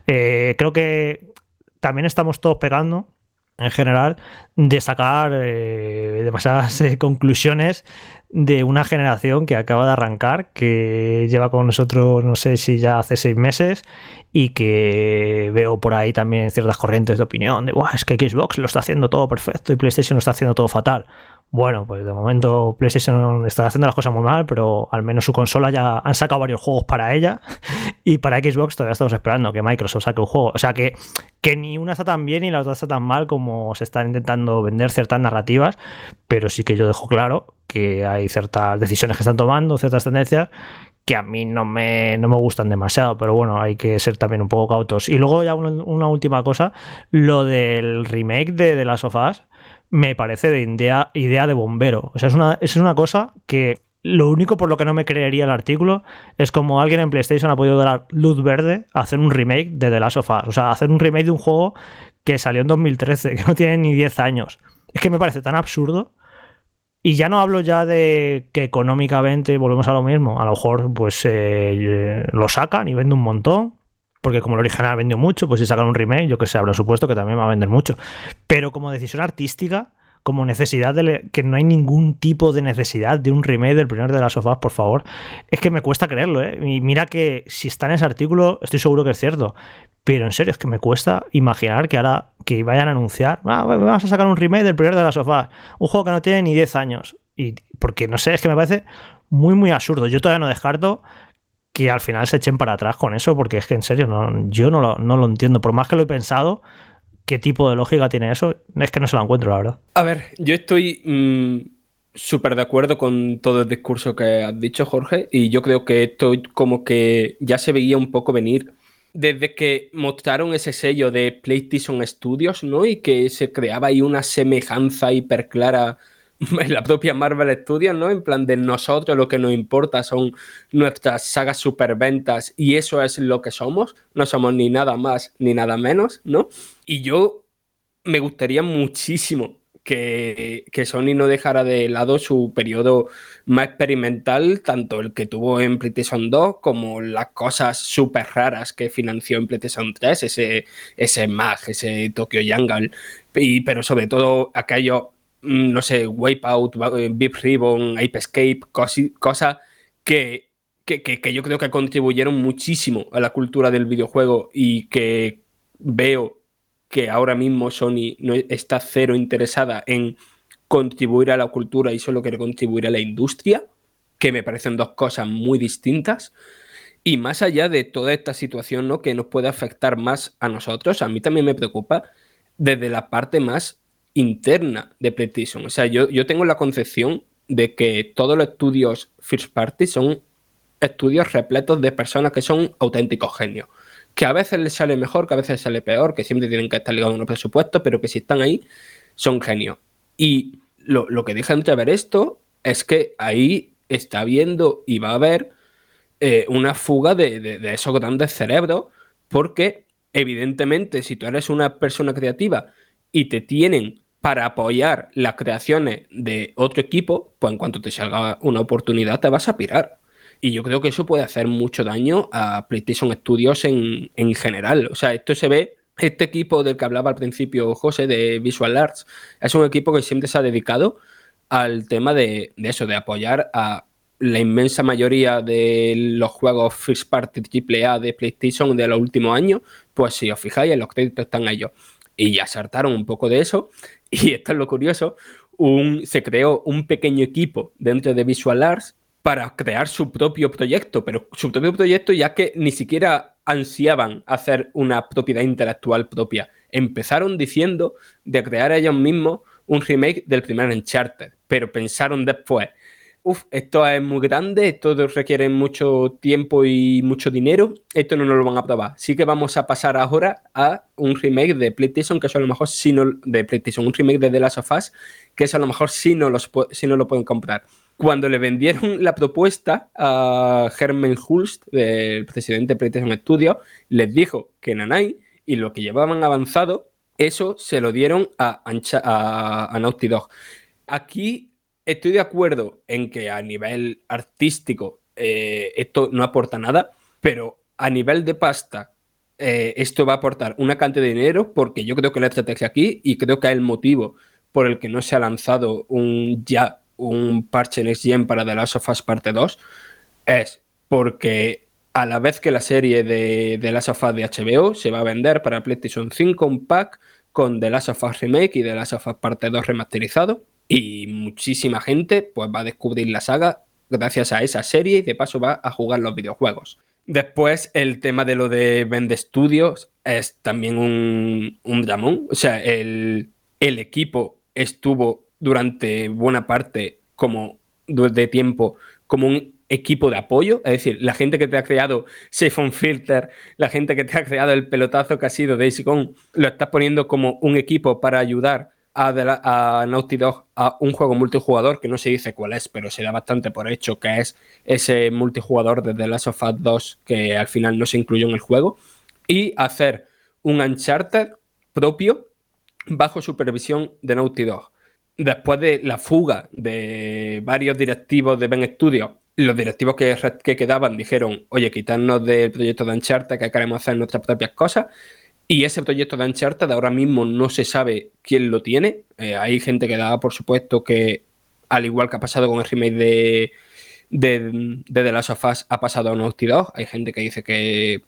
eh, creo que también estamos todos pegando en general de sacar eh, demasiadas eh, conclusiones de una generación que acaba de arrancar, que lleva con nosotros, no sé si ya hace seis meses, y que veo por ahí también ciertas corrientes de opinión de, es que Xbox lo está haciendo todo perfecto y PlayStation lo está haciendo todo fatal. Bueno, pues de momento PlayStation está haciendo las cosas muy mal, pero al menos su consola ya han sacado varios juegos para ella y para Xbox todavía estamos esperando que Microsoft saque un juego. O sea que, que ni una está tan bien ni la otra está tan mal como se están intentando vender ciertas narrativas, pero sí que yo dejo claro que hay ciertas decisiones que están tomando, ciertas tendencias que a mí no me, no me gustan demasiado, pero bueno, hay que ser también un poco cautos. Y luego ya una, última cosa, lo del remake de The Last of Us me parece de idea, idea de bombero. O sea, es una, es una cosa que lo único por lo que no me creería el artículo es como alguien en PlayStation ha podido dar luz verde a hacer un remake de The Last of Us. O sea, hacer un remake de un juego que salió en 2013, que no tiene ni 10 años. Es que me parece tan absurdo. Y ya no hablo ya de que económicamente volvemos a lo mismo. A lo mejor pues eh, lo sacan y venden un montón porque como el original vendió mucho, pues si sacan un remake, yo que sé, habrá supuesto que también va a vender mucho. Pero como decisión artística, como necesidad de que no hay ningún tipo de necesidad de un remake del primer de las sofás, por favor. Es que me cuesta creerlo, ¿eh? Y mira que si está en ese artículo, estoy seguro que es cierto. Pero en serio, es que me cuesta imaginar que ahora que vayan a anunciar, ah, vamos a sacar un remake del primer de las sofás, un juego que no tiene ni 10 años. Y porque no sé, es que me parece muy, muy absurdo. Yo todavía no descarto que al final se echen para atrás con eso, porque es que en serio, no, yo no lo, no lo entiendo. Por más que lo he pensado, qué tipo de lógica tiene eso. Es que no se lo encuentro, la verdad. A ver, yo estoy mm, súper de acuerdo con todo el discurso que has dicho, Jorge, y yo creo que esto como que ya se veía un poco venir desde que mostraron ese sello de PlayStation Studios, ¿no? Y que se creaba ahí una semejanza hiperclara en la propia Marvel Studios, ¿no? En plan de nosotros lo que nos importa son nuestras sagas superventas y eso es lo que somos, no somos ni nada más ni nada menos, ¿no? Y yo me gustaría muchísimo que, que, Sony no dejara de lado su periodo más experimental, tanto el que tuvo en PlayStation 2 como las cosas súper raras que financió en PlayStation 3, ese, ese MAG, ese Tokyo Jungle, y, pero sobre todo aquello Mm, no sé, Wipeout, eh, Ribbon, Ape Escape, cosas que, que, yo creo que contribuyeron muchísimo a la cultura del videojuego y que veo que ahora mismo Sony no está cero interesada en contribuir a la cultura y solo quiere contribuir a la industria, que me parecen dos cosas muy distintas. Y más allá de toda esta situación ¿no? que nos puede afectar más a nosotros, a mí también me preocupa desde la parte más interna de PlayStation. O sea, yo, yo tengo la concepción de que todos los estudios first party son estudios repletos de personas que son auténticos genios. Que a veces les sale mejor, que a veces sale peor, que siempre tienen que estar ligados a unos presupuestos, pero que si están ahí, son genios. Y lo, lo que deja entrever esto es que ahí está habiendo y va a haber eh, una fuga de, de, de esos grandes cerebros, porque evidentemente si tú eres una persona creativa y te tienen para apoyar las creaciones de otro equipo, pues en cuanto te salga una oportunidad te vas a pirar. Y yo creo que eso puede hacer mucho daño a PlayStation Studios en, en general. O sea, esto se ve este equipo del que hablaba al principio José, de Visual Arts, es un equipo que siempre se ha dedicado al tema de, eso, de apoyar a la inmensa mayoría de los juegos First Party AAA de PlayStation de los últimos años. Pues si os fijáis, en los créditos están ellos. Y ya un poco de eso y esto es lo curioso, un, se creó un pequeño equipo dentro de Visual Arts para crear su propio proyecto, pero su propio proyecto ya que ni siquiera ansiaban hacer una propiedad intelectual propia. Empezaron diciendo de crear ellos mismos un remake del primer Uncharted, pero pensaron después, Uf, esto es muy grande, esto requiere mucho tiempo y mucho dinero, esto no nos lo van a probar. Sí que vamos a pasar ahora a un remake de PlayStation, que eso a lo mejor sí no, de PlayStation, un remake de The Last of Us, que eso a lo mejor sí no, los, sí no lo pueden comprar. Cuando le vendieron la propuesta a Herman Hulst, el presidente de PlayStation Studios, les dijo que Nanai y lo que llevaban avanzado, eso se lo dieron a Naughty Dog. Aquí estoy de acuerdo en que a nivel artístico eh, esto no aporta nada, pero a nivel de pasta eh, esto va a aportar una cantidad de dinero porque yo creo que la estrategia aquí y creo que el motivo por el que no se ha lanzado un ya un parche Next Gen para The Last of Us Parte 2 es porque a la vez que la serie de The Last of Us de HBO se va a vender para PlayStation 5 un pack con The Last of Us Remake y The Last of Us Parte 2 remasterizado y muchísima gente pues, va a descubrir la saga gracias a esa serie y de paso va a jugar los videojuegos. Después, el tema de lo de Vende Studios es también un, un. O sea, el, el, equipo estuvo durante buena parte como de tiempo como un equipo de apoyo, es decir, la gente que te ha creado Siphon Filter, la gente que te ha creado el pelotazo que ha sido Daisy Gone, lo estás poniendo como un equipo para ayudar a, Naughty Dog a un juego multijugador que no se dice cuál es, pero se da bastante por hecho que es ese multijugador de The Last of Us 2 que al final no se incluyó en el juego y hacer un Uncharted propio bajo supervisión de Naughty Dog. Después de la fuga de varios directivos de Ben Studio, los directivos que, que quedaban dijeron, oye, quitarnos del proyecto de Uncharted que queremos hacer nuestras propias cosas y ese proyecto de Uncharted ahora mismo no se sabe quién lo tiene. Eh, hay gente que da por supuesto que, al igual que ha pasado con el remake de, de, de The Last of Us, ha pasado a Naughty Dog. Hay gente que dice que,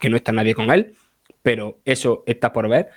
que no está nadie con él, pero eso está por ver.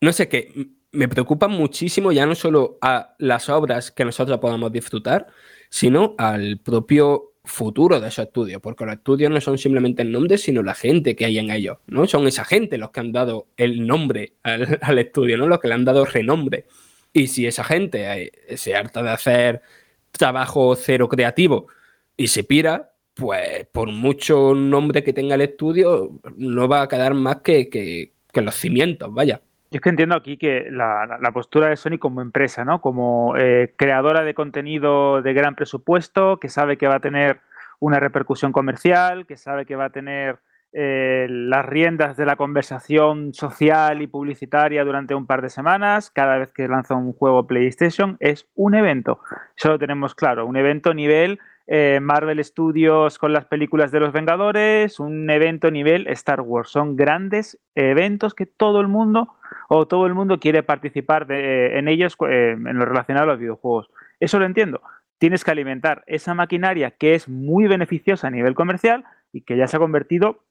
No sé qué, me preocupa muchísimo ya no solo a las obras que nosotros podamos disfrutar, sino al propio futuro de esos estudios, porque los estudios no son simplemente el nombre, sino la gente que hay en ellos, ¿no? Son esa gente los que han dado el nombre al, estudio, ¿no? Los que le han dado renombre. Y si esa gente eh, se harta de hacer trabajo cero creativo y se pira, pues por mucho nombre que tenga el estudio, no va a quedar más que, que, que los cimientos, vaya. Yo es que entiendo aquí que la, postura de Sony como empresa, ¿no? Como eh, creadora de contenido de gran presupuesto, que sabe que va a tener una repercusión comercial, que sabe que va a tener eh, las riendas de la conversación social y publicitaria durante un par de semanas, cada vez que lanza un juego PlayStation, es un evento. Eso lo tenemos claro, un evento nivel eh, Marvel Studios con las películas de los Vengadores, un evento nivel Star Wars. Son grandes eventos que todo el mundo o todo el mundo quiere participar de, en ellos eh, en lo relacionado a los videojuegos. Eso lo entiendo. Tienes que alimentar esa maquinaria que es muy beneficiosa a nivel comercial y que ya se ha convertido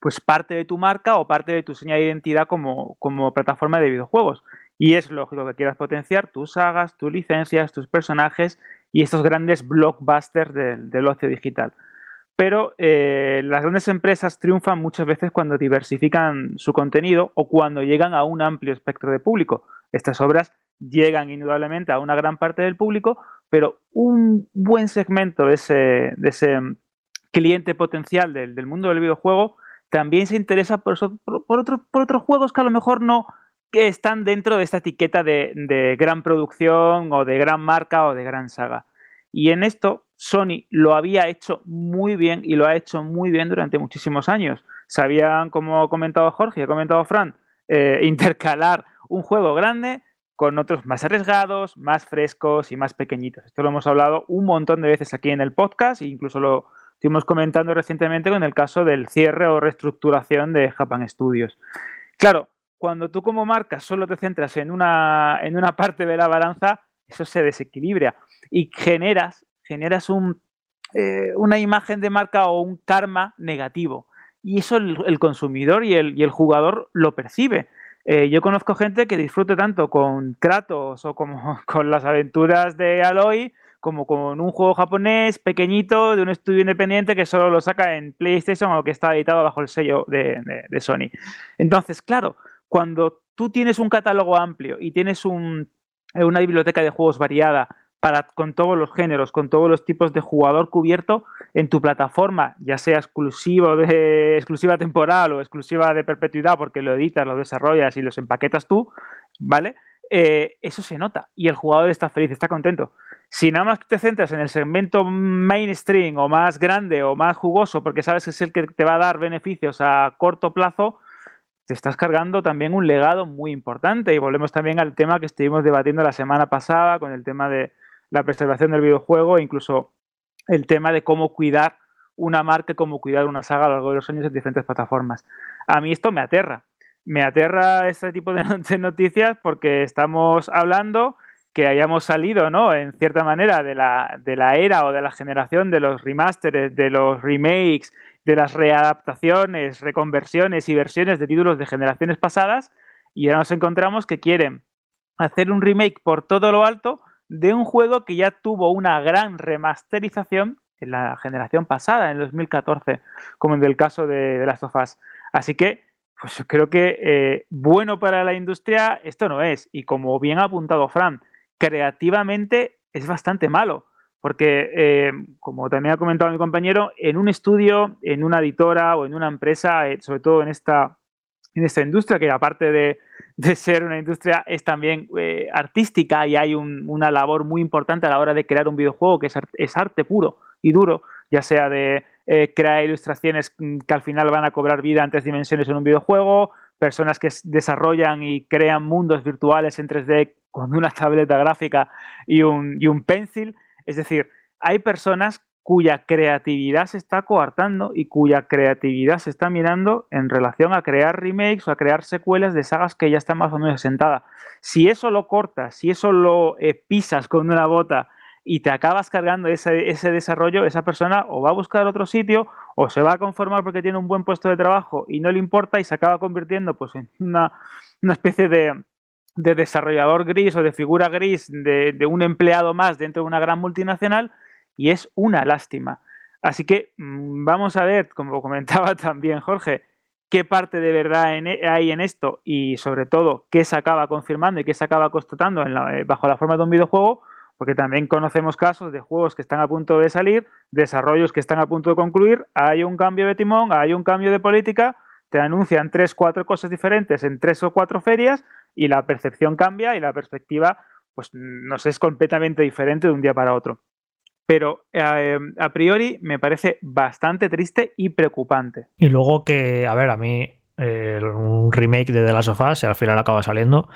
pues parte de tu marca o parte de tu señal de identidad como, como plataforma de videojuegos. Y es lógico que quieras potenciar tus sagas, tus licencias, tus personajes y estos grandes blockbusters del, del ocio digital. Pero eh, las grandes empresas triunfan muchas veces cuando diversifican su contenido o cuando llegan a un amplio espectro de público. Estas obras llegan indudablemente a una gran parte del público, pero un buen segmento de ese, de ese cliente potencial del, del, mundo del videojuego también se interesa por, por, por, otros juegos que a lo mejor no que están dentro de esta etiqueta de, gran producción o de gran marca o de gran saga. Y en esto Sony lo había hecho muy bien y lo ha hecho muy bien durante muchísimos años. Sabían, como ha comentado Jorge, ha comentado Fran, eh, intercalar un juego grande con otros más arriesgados, más frescos y más pequeñitos. Esto lo hemos hablado un montón de veces aquí en el podcast e incluso lo estuvimos comentando recientemente con el caso del cierre o reestructuración de Japan Studios. Claro, cuando tú como marca solo te centras en una, en una parte de la balanza, eso se desequilibra y generas, generas un, eh, una imagen de marca o un karma negativo. Y eso el, consumidor y el, y el, jugador lo percibe. Eh, yo conozco gente que disfrute tanto con Kratos o como con las aventuras de Aloy como con un juego japonés pequeñito de un estudio independiente que solo lo saca en PlayStation o que está editado bajo el sello de Sony. Entonces, claro, cuando tú tienes un catálogo amplio y tienes un, una biblioteca de juegos variada para, con todos los géneros, con todos los tipos de jugador cubierto en tu plataforma, ya sea exclusivo de exclusiva temporal o exclusiva de perpetuidad, porque lo editas, lo desarrollas y los empaquetas tú, ¿vale? Eh, eso se nota y el jugador está feliz, está contento. Si nada más te centras en el segmento mainstream o más grande o más jugoso, porque sabes que es el que te va a dar beneficios a corto plazo, te estás cargando también un legado muy importante. Y volvemos también al tema que estuvimos debatiendo la semana pasada con el tema de la preservación del videojuego, incluso el tema de cómo cuidar una marca, cómo cuidar una saga a lo largo de los años en diferentes plataformas. A mí esto me aterra. Me aterra este tipo de noticias porque estamos hablando que hayamos salido, ¿no? En cierta manera, de la, de la era o de la generación de los remasters, de los remakes, de las readaptaciones, reconversiones y versiones de títulos de generaciones pasadas, y ahora nos encontramos que quieren hacer un remake por todo lo alto de un juego que ya tuvo una gran remasterización en la generación pasada, en 2014, como en el caso de, las sofás. Así que, pues creo que eh, bueno para la industria esto no es. Y como bien ha apuntado Fran, creativamente es bastante malo. Porque, eh, como también ha comentado mi compañero, en un estudio, en una editora o en una empresa, eh, sobre todo en esta, en esta industria, que aparte de, de ser una industria es también eh, artística y hay un, una labor muy importante a la hora de crear un videojuego que es, es arte puro y duro, ya sea de crear ilustraciones mm, que al final van a cobrar vida en tres dimensiones en un videojuego, personas que desarrollan y crean mundos virtuales en 3D con una tableta gráfica y un, y un pencil es decir, hay personas cuya creatividad se está coartando y cuya creatividad se está mirando en relación a crear remakes o a crear secuelas de sagas que ya están más o menos asentadas. Si eso lo cortas, si eso lo eh, pisas con una bota y te acabas cargando ese, desarrollo, esa persona o va a buscar otro sitio o se va a conformar porque tiene un buen puesto de trabajo y no le importa y se acaba convirtiendo pues, en una especie de, de desarrollador gris o de figura gris de, de, un empleado más dentro de una gran multinacional y es una lástima. Así que mm, vamos a ver, como comentaba también Jorge, qué parte de verdad e, hay en esto y sobre todo qué se acaba confirmando y qué se acaba constatando eh, bajo la forma de un videojuego, porque también conocemos casos de juegos que están a punto de salir, desarrollos que están a punto de concluir, hay un cambio de timón, hay un cambio de política, te anuncian tres, cuatro cosas diferentes en tres o cuatro ferias y la percepción cambia y la perspectiva pues nos es completamente diferente de un día para otro. Pero eh, a priori me parece bastante triste y preocupante. Y luego que, a ver, a mí un remake de The Last of Us, si al final acaba saliendo,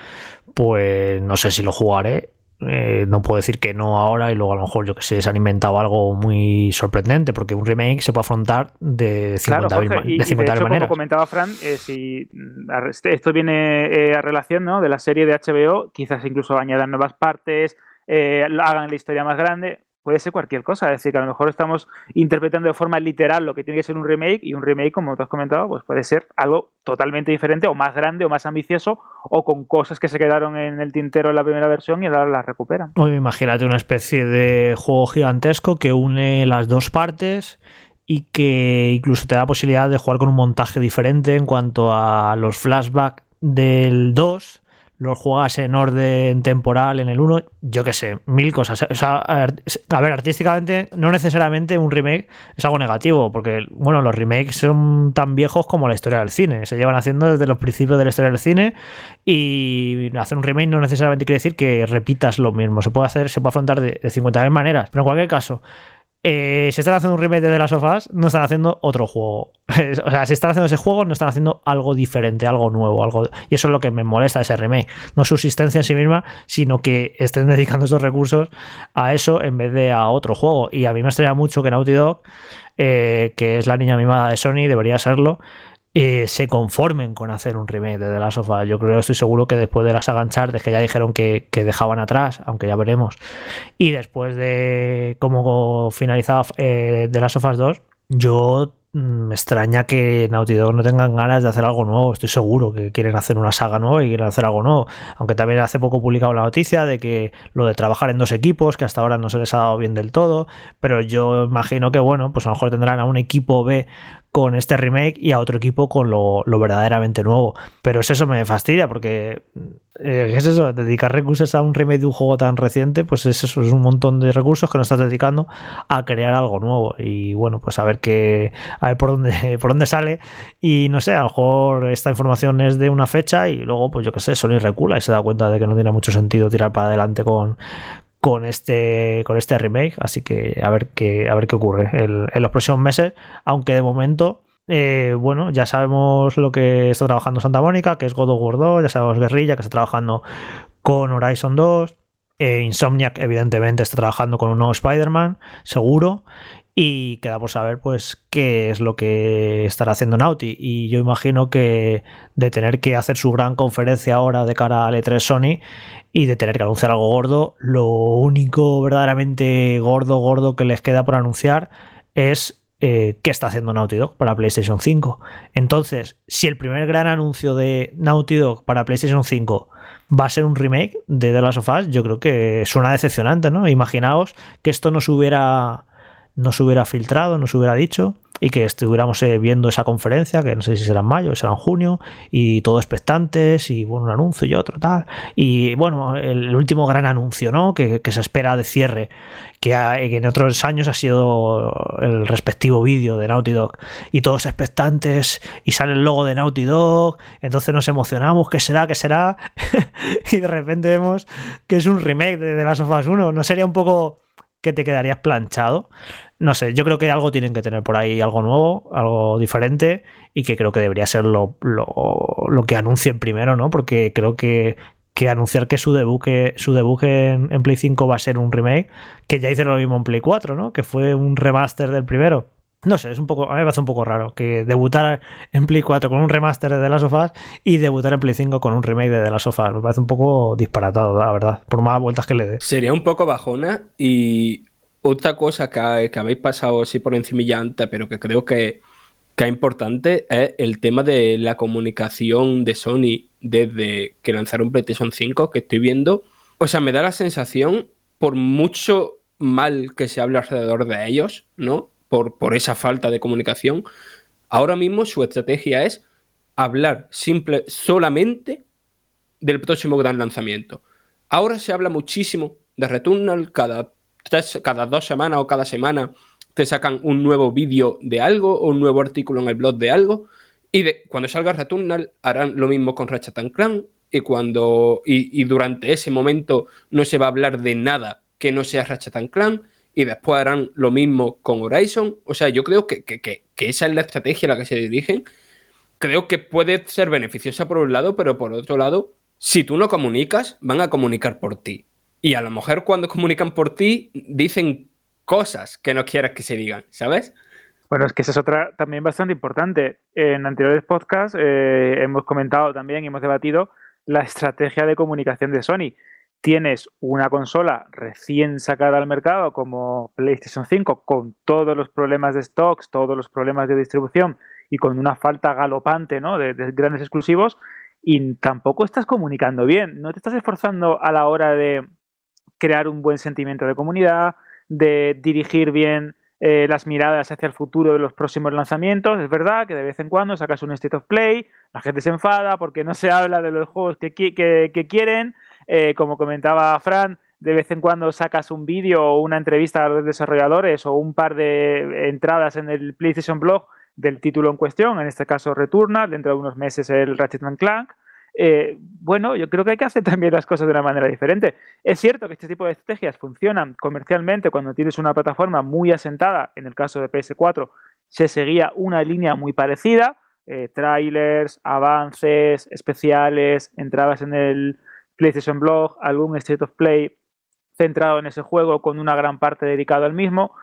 pues no sé si lo jugaré eh, no puedo decir que no ahora y luego a lo mejor yo que sé, se han inventado algo muy sorprendente porque un remake se puede afrontar de 50.000 maneras. Como comentaba Fran, eh, si mm, esto viene eh, a relación ¿no? de la serie de HBO, quizás incluso añadan nuevas partes, hagan la historia más grande puede ser cualquier cosa. Es decir, que a lo mejor estamos interpretando de forma literal lo que tiene que ser un remake y un remake, como tú has comentado, pues puede ser algo totalmente diferente o más grande o más ambicioso o con cosas que se quedaron en el tintero en la primera versión y ahora las recuperan. imagínate una especie de juego gigantesco que une las dos partes y que incluso te da posibilidad de jugar con un montaje diferente en cuanto a los flashbacks del 2 los juegas en orden temporal en el 1, yo qué sé, mil cosas. O sea, a ver, artísticamente, no necesariamente un remake es algo negativo, porque, bueno, los remakes son tan viejos como la historia del cine. Se llevan haciendo desde los principios de la historia del cine y hacer un remake no necesariamente quiere decir que repitas lo mismo. Se puede hacer, se puede afrontar de, de 50.000 maneras, pero en cualquier caso, eh, si están haciendo un remake de The Last no están haciendo otro juego. o sea, si están haciendo ese juego, no están haciendo algo diferente, algo nuevo, algo. Y eso es lo que me molesta de ese remake. No su existencia en sí misma, sino que estén dedicando esos recursos a eso en vez de a otro juego. Y a mí me extraña mucho que Naughty Dog, eh, que es la niña mimada de Sony, debería serlo, eh, se conformen con hacer un remake de The Last of Us. Yo creo, estoy seguro que después de las Saga Uncharted, que ya dijeron que, dejaban atrás, aunque ya veremos, y después de cómo finalizaba eh, The Last of Us 2, yo mm, me extraña que Naughty Dog no tengan ganas de hacer algo nuevo. Estoy seguro que quieren hacer una saga nueva y quieren hacer algo nuevo. Aunque también hace poco publicado la noticia de que lo de trabajar en dos equipos, que hasta ahora no se les ha dado bien del todo. Pero yo imagino que, bueno, pues a lo mejor tendrán a un equipo B con este remake y a otro equipo con lo, verdaderamente nuevo. Pero es eso me fastidia porque eh, es eso, dedicar recursos a un remake de un juego tan reciente, pues es eso, es un montón de recursos que no estás dedicando a crear algo nuevo. Y bueno, pues a ver qué, a ver por dónde, por dónde sale. Y no sé, a lo mejor esta información es de una fecha y luego, pues yo qué sé, Sony recula y se da cuenta de que no tiene mucho sentido tirar para adelante con, con este, con este remake. Así que a ver qué, a ver qué ocurre en los próximos meses. Aunque de momento, eh, bueno, ya sabemos lo que está trabajando Santa Mónica, que es God of War 2, ya sabemos Guerrilla, que está trabajando con Horizon 2. Eh, Insomniac, evidentemente, está trabajando con un nuevo Spider-Man, seguro. Y queda por saber, pues, qué es lo que estará haciendo Naughty. Y yo imagino que de tener que hacer su gran conferencia ahora de cara al E3 Sony, y de tener que anunciar algo gordo, lo único verdaderamente gordo, gordo que les queda por anunciar es eh, qué está haciendo Naughty Dog para PlayStation 5. Entonces, si el primer gran anuncio de Naughty Dog para PlayStation 5 va a ser un remake de The Last of Us, yo creo que suena decepcionante, ¿no? Imaginaos que esto no se hubiera, no se hubiera filtrado, no se hubiera dicho y que estuviéramos eh, viendo esa conferencia, que no sé si será en mayo, será en junio, y todo expectantes, y bueno, un anuncio y otro, tal. Y bueno, el último gran anuncio, ¿no? Que, se espera de cierre, que, en otros años ha sido el respectivo vídeo de Naughty Dog, y todos expectantes, y sale el logo de Naughty Dog, entonces nos emocionamos, ¿qué será? ¿Qué será? y de repente vemos que es un remake de The Last of Us 1, ¿no sería un poco que te quedarías planchado? No sé, yo creo que algo tienen que tener por ahí, algo nuevo, algo diferente, y que creo que debería ser lo, que anuncien primero, ¿no? Porque creo que, que anunciar que su debut, que su debut en, Play 5 va a ser un remake, que ya hice lo mismo en Play 4, ¿no? Que fue un remaster del primero. No sé, es un poco, a mí me parece un poco raro que debutar en Play 4 con un remaster de The Last of Us y debutar en Play 5 con un remake de The Last of Us. Me parece un poco disparatado, la verdad, por más vueltas que le dé. Sería un poco bajona y otra cosa que, habéis pasado así por encima antes, pero que creo que, que es importante, es el tema de la comunicación de Sony desde que lanzaron PlayStation 5, que estoy viendo. O sea, me da la sensación, por mucho mal que se hable alrededor de ellos, ¿no? por, por esa falta de comunicación, ahora mismo su estrategia es hablar simple, solamente del próximo gran lanzamiento. Ahora se habla muchísimo de Returnal, cada, cada dos semanas o cada semana te sacan un nuevo vídeo de algo o un nuevo artículo en el blog de algo. Y de, cuando salga Returnal harán lo mismo con Ratchet Clank y, cuando, y, durante ese momento no se va a hablar de nada que no sea Ratchet Clank y después harán lo mismo con Horizon. O sea, yo creo que, que, que, esa es la estrategia a la que se dirigen. Creo que puede ser beneficiosa por un lado, pero por otro lado, si tú no comunicas, van a comunicar por ti. Y a lo mejor cuando comunican por ti, dicen cosas que no quieras que se digan, ¿sabes? Bueno, es que esa es otra también bastante importante. En anteriores podcasts eh, hemos comentado también y hemos debatido la estrategia de comunicación de Sony. Tienes una consola recién sacada al mercado como PlayStation 5 con todos los problemas de stocks, todos los problemas de distribución y con una falta galopante ¿no? de, de grandes exclusivos y tampoco estás comunicando bien, no te estás esforzando a la hora de crear un buen sentimiento de comunidad, de dirigir bien eh, las miradas hacia el futuro de los próximos lanzamientos. Es verdad que de vez en cuando sacas un State of Play, la gente se enfada porque no se habla de los juegos que, que, quieren. Eh, como comentaba Fran, de vez en cuando sacas un vídeo o una entrevista a los desarrolladores o un par de entradas en el PlayStation Blog del título en cuestión, en este caso Returnal, dentro de unos meses el Ratchet Clank. Eh, bueno, yo creo que hay que hacer también las cosas de una manera diferente. Es cierto que este tipo de estrategias funcionan comercialmente cuando tienes una plataforma muy asentada, en el caso de PS4 se seguía una línea muy parecida, eh, trailers, avances, especiales, entradas en el PlayStation Blog, algún State of Play centrado en ese juego con una gran parte dedicada al mismo,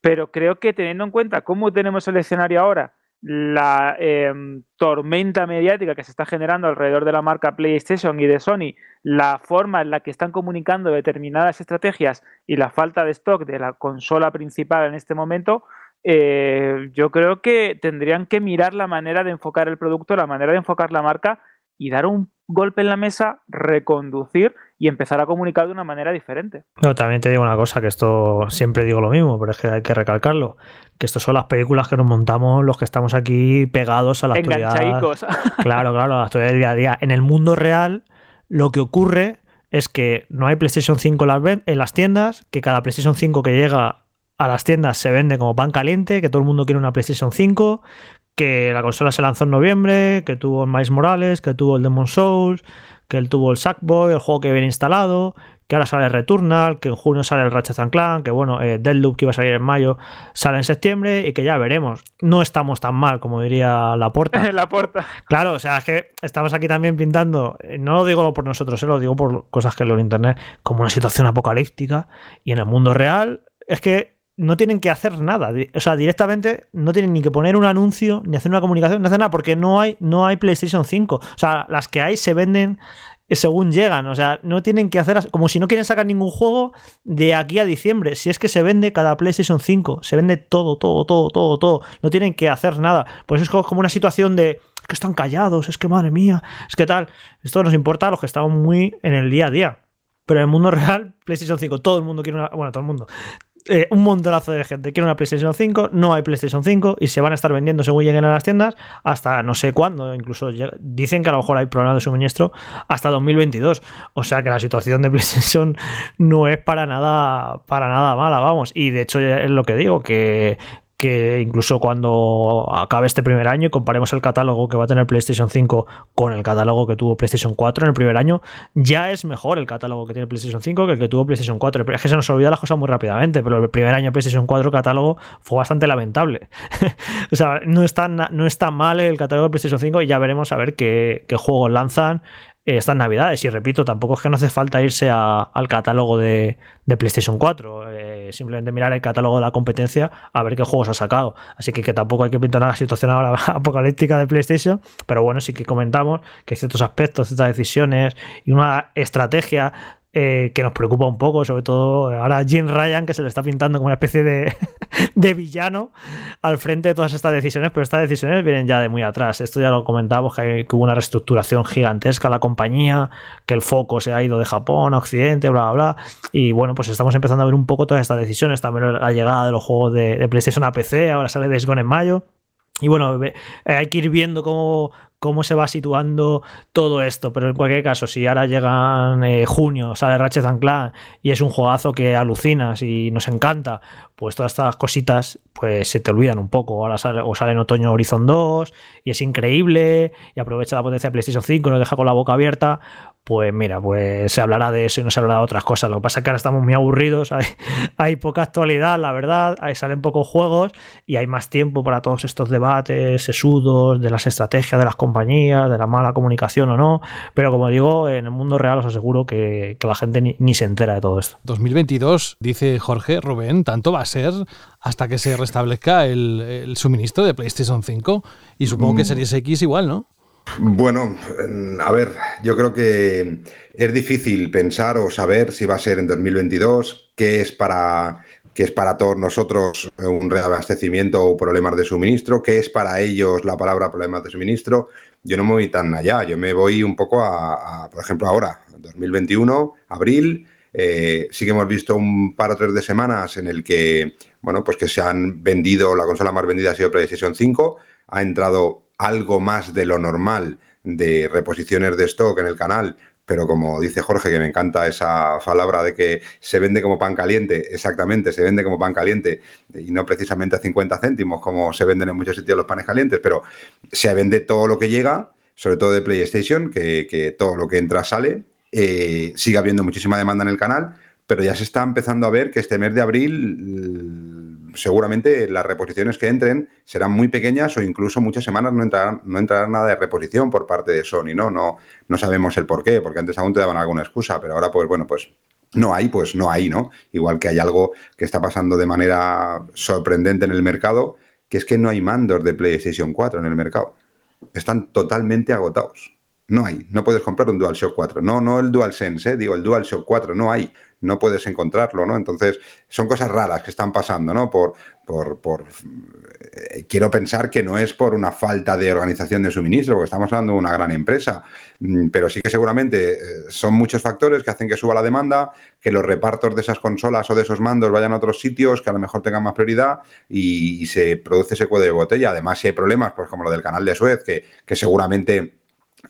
pero creo que teniendo en cuenta cómo tenemos el escenario ahora, la em, tormenta mediática que se está generando alrededor de la marca PlayStation y de Sony, la forma en la que están comunicando determinadas estrategias y la falta de stock de la consola principal en este momento, eh, yo creo que tendrían que mirar la manera de enfocar el producto, la manera de enfocar la marca y dar un golpe en la mesa, reconducir y empezar a comunicar de una manera diferente. No, también te digo una cosa, que esto siempre digo lo mismo, pero es que hay que recalcarlo, que esto son las películas que nos montamos los que estamos aquí pegados a la actualidad. Claro, claro, a la actualidad del día a día. En el mundo real, lo que ocurre es que no hay PlayStation 5 en las tiendas, que cada PlayStation 5 que llega a las tiendas se vende como pan caliente, que todo el mundo quiere una PlayStation 5, que la consola se lanzó en noviembre, que tuvo el Miles Morales, que tuvo el Demon Souls, que él tuvo el Sackboy, el juego que viene instalado, que ahora sale Returnal, que en junio sale el Ratchet Clank, que bueno, eh, Deadloop que iba a salir en mayo sale en septiembre y que ya veremos. No estamos tan mal, como diría la puerta. la puerta. Claro, o sea, es que estamos aquí también pintando, no lo digo por nosotros, eh, lo digo por cosas que leo en internet, como una situación apocalíptica y en el mundo real es que no tienen que hacer nada. O sea, directamente no tienen ni que poner un anuncio, ni hacer una comunicación, ni hacer nada, porque no hay, no hay PlayStation 5. O sea, las que hay se venden según llegan. O sea, no tienen que hacer como si no quieren sacar ningún juego de aquí a diciembre. Si es que se vende cada PlayStation 5, se vende todo, todo, todo, todo, todo. No tienen que hacer nada. Pues es como una situación de que están callados, es que madre mía, es que tal. Esto nos importa a los que estamos muy en el día a día. Pero en el mundo real, PlayStation 5, todo el mundo quiere una. Bueno, todo el mundo. Eh, un montonazo de gente quiere una PlayStation 5, no hay PlayStation 5 y se van a estar vendiendo según lleguen a las tiendas hasta no sé cuándo. Incluso dicen que a lo mejor hay problemas de suministro hasta 2022. O sea que la situación de PlayStation no es para nada, para nada mala, vamos. Y de hecho es lo que digo, que que incluso cuando acabe este primer año y comparemos el catálogo que va a tener PlayStation 5 con el catálogo que tuvo PlayStation 4 en el primer año, ya es mejor el catálogo que tiene PlayStation 5 que el que tuvo PlayStation 4. Es que se nos olvida las cosas muy rápidamente, pero el primer año PlayStation 4 catálogo fue bastante lamentable. o sea, no está, no está mal el catálogo de PlayStation 5 y ya veremos a ver qué, juegos lanzan estas navidades. Y repito, tampoco es que no hace falta irse al catálogo de, PlayStation 4, eh, simplemente mirar el catálogo de la competencia a ver qué juegos ha sacado. Así que, que tampoco hay que pintar la situación ahora apocalíptica de PlayStation, pero bueno, sí que comentamos que ciertos aspectos, ciertas decisiones y una estrategia eh, que nos preocupa un poco, sobre todo ahora Jim Ryan, que se le está pintando como una especie de, de villano al frente de todas estas decisiones, pero estas decisiones vienen ya de muy atrás. Esto ya lo comentábamos, que, hubo una reestructuración gigantesca en la compañía, que el foco se ha ido de Japón a Occidente, bla, bla, bla. Y bueno, pues estamos empezando a ver un poco todas estas decisiones. También la llegada de los juegos de, PlayStation a PC, ahora sale Days Gone en mayo. Y bueno, hay que ir viendo cómo, cómo se va situando todo esto. Pero en cualquier caso, si ahora llega eh, junio, sale Ratchet Clank y es un juegazo que alucinas y nos encanta, pues todas estas cositas pues se te olvidan un poco. Ahora sale, o sale en otoño Horizon 2 y es increíble y aprovecha la potencia de PlayStation 5 y nos deja con la boca abierta pues mira, pues se hablará de eso y no se hablará de otras cosas. Lo que pasa es que ahora estamos muy aburridos, hay, hay poca actualidad, la verdad, hay, salen pocos juegos y hay más tiempo para todos estos debates sesudos de las estrategias de las compañías, de la mala comunicación o no. Pero como digo, en el mundo real os aseguro que, la gente ni, se entera de todo esto. 2022, dice Jorge Rubén, tanto va a ser hasta que se restablezca el, el suministro de PlayStation 5 y supongo que mm. Series X igual, ¿no? Bueno, a ver, yo creo que es difícil pensar o saber si va a ser en 2022, qué es para, qué es para todos nosotros un reabastecimiento o problemas de suministro, qué es para ellos la palabra problemas de suministro. Yo no me voy tan allá, yo me voy un poco a, por ejemplo, ahora, 2021, abril, eh, sí que hemos visto un par o tres de semanas en el que, bueno, pues que se han vendido, la consola más vendida ha sido PlayStation 5, ha entrado algo más de lo normal de reposiciones de stock en el canal, pero como dice Jorge, que me encanta esa palabra de que se vende como pan caliente, exactamente, se vende como pan caliente y no precisamente a 50 céntimos como se venden en muchos sitios los panes calientes, pero se vende todo lo que llega, sobre todo de PlayStation, que, todo lo que entra sale, eh, sigue habiendo muchísima demanda en el canal, pero ya se está empezando a ver que este mes de abril seguramente las reposiciones que entren serán muy pequeñas o incluso muchas semanas no entrarán, no entrará nada de reposición por parte de Sony, ¿no? ¿no? No sabemos el por qué, porque antes aún te daban alguna excusa, pero ahora pues bueno, pues no hay, pues no hay, ¿no? Igual que hay algo que está pasando de manera sorprendente en el mercado, que es que no hay mandos de PlayStation 4 en el mercado. Están totalmente agotados. No hay, no puedes comprar un DualShock 4. No, no el DualSense, ¿eh? digo el DualShock 4, no hay no puedes encontrarlo, ¿no? Entonces, son cosas raras que están pasando, ¿no? Por, por, por eh, quiero pensar que no es por una falta de organización de suministro, porque estamos hablando de una gran empresa, mm, pero sí que seguramente eh, son muchos factores que hacen que suba la demanda, que los repartos de esas consolas o de esos mandos vayan a otros sitios que a lo mejor tengan más prioridad y, se produce ese cuello de botella. Además, si hay problemas, pues como lo del canal de Suez, que, que seguramente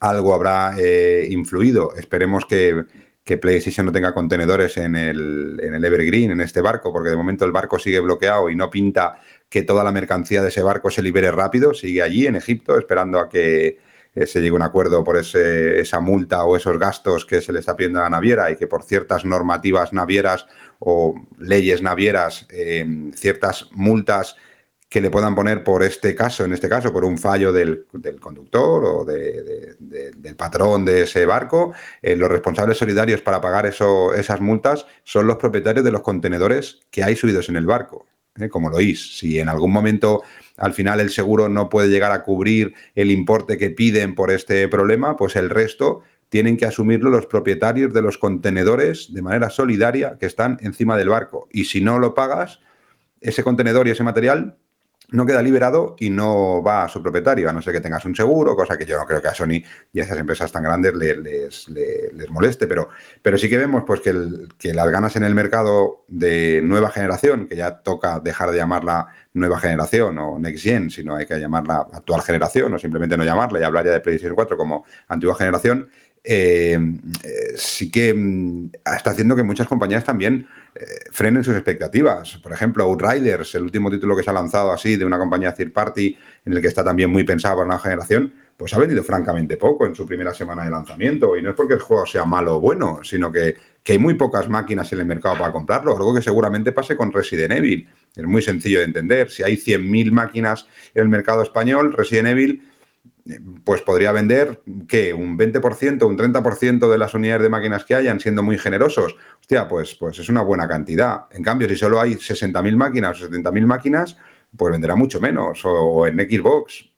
algo habrá eh, influido, esperemos que que PlayStation no tenga contenedores en el, en el Evergreen, en este barco, porque de momento el barco sigue bloqueado y no pinta que toda la mercancía de ese barco se libere rápido, sigue allí en Egipto esperando a que eh, se llegue a un acuerdo por esa multa o esos gastos que se le está pidiendo a la naviera y que por ciertas normativas navieras o leyes navieras, eh, ciertas multas que le puedan poner por este caso, en este caso, por un fallo del, conductor o del patrón de ese barco, eh, los responsables solidarios para pagar eso, esas multas son los propietarios de los contenedores que hay subidos en el barco, ¿eh? como lo is. Si en algún momento al final el seguro no puede llegar a cubrir el importe que piden por este problema, pues el resto tienen que asumirlo los propietarios de los contenedores de manera solidaria que están encima del barco. Y si no lo pagas, ese contenedor y ese material no queda liberado y no va a su propietario, a no ser que tengas un seguro, cosa que yo no creo que a Sony y a esas empresas tan grandes les, les, moleste, pero, pero sí que vemos pues, que, que, las ganas en el mercado de nueva generación, que ya toca dejar de llamarla nueva generación o next gen, sino hay que llamarla actual generación o simplemente no llamarla y hablar ya de PlayStation 4 como antigua generación, eh, eh, sí que mm, está haciendo que muchas compañías también frenen sus expectativas. Por ejemplo, Outriders, el último título que se ha lanzado así de una compañía third party, en el que está también muy pensado para una generación, pues ha vendido francamente poco en su primera semana de lanzamiento. Y no es porque el juego sea malo o bueno, sino que, que hay muy pocas máquinas en el mercado para comprarlo. Algo que seguramente pase con Resident Evil. Es muy sencillo de entender. Si hay 100.000 máquinas en el mercado español, Resident Evil pues podría vender, ¿qué? Un 20%, un 30% de las unidades de máquinas que hayan, siendo muy generosos. Hostia, pues, pues es una buena cantidad. En cambio, si solo hay 60.000 máquinas o 70.000 máquinas, pues venderá mucho menos. O, en Xbox,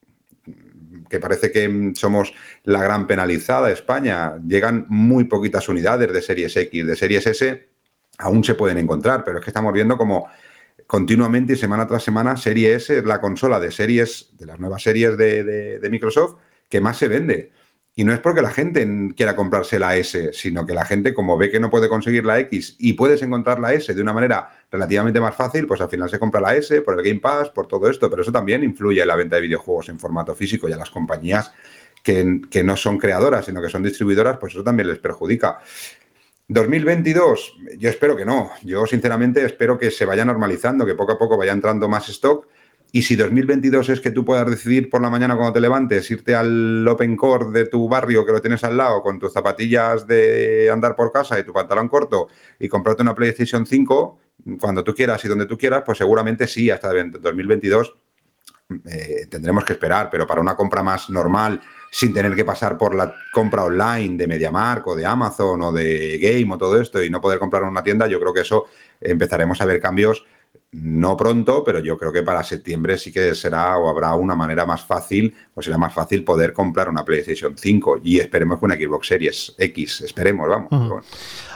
que parece que somos la gran penalizada, España, llegan muy poquitas unidades de series X, de series S, aún se pueden encontrar, pero es que estamos viendo como continuamente semana tras semana, Serie S es la consola de series, de las nuevas series de Microsoft, que más se vende. Y no es porque la gente quiera comprarse la S, sino que la gente, como ve que no puede conseguir la X y puedes encontrar la S de una manera relativamente más fácil, pues al final se compra la S por el Game Pass, por todo esto. Pero eso también influye en la venta de videojuegos en formato físico y a las compañías que, que no son creadoras, sino que son distribuidoras, pues eso también les perjudica. 2022, yo espero que no. Yo sinceramente espero que se vaya normalizando, que poco a poco vaya entrando más stock. Y si 2022 es que tú puedas decidir por la mañana cuando te levantes, irte al Open Core de tu barrio que lo tienes al lado con tus zapatillas de andar por casa y tu pantalón corto y comprarte una PlayStation 5 cuando tú quieras y donde tú quieras, pues seguramente sí, hasta 2022 eh, tendremos que esperar, pero para una compra más normal, sin tener que pasar por la compra online de MediaMark o de Amazon o de Game o todo esto y no poder comprar en una tienda, yo creo que eso empezaremos a ver cambios no pronto, pero yo creo que para septiembre sí que será o habrá una manera más fácil, o será más fácil poder comprar una PlayStation 5 y esperemos que una Xbox Series X, esperemos, vamos.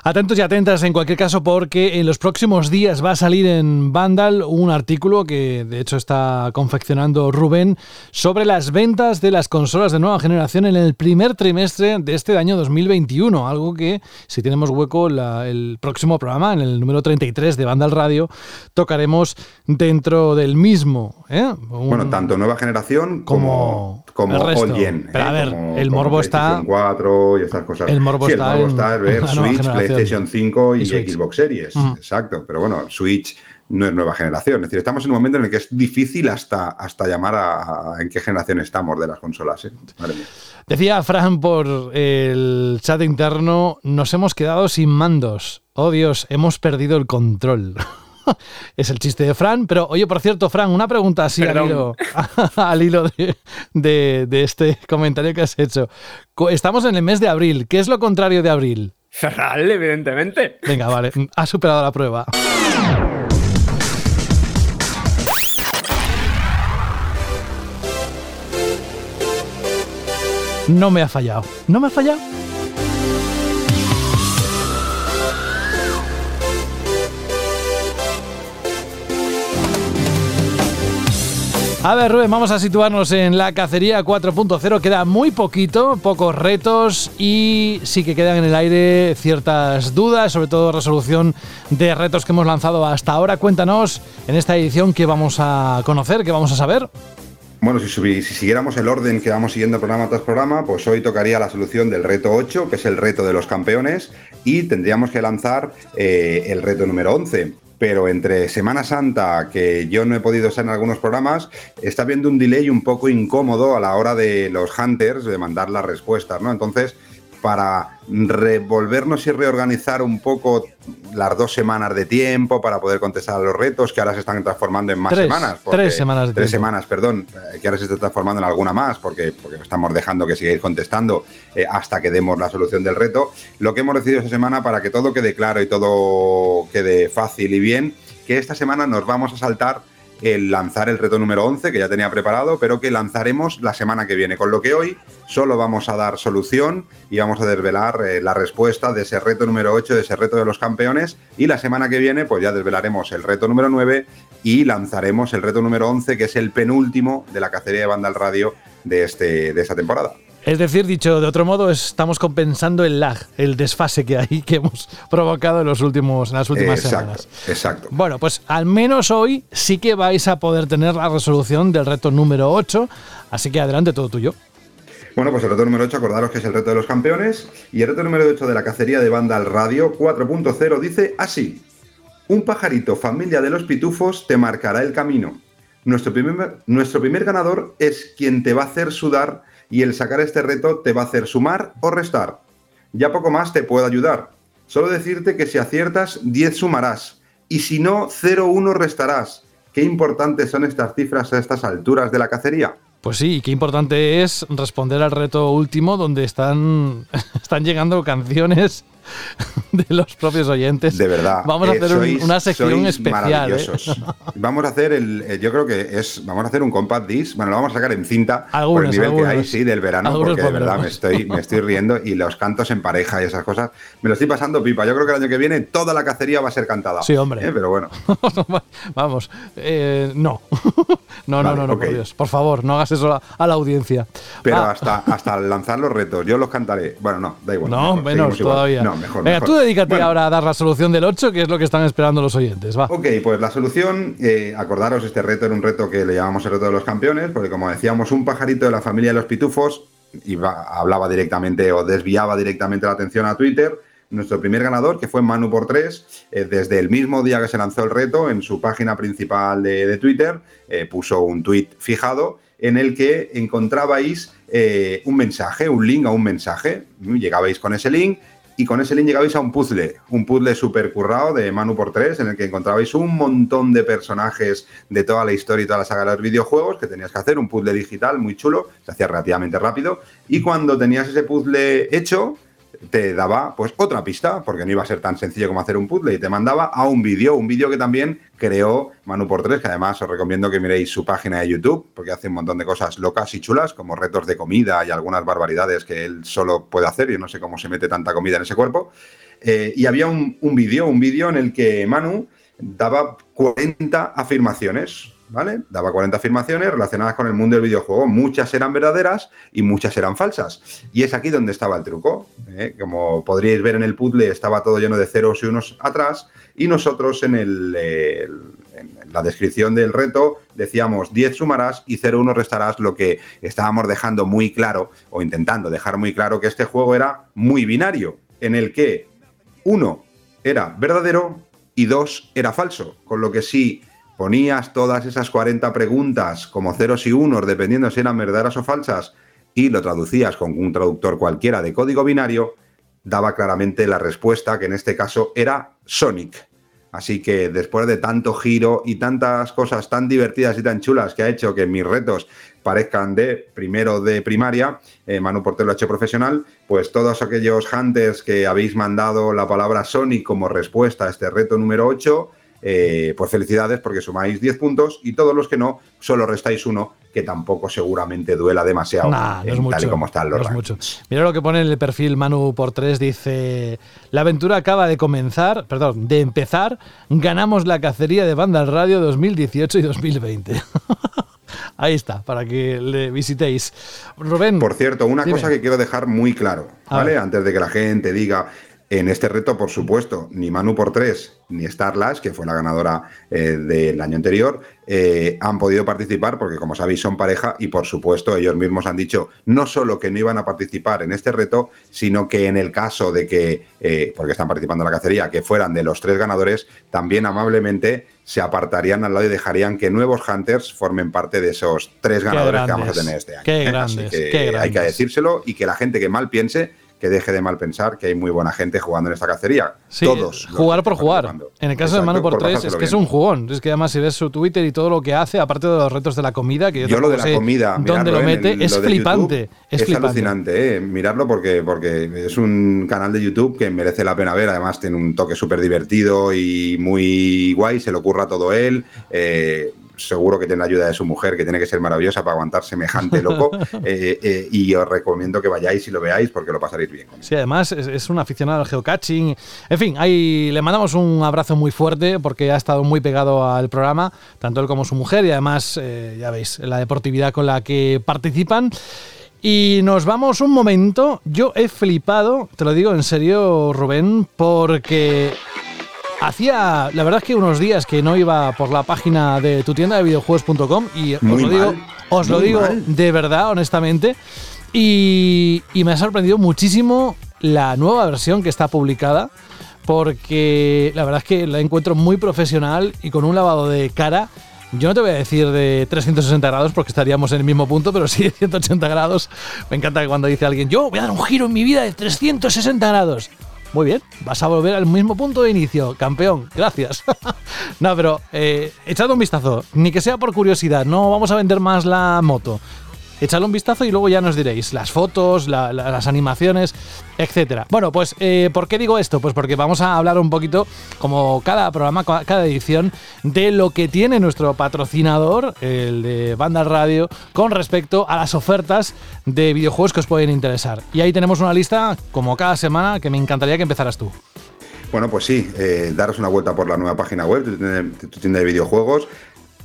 Atentos y atentas en cualquier caso porque en los próximos días va a salir en Vandal un artículo que de hecho está confeccionando Rubén sobre las ventas de las consolas de nueva generación en el primer trimestre de este año 2021. Algo que si tenemos hueco la- el próximo programa, en el número 33 de Vandal Radio, tocaremos dentro del mismo. ¿eh? Un- Bueno, tanto nueva generación Como como, como all gen. Pero a ver, Como- el como morbo está- PlayStation 4 y estas cosas. El morbo Sí, está el morbo está en ver Switch, generación. PlayStation 5 y, Y Switch. Xbox Series. Ujú. Exacto. Pero bueno, Switch no es nueva generación. Es decir, estamos en un momento en el que es difícil hasta, hasta llamar a, a en qué generación estamos de las consolas. ¿eh? Decía Fran por el chat interno, nos hemos quedado sin mandos. Oh Dios, hemos perdido el control. es el chiste de Fran, pero oye, por cierto, Fran, una pregunta así al hilo, al hilo de, de- de este comentario que has hecho. Estamos en el mes de abril. ¿Qué es lo contrario de abril? Cerral, evidentemente. Venga, vale, ha superado la prueba. No me ha fallado. No me ha fallado. A ver, Rubén, vamos a situarnos en la cacería 4.0. Queda muy poquito, pocos retos y sí que quedan en el aire ciertas dudas, sobre todo resolución de retos que hemos lanzado hasta ahora. Cuéntanos en esta edición qué vamos a conocer, qué vamos a saber. Bueno, si, si siguiéramos el orden que vamos siguiendo programa tras programa, pues hoy tocaría la solución del reto 8, que es el reto de los campeones, y tendríamos que lanzar eh, el reto número 11. Pero entre Semana Santa, que yo no he podido estar en algunos programas, está habiendo un delay un poco incómodo a la hora de los hunters de mandar las respuestas, ¿no? Entonces, para revolvernos y reorganizar un poco las dos semanas de tiempo para poder contestar a los retos que ahora se están transformando en más Tres, semanas. tres semanas de tres tiempo. semanas, perdón, eh, que ahora se está transformando en alguna más porque, porque estamos dejando que sigáis contestando eh, hasta que demos la solución del reto. Lo que hemos decidido esta semana para que todo quede claro y todo quede fácil y bien, que esta semana nos vamos a saltar el lanzar el reto número 11, que ya tenía preparado, pero que lanzaremos la semana que viene. Con lo que hoy solo vamos a dar solución y vamos a desvelar eh, la respuesta de ese reto número 8, de ese reto de los campeones. Y la semana que viene, pues ya desvelaremos el reto número 9 y lanzaremos el reto número 11, que es el penúltimo de la cacería de banda al radio de, este, de esta temporada. Es decir, dicho de otro modo, estamos compensando el lag, el desfase que hay que hemos provocado en, los últimos, en las últimas exacto, semanas. exacto. Bueno, pues al menos hoy sí que vais a poder tener la resolución del reto número 8, así que adelante todo tuyo. Bueno, pues el reto número 8, acordaros que es el reto de los campeones. Y el reto número 8 de la cacería de banda al radio 4.0 dice así. Un pajarito familia de los pitufos te marcará el camino. Nuestro primer, nuestro primer ganador es quien te va a hacer sudar y el sacar este reto te va a hacer sumar o restar. Ya poco más te puedo ayudar. Solo decirte que si aciertas, 10 sumarás. Y si no, 0,1 restarás. Qué importantes son estas cifras a estas alturas de la cacería. Pues sí, y qué importante es responder al reto último donde están, están llegando canciones de los propios oyentes. De verdad. Vamos a eh, hacer un- una sección especial. ¿eh? Vamos a hacer el. eh, Yo creo que es. Vamos a hacer un compact disc. Bueno, lo vamos a sacar en cinta. por Algunos, el nivel que hay, sí, del verano. Algunos porque de verdad me estoy, me estoy riendo. Y los cantos en pareja y esas cosas. Me lo estoy pasando pipa. Yo creo que el año que viene toda la cacería va a ser cantada. Sí, hombre. Eh, Pero bueno. Vamos, no. no, no, Vale, no, no, por Dios. Por favor, no hagas eso a, a la audiencia. Pero Ah, hasta, hasta lanzar los retos, yo los cantaré. Bueno, no, da igual. no, mejor, menos todavía. No, mejor. Venga, mejor. tú dedícate Bueno, ahora a dar la solución del 8, que es lo que están esperando los oyentes. Va. Ok, pues la solución, eh, acordaros, este reto era un reto que le llamamos el reto de los campeones, porque como decíamos, un pajarito de la familia de los pitufos iba, hablaba directamente o desviaba directamente la atención a Twitter. Nuestro primer ganador, que fue Manu por 3, desde el mismo día que se lanzó el reto, en su página principal de, de Twitter, eh, puso un tweet fijado en el que encontrabais eh, un mensaje, un link a un mensaje. Llegabais con ese link y con ese link llegabais a un puzzle, un puzzle super currado de Manu por 3, en el que encontrabais un montón de personajes de toda la historia y toda la saga de los videojuegos que tenías que hacer, un puzzle digital muy chulo, se hacía relativamente rápido, y cuando tenías ese puzzle hecho, te daba pues otra pista, porque no iba a ser tan sencillo como hacer un puzzle, y te mandaba a un vídeo, un vídeo que también creó Manu por 3, que además os recomiendo que miréis su página de YouTube, porque hace un montón de cosas locas y chulas, como retos de comida y algunas barbaridades que él solo puede hacer, yo no sé cómo se mete tanta comida en ese cuerpo. Eh, y había un vídeo, un vídeo en el que Manu daba 40 afirmaciones, ¿vale? Daba 40 afirmaciones relacionadas con el mundo del videojuego. Muchas eran verdaderas y muchas eran falsas. Y es aquí donde estaba el truco. ¿eh? Como podríais ver en el puzzle, estaba todo lleno de ceros y unos atrás. Y nosotros en, el, en la descripción del reto decíamos 10 sumarás y 0 1 restarás, lo que estábamos dejando muy claro, o intentando dejar muy claro, que este juego era muy binario, en el que uno era verdadero y dos era falso. Con lo que si ponías todas esas 40 preguntas como ceros y unos, dependiendo si eran verdaderas o falsas, y lo traducías con un traductor cualquiera de código binario, daba claramente la respuesta, que en este caso era Sonic. Así que después de tanto giro y tantas cosas tan divertidas y tan chulas que ha hecho que mis retos parezcan de primero de primaria, eh, Manu Portero lo ha hecho profesional, pues todos aquellos hunters que habéis mandado la palabra Sonic como respuesta a este reto número 8, eh, pues felicidades porque sumáis 10 puntos y todos los que no, solo restáis uno, que tampoco seguramente duela demasiado Nah, no es en mucho. tal y como están los no es rankings. mucho. Mira lo que pone en el perfil Manu por 3 dice, la aventura acaba de comenzar, perdón, de empezar, ganamos la cacería de banda al radio 2018 y 2020. Ahí está, para que le visitéis. Rubén. Por cierto, una Dime. cosa que quiero dejar muy claro, ¿vale? Antes de que la gente diga, en este reto, por supuesto, ni Manu por 3 ni Starlash, que fue la ganadora eh, del año anterior, eh, han podido participar porque, como sabéis, son pareja y, por supuesto, ellos mismos han dicho no solo que no iban a participar en este reto, sino que en el caso de que, eh, porque están participando en la cacería, que fueran de los tres ganadores, también amablemente se apartarían al lado y dejarían que nuevos Hunters formen parte de esos tres ganadores que vamos a tener este año. qué grandes, Así que qué hay que decírselo y que la gente que mal piense, que deje de mal pensar que hay muy buena gente jugando en esta cacería. Sí, Todos. jugar por jugar. En el caso de Manu por por 3 es que es un jugón. Es que además si ves su Twitter y todo lo que hace, aparte de los retos de la comida, que yo, Yo lo de la sé comida, dónde lo mete, es lo flipante. YouTube, es es flipante. alucinante, ¿eh? Miradlo porque, porque es un canal de YouTube que merece la pena ver. Además, tiene un toque súper divertido y muy guay. Se le ocurra todo él. Eh, seguro que tiene la ayuda de su mujer, que tiene que ser maravillosa para aguantar semejante loco. Eh, eh, y os recomiendo que vayáis y lo veáis porque lo pasaréis bien. con él. Sí, además es, es un aficionado al geocaching. En fin, ahí le mandamos un abrazo muy fuerte porque ha estado muy pegado al programa, tanto él como su mujer, y además, eh, ya veis, la deportividad con la que participan. Y nos vamos un momento. Yo he flipado, te lo digo en serio, Rubén, porque hacía, la verdad es que unos días que no iba por la página de tu tienda de videojuegos.com y os Muy lo digo, mal, os lo digo mal. de verdad, honestamente. Y, y me ha sorprendido muchísimo la nueva versión que está publicada, porque la verdad es que la encuentro muy profesional y con un lavado de cara. Yo no te voy a decir de 360 grados porque estaríamos en el mismo punto, pero sí de 180 grados. Me encanta que cuando dice alguien, yo voy a dar un giro en mi vida de 360 grados. Muy bien, vas a volver al mismo punto de inicio, campeón, gracias. no, pero eh, echad un vistazo, ni que sea por curiosidad, no vamos a vender más la moto. Echadle un vistazo y luego ya nos diréis las fotos, la- la- las animaciones, etcétera. Bueno, pues, eh, ¿por qué digo esto? Pues porque vamos a hablar un poquito, como cada programa, ca- cada edición, de lo que tiene nuestro patrocinador, el de Banda Radio, con respecto a las ofertas de videojuegos que os pueden interesar. Y ahí tenemos una lista, como cada semana, que me encantaría que empezaras tú. Bueno, pues sí, eh, daros una vuelta por la nueva página web, tienda, tu tienda de videojuegos,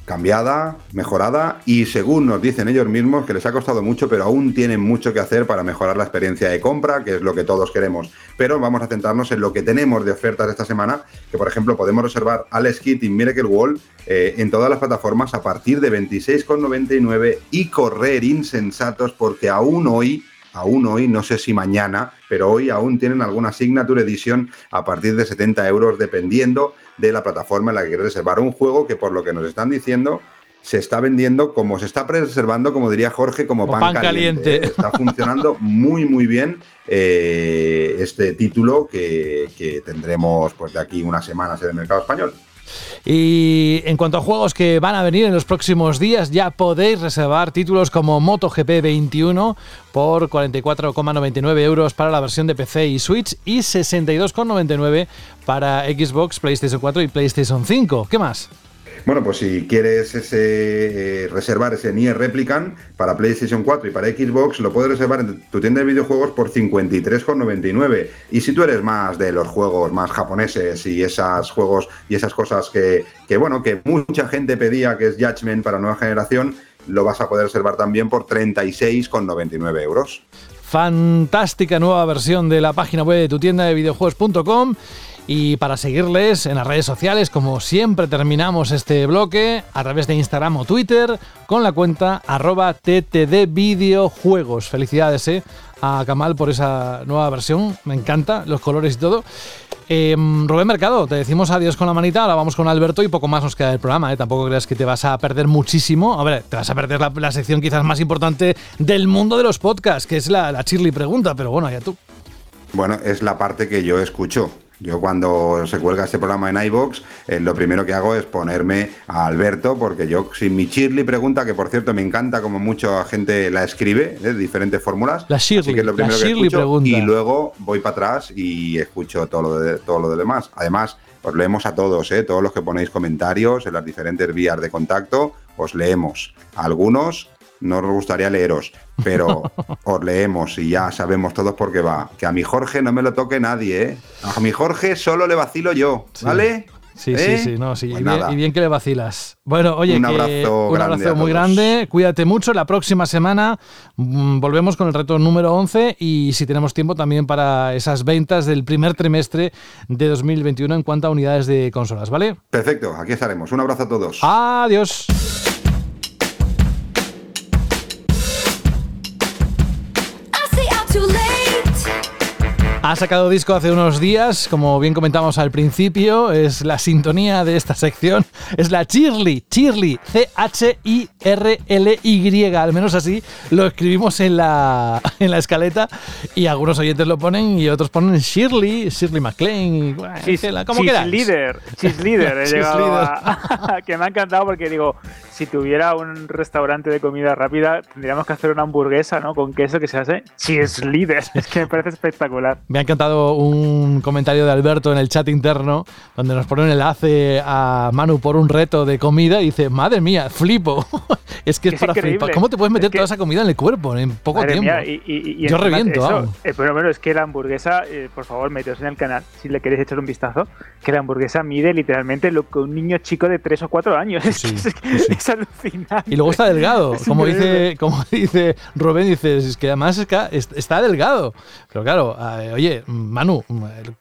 cambiada, mejorada y según nos dicen ellos mismos que les ha costado mucho, pero aún tienen mucho que hacer para mejorar la experiencia de compra, que es lo que todos queremos. Pero vamos a centrarnos en lo que tenemos de ofertas esta semana, que por ejemplo podemos reservar Alex Kit y Miracle Wall eh, en todas las plataformas a partir de 26,99 y correr insensatos porque aún hoy aún hoy, no sé si mañana, pero hoy aún tienen alguna Signature Edition a partir de 70 euros, dependiendo de la plataforma en la que quieres reservar un juego que, por lo que nos están diciendo, se está vendiendo como se está reservando, como diría Jorge, como, Como pan, pan caliente. caliente. ¿eh? Está funcionando muy, muy bien eh, este título que, que tendremos pues, de aquí unas semanas en el mercado español. Y en cuanto a juegos que van a venir en los próximos días, ya podéis reservar títulos como MotoGP 21 por 44,99 euros para la versión de PC y Switch y 62,99 para Xbox, PlayStation 4 y PlayStation 5. ¿Qué más? Bueno, pues si quieres ese, eh, reservar ese Nier Replicant para PlayStation 4 y para Xbox, lo puedes reservar en tu tienda de videojuegos por 53,99. Y si tú eres más de los juegos más japoneses y esos juegos y esas cosas que, bueno, que mucha gente pedía, que es Judgment para nueva generación, lo vas a poder reservar también por 36,99 euros. Fantástica nueva versión de la página web de tu tienda de videojuegos.com. Y para seguirles en las redes sociales, como siempre terminamos este bloque, a través de Instagram o Twitter, con la cuenta arroba TTD Videojuegos. Felicidades eh, a Kamal por esa nueva versión, me encanta, los colores y todo. Eh, Rubén Mercado, te decimos adiós con la manita, ahora vamos con Alberto y poco más nos queda del programa, ¿eh? tampoco creas que te vas a perder muchísimo. A ver, te vas a perder la, sección quizás más importante del mundo de los podcasts, que es la, la Pregunta, pero bueno, ya tú. Bueno, es la parte que yo escucho. Yo cuando se cuelga este programa en iBox, eh, lo primero que hago es ponerme a Alberto, porque yo, si mi Shirley pregunta, que por cierto me encanta como mucha gente la escribe, de diferentes fórmulas, La así Shirley, que es lo la primero que Shirley escucho, y luego voy para atrás y escucho todo lo, de, todo lo de demás. Además, os leemos a todos, ¿eh? todos los que ponéis comentarios en las diferentes vías de contacto, os leemos. Algunos no nos gustaría leeros, pero os leemos y ya sabemos todos por qué va. Que a mi Jorge no me lo toque nadie, ¿eh? A mi Jorge solo le vacilo yo, ¿vale? Sí, ¿Eh? sí, sí, no, sí. Pues y, bien, nada. y bien que le vacilas. Bueno, oye, Un que- abrazo un abrazo muy grande. Cuídate mucho. La próxima semana mm, volvemos con el reto número 11 y si tenemos tiempo también para esas ventas del primer trimestre de 2021 en cuanto a unidades de consolas, ¿vale? Perfecto, aquí estaremos. Un abrazo a todos. Adiós. Ha sacado disco hace unos días, como bien comentamos al principio, es la sintonía de esta sección, es la Chirly, Chirly, C-H-I-R-L-Y, al menos así lo escribimos en la, en la escaleta y algunos oyentes lo ponen y otros ponen Shirley, Shirley MacLaine, y, bueno, Chis, que la- como queráis. líder, chis líder, he Cheese llegado a- que me ha encantado porque digo, si tuviera un restaurante de comida rápida, tendríamos que hacer una hamburguesa, ¿no? Con queso que se hace cheese líder. Es que me parece espectacular. Me ha encantado un comentario de Alberto en el chat interno donde nos pone un enlace a Manu por un reto de comida y dice, madre mía, flipo. es que es, Es para increíble. flipar. ¿Cómo te puedes meter Es que- toda esa comida en el cuerpo en poco tiempo? mía, y, y- y Yo reviento, eso, eh, pero bueno, es que la hamburguesa, eh, por favor, meteos en el canal si le queréis echar un vistazo, que la hamburguesa mide literalmente lo que un niño chico de 3 o 4 años. Es, Sí, que es- sí, sí. es alucinante. Y luego está delgado, como dice, como dice Rubén, dice, es que además está delgado. Pero claro, eh, oye, Manu,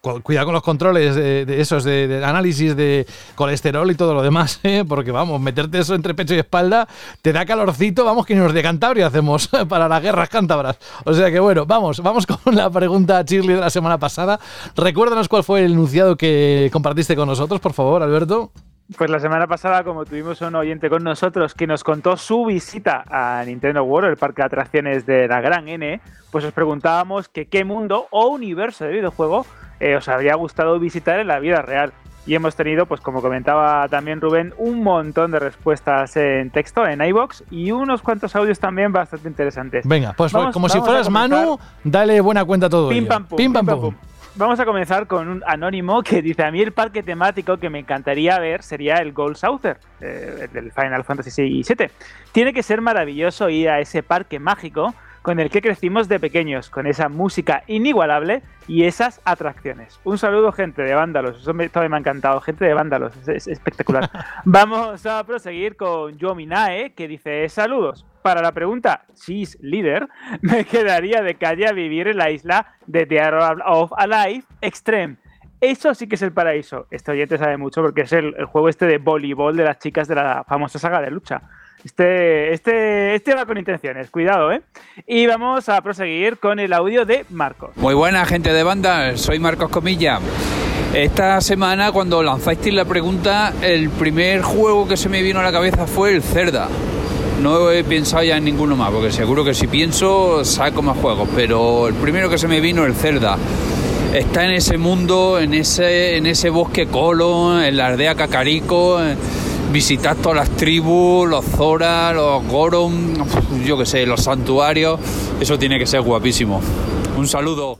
cu- cuidado con los controles de, esos, de, de análisis de colesterol y todo lo demás, ¿eh? porque vamos, meterte eso entre pecho y espalda te da calorcito, vamos, que nos de Cantabria hacemos para las guerras cántabras. O sea que bueno, vamos, vamos con la pregunta Shirley de la semana pasada. Recuérdanos cuál fue el enunciado que compartiste con nosotros, por favor, Alberto. Pues la semana pasada, como tuvimos un oyente con nosotros que nos contó su visita a Nintendo World, el parque de atracciones de la Gran N, pues os preguntábamos que qué mundo o universo de videojuego eh, os habría gustado visitar en la vida real. y hemos tenido, pues como comentaba también Rubén, un montón de respuestas en texto en iBox y unos cuantos audios también bastante interesantes. Venga, pues Vamos- como si vamos fueras Manu, dale buena cuenta a todo Pim ello. pam pum. Pim, pam, pum. Vamos a comenzar con un anónimo que dice: A mí el parque temático que me encantaría ver sería el Gold Souther, eh, el del Final Fantasy VII. Tiene que ser maravilloso ir a ese parque mágico con el que crecimos de pequeños, con esa música inigualable y esas atracciones. Un saludo, gente de Vándalos. Eso me, todavía me ha encantado. Gente de Vándalos, es, es espectacular. Vamos a proseguir con Yominae, que dice: Saludos. Para la pregunta Cheese Leader, me quedaría de calle a vivir en la isla de Dead of Alive Extreme. Eso sí que es el paraíso. Este oyente sabe mucho porque es el, el juego este de voleibol de las chicas de la famosa saga de lucha. Este, este, este va con intenciones, cuidado, ¿eh? Y vamos a proseguir con el audio de Marcos. Muy buena gente de banda, soy Marcos Comilla. Esta semana cuando lanzasteis la pregunta, el primer juego que se me vino a la cabeza fue el Cerda. No he pensado ya en ninguno más, porque seguro que si pienso saco más juegos, pero el primero que se me vino el Cerda. Está en ese mundo, en ese, en ese bosque colo, en la aldea Cacarico, visitar todas las tribus, los Zora, los Goron, yo que sé, los santuarios. Eso tiene que ser guapísimo. Un saludo.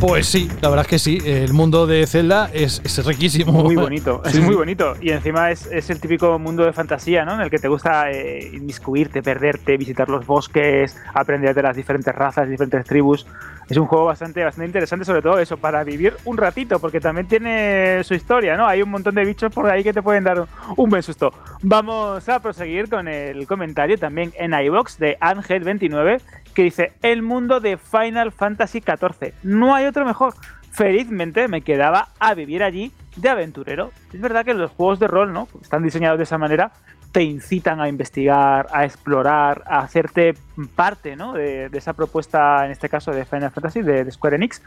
Pues sí, la verdad es que sí. El mundo de Zelda es, es riquísimo. Muy bonito, es muy sí. bonito. Y encima es, es el típico mundo de fantasía, ¿no? En el que te gusta eh, inmiscuirte, perderte, visitar los bosques, aprender de las diferentes razas, diferentes tribus. Es un juego bastante, bastante interesante, sobre todo eso, para vivir un ratito, porque también tiene su historia, ¿no? Hay un montón de bichos por ahí que te pueden dar un, un buen susto. Vamos a proseguir con el comentario también en iBox de Ángel29, que dice: El mundo de Final Fantasy XIV. No hay otro mejor. Felizmente me quedaba a vivir allí de aventurero. Es verdad que los juegos de rol, ¿no? Están diseñados de esa manera, te incitan a investigar, a explorar, a hacerte parte, ¿no? De, esa propuesta, en este caso de Final Fantasy, de, de Square Enix.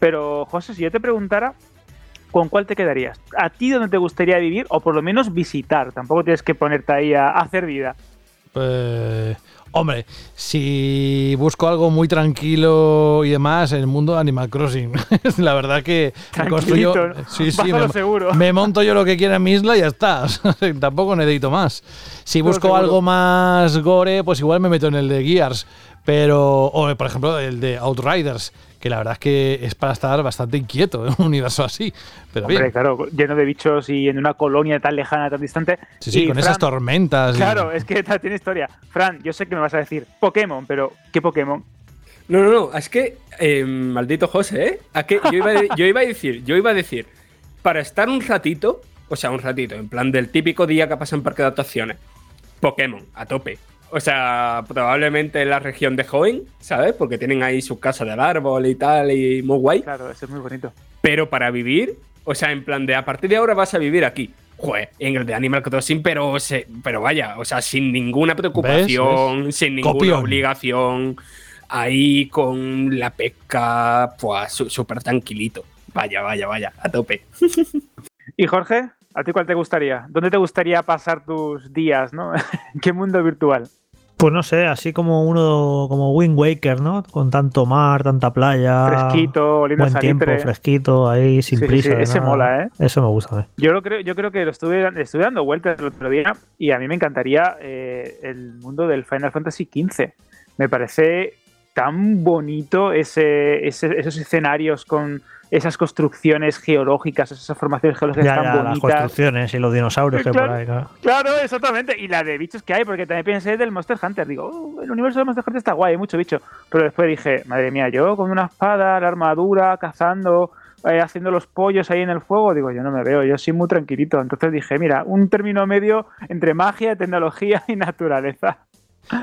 Pero, José, si yo te preguntara, ¿con cuál te quedarías? ¿A ti dónde te gustaría vivir o por lo menos visitar? Tampoco tienes que ponerte ahí a, a hacer vida. Pues, hombre, si busco algo muy tranquilo y demás, el mundo de Animal Crossing. la verdad que me construyo. Me, seguro. me monto yo lo que quiera en mi isla y ya está. Tampoco necesito más. Si busco algo más gore, pues igual me meto en el de Gears. Pero, o por ejemplo, el de Outriders, que la verdad es que es para estar bastante inquieto en un universo así. Pero Hombre, bien. claro, lleno de bichos y en una colonia tan lejana, tan distante. Sí, sí, Y, con esas tormentas. y- Claro, es que tiene historia. Fran, yo sé que me vas a decir Pokémon, pero ¿qué Pokémon? No, no, no, es que, eh, maldito José, ¿eh? ¿A qué? Yo, iba a, yo iba a decir, yo iba a decir, para estar un ratito, o sea, un ratito, en plan del típico día que pasa en parque de atracciones, Pokémon, a tope. O sea, probablemente en la región de Hoenn, ¿sabes? Porque tienen ahí su casa del árbol y tal, y muy guay. Claro, eso es muy bonito. Pero para vivir, o sea, en plan de a partir de ahora vas a vivir aquí. Joder, en el de Animal Crossing, pero, se- pero vaya, o sea, sin ninguna preocupación, sin ninguna Copión. obligación, ahí con la pesca, pues súper tranquilito. Vaya, vaya, vaya, a tope. ¿Y Jorge? ¿A ti cuál te gustaría? ¿Dónde te gustaría pasar tus días, no? ¿En qué mundo virtual? Pues no sé, así como uno, como Wind Waker, ¿no? Con tanto mar, tanta playa. Fresquito, oliendo Buen tiempo, fresquito, ahí sin Sí, prisa. ese nada. mola, ¿eh? Eso me gusta, ¿eh? Yo lo creo, yo creo que lo estuve, estuve dando vueltas el otro día y a mí me encantaría eh, el mundo del Final Fantasy XV. Me parece tan bonito ese, ese- esos escenarios con esas construcciones geológicas, esas formaciones geológicas Ya, tan ya, las bonitas. construcciones y los dinosaurios que hay por Claro. ahí, claro. Claro, exactamente. Y la de bichos que hay, porque también pensé del Monster Hunter. Digo, "Oh, el universo del Monster Hunter está guay, hay mucho bicho. Pero después dije, madre mía, yo con una espada, la armadura, cazando, eh, haciendo los pollos ahí en el fuego, digo, yo no me veo, yo soy muy tranquilito. Entonces dije, mira, un término medio entre magia, tecnología y naturaleza.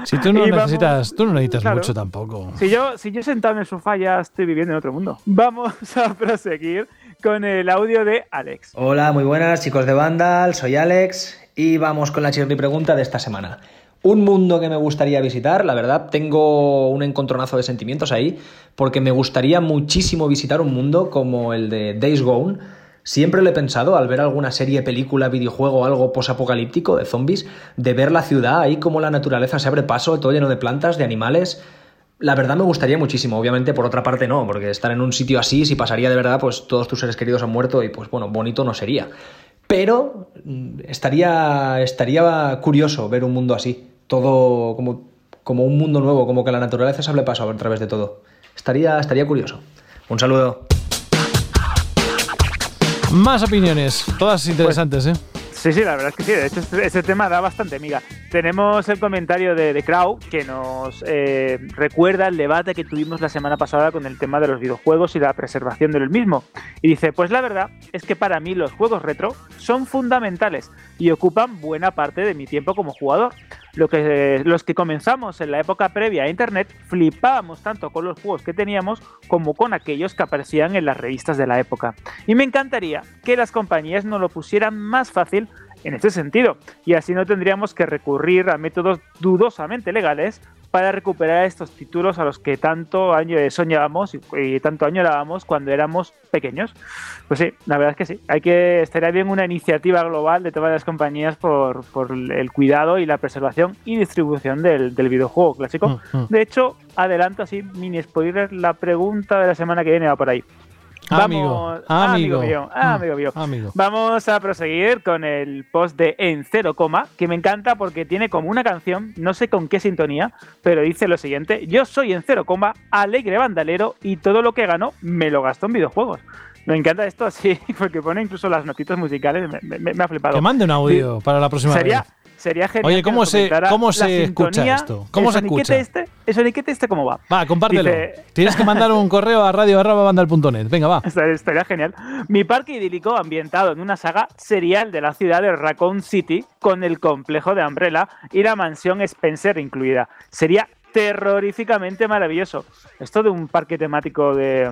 Si tú no Y vamos- necesitas, tú no necesitas Claro. mucho tampoco. Si yo, si yo sentado en el sofá ya estoy viviendo en otro mundo. Vamos a proseguir con el audio de Alex. Hola, muy buenas chicos de Vandal, soy Alex y vamos con la chirri pregunta de esta semana. Un mundo que me gustaría visitar, la verdad, tengo un encontronazo de sentimientos ahí, porque me gustaría muchísimo visitar un mundo como el de Days Gone. Siempre lo he pensado al ver alguna serie, película, videojuego algo posapocalíptico de zombies, de ver la ciudad ahí como la naturaleza se abre paso, todo lleno de plantas, de animales. la verdad me gustaría muchísimo. Obviamente, por otra parte, no, porque estar en un sitio así, si pasaría de verdad, pues todos tus seres queridos han muerto y pues bueno, bonito no sería. Pero mm, estaría, estaría curioso ver un mundo así, todo como, como un mundo nuevo, como que la naturaleza se hable paso a través de todo. Estaría, estaría curioso. Un saludo. Más opiniones, todas interesantes, ¿eh? Sí, sí, la verdad es que sí. De hecho, este, este tema da bastante miga. Tenemos el comentario de, de Crow que nos eh, recuerda el debate que tuvimos la semana pasada con el tema de los videojuegos y la preservación del mismo. Y dice, pues la verdad es que para mí los juegos retro son fundamentales y ocupan buena parte de mi tiempo como jugador. Lo que, los que comenzamos en la época previa a Internet flipábamos tanto con los juegos que teníamos como con aquellos que aparecían en las revistas de la época. Y me encantaría que las compañías nos lo pusieran más fácil en este sentido, y así no tendríamos que recurrir a métodos dudosamente legales para recuperar estos títulos a los que tanto año soñábamos y, y, tanto añorábamos cuando éramos pequeños. Pues sí, la verdad es que sí. Hay que estaría bien una iniciativa global de todas las compañías por, por el cuidado y la preservación y distribución del, del videojuego clásico. Mm, mm. De hecho, adelanto así, mini spoiler, la pregunta de la semana que viene va por ahí. Amigo, Vamos, amigo, mío, Mm, amigo mío. amigo. Vamos a proseguir con el post de En Cero Coma, que me encanta porque tiene como una canción, no sé con qué sintonía, pero dice lo siguiente: Yo soy en Cero Coma, alegre bandalero y todo lo que ganó me lo gastó en videojuegos. Me encanta esto así, porque pone incluso las notitas musicales, me, me- me ha flipado. Que mande un audio para la próxima Sería, vez. Sería genial. Oye, ¿cómo se- cómo se escucha esto? ¿Cómo se escucha? Este, el soniquete este, ¿cómo va? Va, compártelo. Dice- Tienes que mandar un correo a radio.bandal.net. Venga, va. Estaría, estaría genial. Mi parque idílico ambientado en una saga serial de la ciudad de Raccoon City con el complejo de Umbrella y la mansión Spencer incluida. Sería terroríficamente maravilloso. Esto de un parque temático de,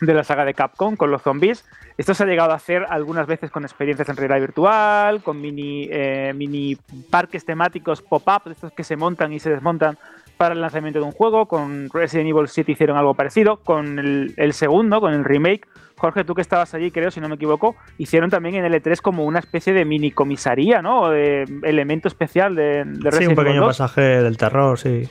de la saga de Capcom con los zombies. Esto se ha llegado a hacer algunas veces con experiencias en realidad virtual, con mini, eh, mini parques temáticos pop-up, de estos que se montan y se desmontan para el lanzamiento de un juego. Con Resident Evil 7 hicieron algo parecido. Con el, el segundo, con el remake, Jorge, tú que estabas allí, creo, si no me equivoco, hicieron también en L3 como una especie de mini comisaría, ¿no? O de elemento especial de, de Sí, Resident un Evil pequeño 2. pasaje del terror, sí.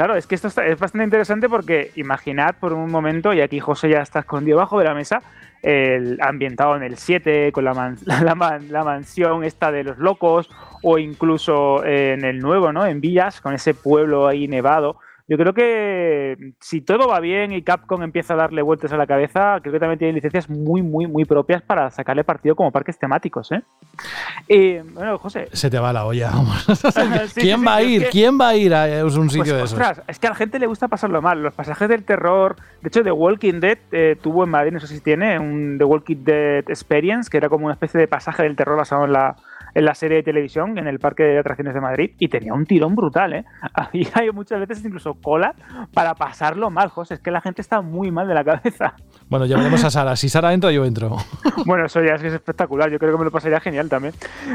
Claro, es que esto está- es bastante interesante porque imaginad por un momento, y aquí José ya está escondido bajo de la mesa, el ambientado en el 7, con la, la, man- la mansión esta de los locos, o incluso en el nuevo, ¿no? En Villas, con ese pueblo ahí nevado. Yo creo que si todo va bien y Capcom empieza a darle vueltas a la cabeza, creo que también tiene licencias muy, muy, muy propias para sacarle partido como parques temáticos, ¿eh? Y, bueno, José, Se te va la olla, vamos. Sí, ¿Quién sí, va a es ir? que- ¿Quién va a ir a un sitio pues, de esos? ostras, es que a la gente le gusta pasarlo mal. Los pasajes del terror. De hecho, The Walking Dead eh, tuvo en Madrid, no sé si tiene, un The Walking Dead Experience, que era como una especie de pasaje del terror basado en la, en la serie de televisión, en el parque de atracciones de Madrid, y tenía un tirón brutal, ¿eh? Había muchas veces incluso cola para pasarlo mal, José. Es que la gente está muy mal de la cabeza. Bueno, ya veremos a Sara. Si Sara entra, yo entro. Bueno, eso ya es que es espectacular. Yo creo que me lo pasaría genial también.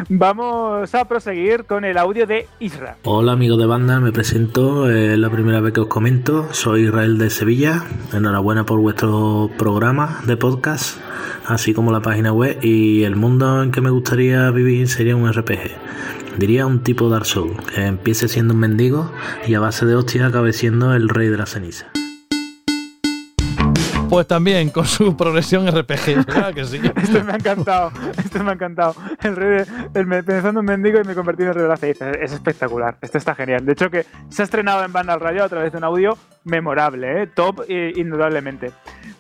Vamos a proseguir con el audio de Isra. Hola amigos de banda, me presento, es la primera vez que os comento, soy Israel de Sevilla, enhorabuena por vuestro programa de podcast, así como la página web y el mundo en que me gustaría vivir sería un RPG. Diría un tipo Dark Souls, que empiece siendo un mendigo y a base de hostias acabe siendo el rey de la ceniza. Pues también con su progresión RPG. Claro que sí. Esto me ha encantado. Esto me ha encantado. El rey de- el me- pensando en mendigo y me convertí en el rey de la ceniza. Es espectacular. Esto está genial. De hecho, que se ha estrenado en Banda al Radio a través de un audio memorable, ¿eh? top eh, indudablemente.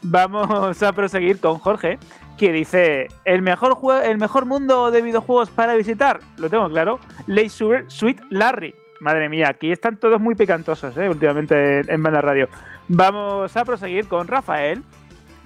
Vamos a proseguir con Jorge, que dice: el mejor, el mejor mundo de videojuegos para visitar. Lo tengo claro. Leisure Suite Larry. Madre mía, aquí están todos muy picantosos, ¿eh? últimamente en, Banda Radio. Vamos a proseguir con Rafael,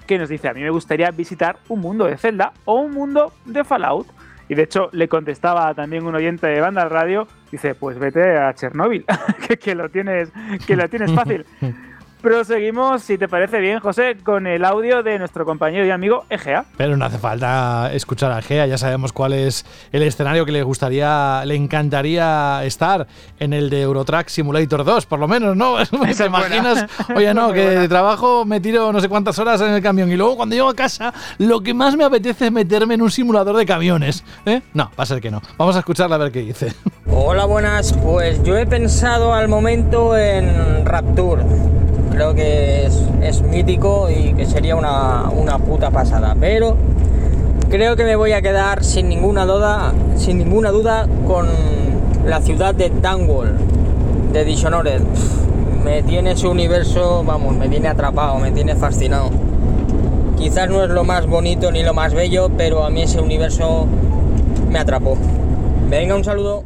que nos dice, a mí me gustaría visitar un mundo de Zelda o un mundo de Fallout. Y de hecho le contestaba también un oyente de banda radio, dice, pues vete a Chernóbil, que, que lo tienes, que lo tienes fácil. Proseguimos, si te parece bien, José, con el audio de nuestro compañero y amigo Egea. Pero no hace falta escuchar a Gea, ya sabemos cuál es el escenario que le gustaría, le encantaría estar en el de Eurotrack Simulator 2, por lo menos, ¿no? ¿Te es buena. imaginas? Oye, no, que de trabajo me tiro no sé cuántas horas en el camión y luego cuando llego a casa lo que más me apetece es meterme en un simulador de camiones. ¿eh? No, va a ser que no. Vamos a escucharla a ver qué dice. Hola, buenas. Pues yo he pensado al momento en Rapture. Creo que es, mítico y que sería una, una puta pasada. Pero creo que me voy a quedar sin ninguna duda, sin ninguna duda con la ciudad de Dunwall, de Dishonored. Me tiene ese universo, vamos, me tiene atrapado, me tiene fascinado. Quizás no es lo más bonito ni lo más bello, pero a mí ese universo me atrapó. Venga, un saludo.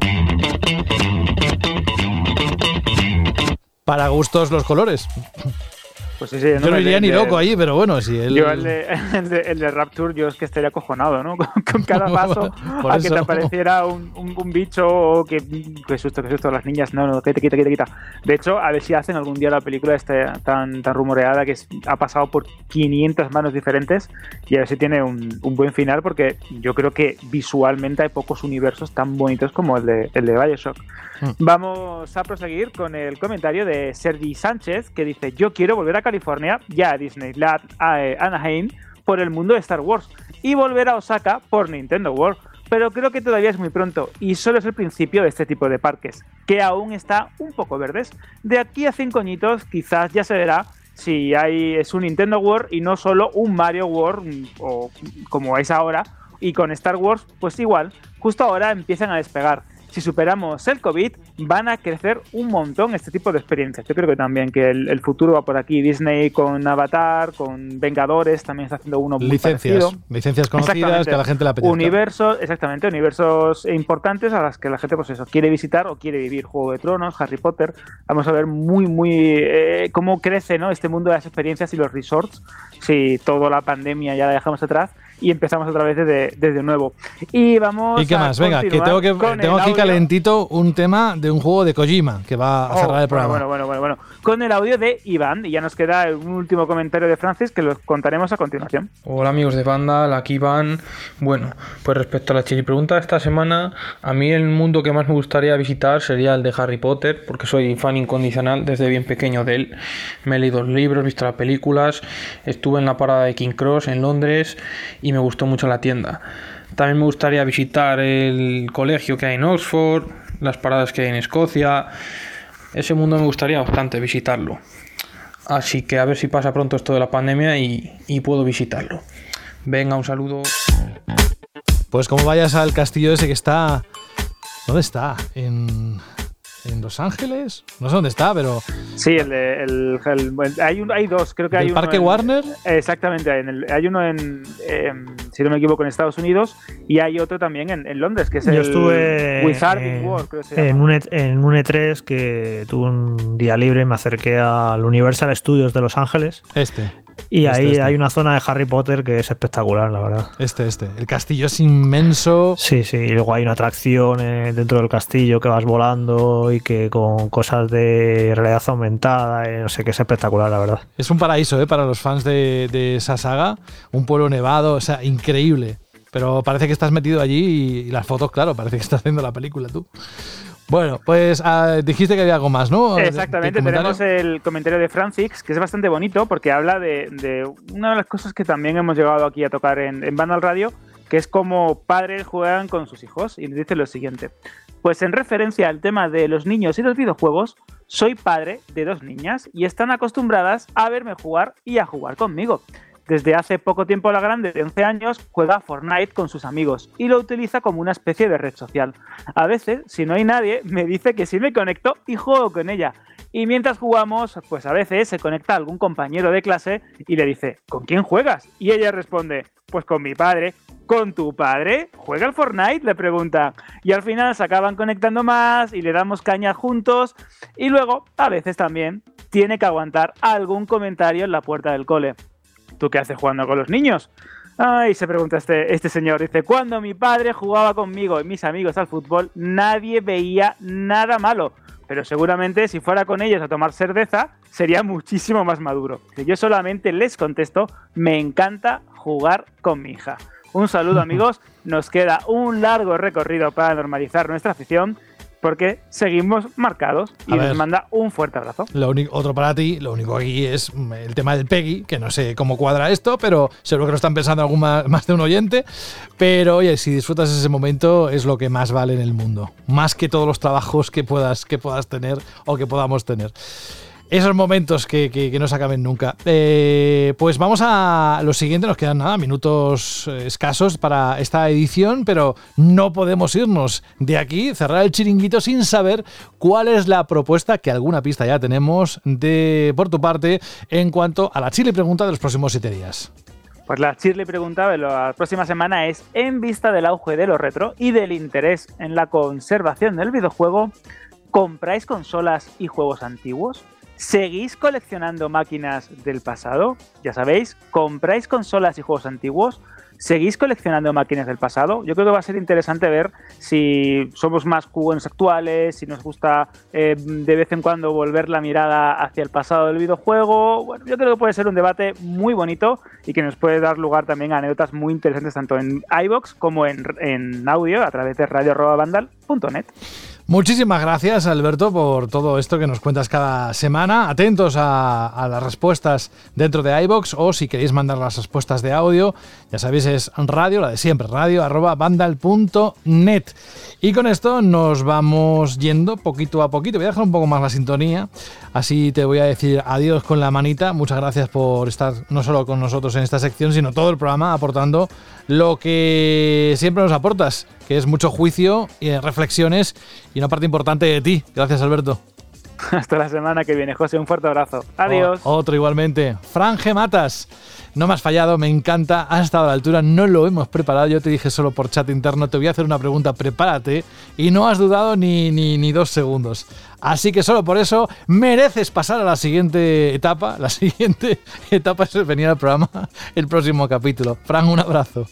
Para gustos los colores. Pues sí, sí, yo no iría ni loco ahí, pero bueno, si. Yo el de, el, de, el de, Rapture, yo es que estaría acojonado, ¿no? Con, con cada paso a que te apareciera un, un, un, bicho o que... Qué susto, qué susto, las niñas, no, no, quita, quita, quita, quita. De hecho, a ver si hacen algún día la película esta tan, tan rumoreada que es, ha pasado por 500 manos diferentes y a ver si tiene un, un, buen final porque yo creo que visualmente hay pocos universos tan bonitos como el de, el de Bioshock. Vamos a proseguir con el comentario de Sergi Sánchez que dice, yo quiero volver a California, ya a Disneyland, a eh, Anaheim, por el mundo de Star Wars, y volver a Osaka por Nintendo World. Pero creo que todavía es muy pronto y solo es el principio de este tipo de parques, que aún está un poco verdes. De aquí a cinco añitos quizás ya se verá si hay, es un Nintendo World y no solo un Mario World o como es ahora. Y con Star Wars, pues igual, justo ahora empiezan a despegar si superamos el COVID, van a crecer un montón este tipo de experiencias. Yo creo que también que el, el futuro va por aquí. Disney con Avatar, con Vengadores, también está haciendo uno muy licencias, parecido. licencias conocidas que a la gente le apetece. Universos, exactamente, universos importantes a las que la gente, pues eso, quiere visitar o quiere vivir. Juego de Tronos, Harry Potter. Vamos a ver muy, muy eh, cómo crece, ¿no? Este mundo de las experiencias y los resorts. Si toda la pandemia ya la dejamos atrás y empezamos otra vez desde, desde nuevo. Y vamos. ¿Y qué más? Venga, que tengo, que, tengo aquí calentito un tema de un juego de Kojima que va a cerrar oh, el programa. Bueno, bueno, bueno, bueno, Con el audio de Iván, y ya nos queda un último comentario de Francis que lo contaremos a continuación. Hola amigos de banda, aquí Iván. Bueno, pues respecto a la chili pregunta de esta semana, a mí el mundo que más me gustaría visitar sería el de Harry Potter, porque soy fan incondicional desde bien pequeño de él. Me he leído los libros, visto las películas, estuve en la parada de King Cross en Londres y me gustó mucho la tienda. También me gustaría visitar el colegio que hay en Oxford, las paradas que hay en Escocia. Ese mundo me gustaría bastante visitarlo. Así que a ver si pasa pronto esto de la pandemia y, y puedo visitarlo. Venga, un saludo. Pues como vayas al castillo ese que está... ¿Dónde está? En en Los Ángeles. No sé dónde está, pero. Sí, el, el, el, hay, un, hay dos, creo que hay ¿El uno. Parque en, Warner? Exactamente, en el, hay uno en, eh, si no me equivoco, en Estados Unidos y hay otro también en, en Londres, que es Yo el estuve Wizarding en, World, creo que se en, llama. un, E- en un E3 que tuve un día libre y me acerqué al Universal Studios de Los Ángeles. Este. Y Este, ahí este. hay una zona de Harry Potter que es espectacular, la verdad. Este, este. El castillo es inmenso. Sí, sí. Y luego hay una atracción eh, dentro del castillo que vas volando y que con cosas de realidad aumentada, eh, no sé, que es espectacular, la verdad. Es un paraíso, ¿eh? Para los fans de, de esa saga. Un pueblo nevado, o sea, increíble. Pero parece que estás metido allí y, y las fotos, claro, parece que estás haciendo la película tú. Bueno, pues ah, dijiste que había algo más, ¿no? Exactamente, tenemos el comentario de Francis, que es bastante bonito porque habla de, de una de las cosas que también hemos llegado aquí a tocar en, en Banda al Radio, que es cómo padres juegan con sus hijos. Y le dice lo siguiente. Pues en referencia al tema de los niños y los videojuegos, soy padre de dos niñas y están acostumbradas a verme jugar y a jugar conmigo. Desde hace poco tiempo la grande de 11 años juega Fortnite con sus amigos y lo utiliza como una especie de red social. A veces, si no hay nadie, me dice que sí me conecto y juego con ella. Y mientras jugamos, pues a veces se conecta algún compañero de clase y le dice, ¿con quién juegas? Y ella responde, pues con mi padre. ¿Con tu padre? ¿Juega al Fortnite? Le pregunta. Y al final se acaban conectando más y le damos caña juntos. Y luego, a veces también, tiene que aguantar algún comentario en la puerta del cole. ¿Tú qué haces jugando con los niños? Ay, se pregunta este, este señor. Dice, cuando mi padre jugaba conmigo y mis amigos al fútbol, nadie veía nada malo. Pero seguramente si fuera con ellos a tomar cerveza, sería muchísimo más maduro. Yo solamente les contesto, me encanta jugar con mi hija. Un saludo amigos, nos queda un largo recorrido para normalizar nuestra afición, porque seguimos marcados y ver. manda un fuerte abrazo. Lo único, otro para ti, lo único aquí es mm, el tema del Peggy, que no sé cómo cuadra esto, pero seguro que lo están pensando algún ma- más, de un oyente. Pero oye, si disfrutas ese momento es lo que más vale en el mundo. Más que todos los trabajos que puedas, que puedas tener o que podamos tener. Esos momentos que, que- no se acaben nunca. Eh, pues vamos a lo siguiente, nos quedan nada, minutos eh, escasos para esta edición, pero no podemos irnos de aquí, cerrar el chiringuito sin saber cuál es la propuesta, que alguna pista ya tenemos, de por tu parte, en cuanto a la chile pregunta de los próximos siete días. Pues la Shirley pregunta de la próxima semana es, en vista del auge de lo retro y del interés en la conservación del videojuego, ¿compráis consolas y juegos antiguos? ¿Seguís coleccionando máquinas del pasado? Ya sabéis, ¿compráis consolas y juegos antiguos? ¿Seguís coleccionando máquinas del pasado? Yo creo que va a ser interesante ver si somos más jugones actuales, si nos gusta eh, de vez en cuando volver la mirada hacia el pasado del videojuego. Bueno, yo creo que puede ser un debate muy bonito y que nos puede dar lugar también a anécdotas muy interesantes tanto en iBox como en, en audio a través de radio.vandal.net. Muchísimas gracias, Alberto, por todo esto que nos cuentas cada semana. Atentos a, las respuestas dentro de iBox o si queréis mandar las respuestas de audio, ya sabéis, es radio, la de siempre, radio arroba vandal.net. Y con esto nos vamos yendo poquito a poquito. Voy a dejar un poco más la sintonía, así te voy a decir adiós con la manita. Muchas gracias por estar no solo con nosotros en esta sección, sino todo el programa aportando lo que siempre nos aportas, que es mucho juicio y reflexiones y una parte importante de ti. Gracias, Alberto. Hasta la semana que viene, José. Un fuerte abrazo. Adiós. O- otro igualmente. Fran G. Matas. No me has fallado, me encanta, has estado a la altura, no lo hemos preparado. Yo te dije solo por chat interno, te voy a hacer una pregunta, prepárate. Y no has dudado ni, ni, ni dos segundos. Así que solo por eso mereces pasar a la siguiente etapa. La siguiente etapa es venir al programa, el próximo capítulo. Fran, un abrazo.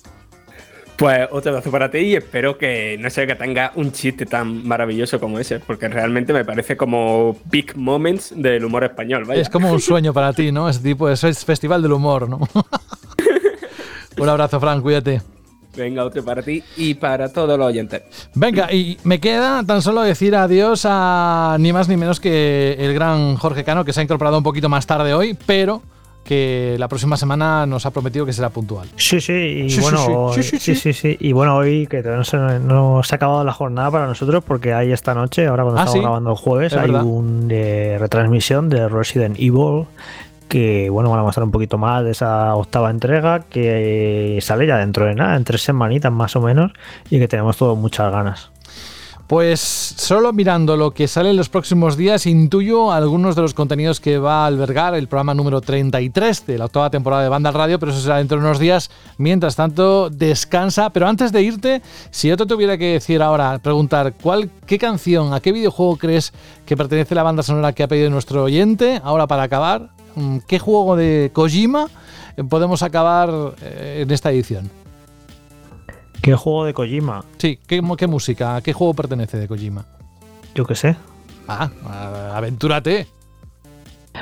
Pues otro abrazo para ti y espero que no sé que tenga un chiste tan maravilloso como ese, porque realmente me parece como big moments del humor español. Vaya. Es como un sueño para ti, ¿no? Ese tipo es festival del humor, ¿no? un abrazo, Fran, cuídate. Venga, otro para ti y para todos los oyentes. Venga, y me queda tan solo decir adiós a ni más ni menos que el gran Jorge Cano, que se ha incorporado un poquito más tarde hoy, pero que la próxima semana nos ha prometido que será puntual. Sí, sí, y Sí, bueno, sí, sí, sí, sí, sí, Y bueno, hoy que todavía no se, no se ha acabado la jornada para nosotros porque hay esta noche, ahora cuando Ah, estamos grabando el jueves, es hay una retransmisión de Resident Evil que bueno, van a mostrar un poquito más de esa octava entrega que sale ya dentro de nada, en tres semanitas más o menos, y que tenemos todos muchas ganas. Pues solo mirando lo que sale en los próximos días, intuyo algunos de los contenidos que va a albergar el programa número 33 de la octava temporada de Banda Radio, pero eso será dentro de unos días. Mientras tanto, descansa. Pero antes de irte, si yo te tuviera que decir ahora, preguntar, ¿cuál, ¿qué canción, a qué videojuego crees que pertenece la banda sonora que ha pedido nuestro oyente? Ahora para acabar, mm, ¿qué juego de Kojima podemos acabar eh, en esta edición? ¿Qué juego de Kojima? Sí, ¿qué, qué música? ¿A qué juego pertenece de Kojima? Yo qué sé. Ah, aventúrate.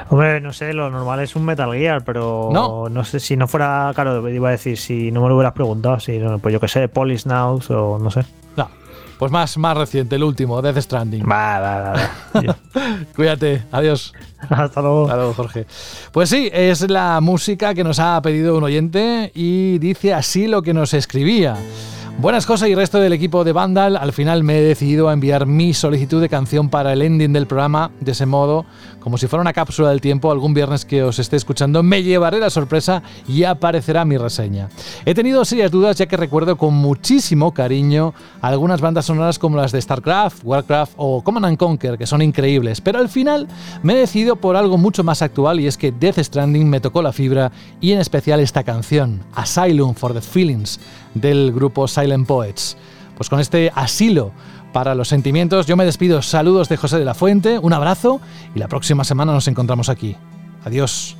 Hombre, no sé, lo normal es un Metal Gear, pero No. no, sé si no fuera, claro, iba a decir, si no me lo hubieras preguntado, si no, pues yo qué sé, Police Now o no sé. Pues más, más reciente, el último, Death Stranding. Va, va. Cuídate, adiós. Hasta luego. Hasta luego, Jorge. Pues sí, es la música que nos ha pedido un oyente y dice así lo que nos escribía. Buenas cosas y resto del equipo de Vandal. Al final me he decidido a enviar mi solicitud de canción para el ending del programa. De ese modo, como si fuera una cápsula del tiempo, algún viernes que os esté escuchando, me llevaré la sorpresa y aparecerá mi reseña. He tenido serias dudas ya que recuerdo con muchísimo cariño algunas bandas sonoras como las de StarCraft, Warcraft o Command and Conquer, que son increíbles. Pero al final me he decidido por algo mucho más actual y es que Death Stranding me tocó la fibra y en especial esta canción, Asylum for the Feelings, del grupo Poets. Pues con este asilo para los sentimientos, yo me despido. Saludos de José de la Fuente, un abrazo y la próxima semana nos encontramos aquí. Adiós.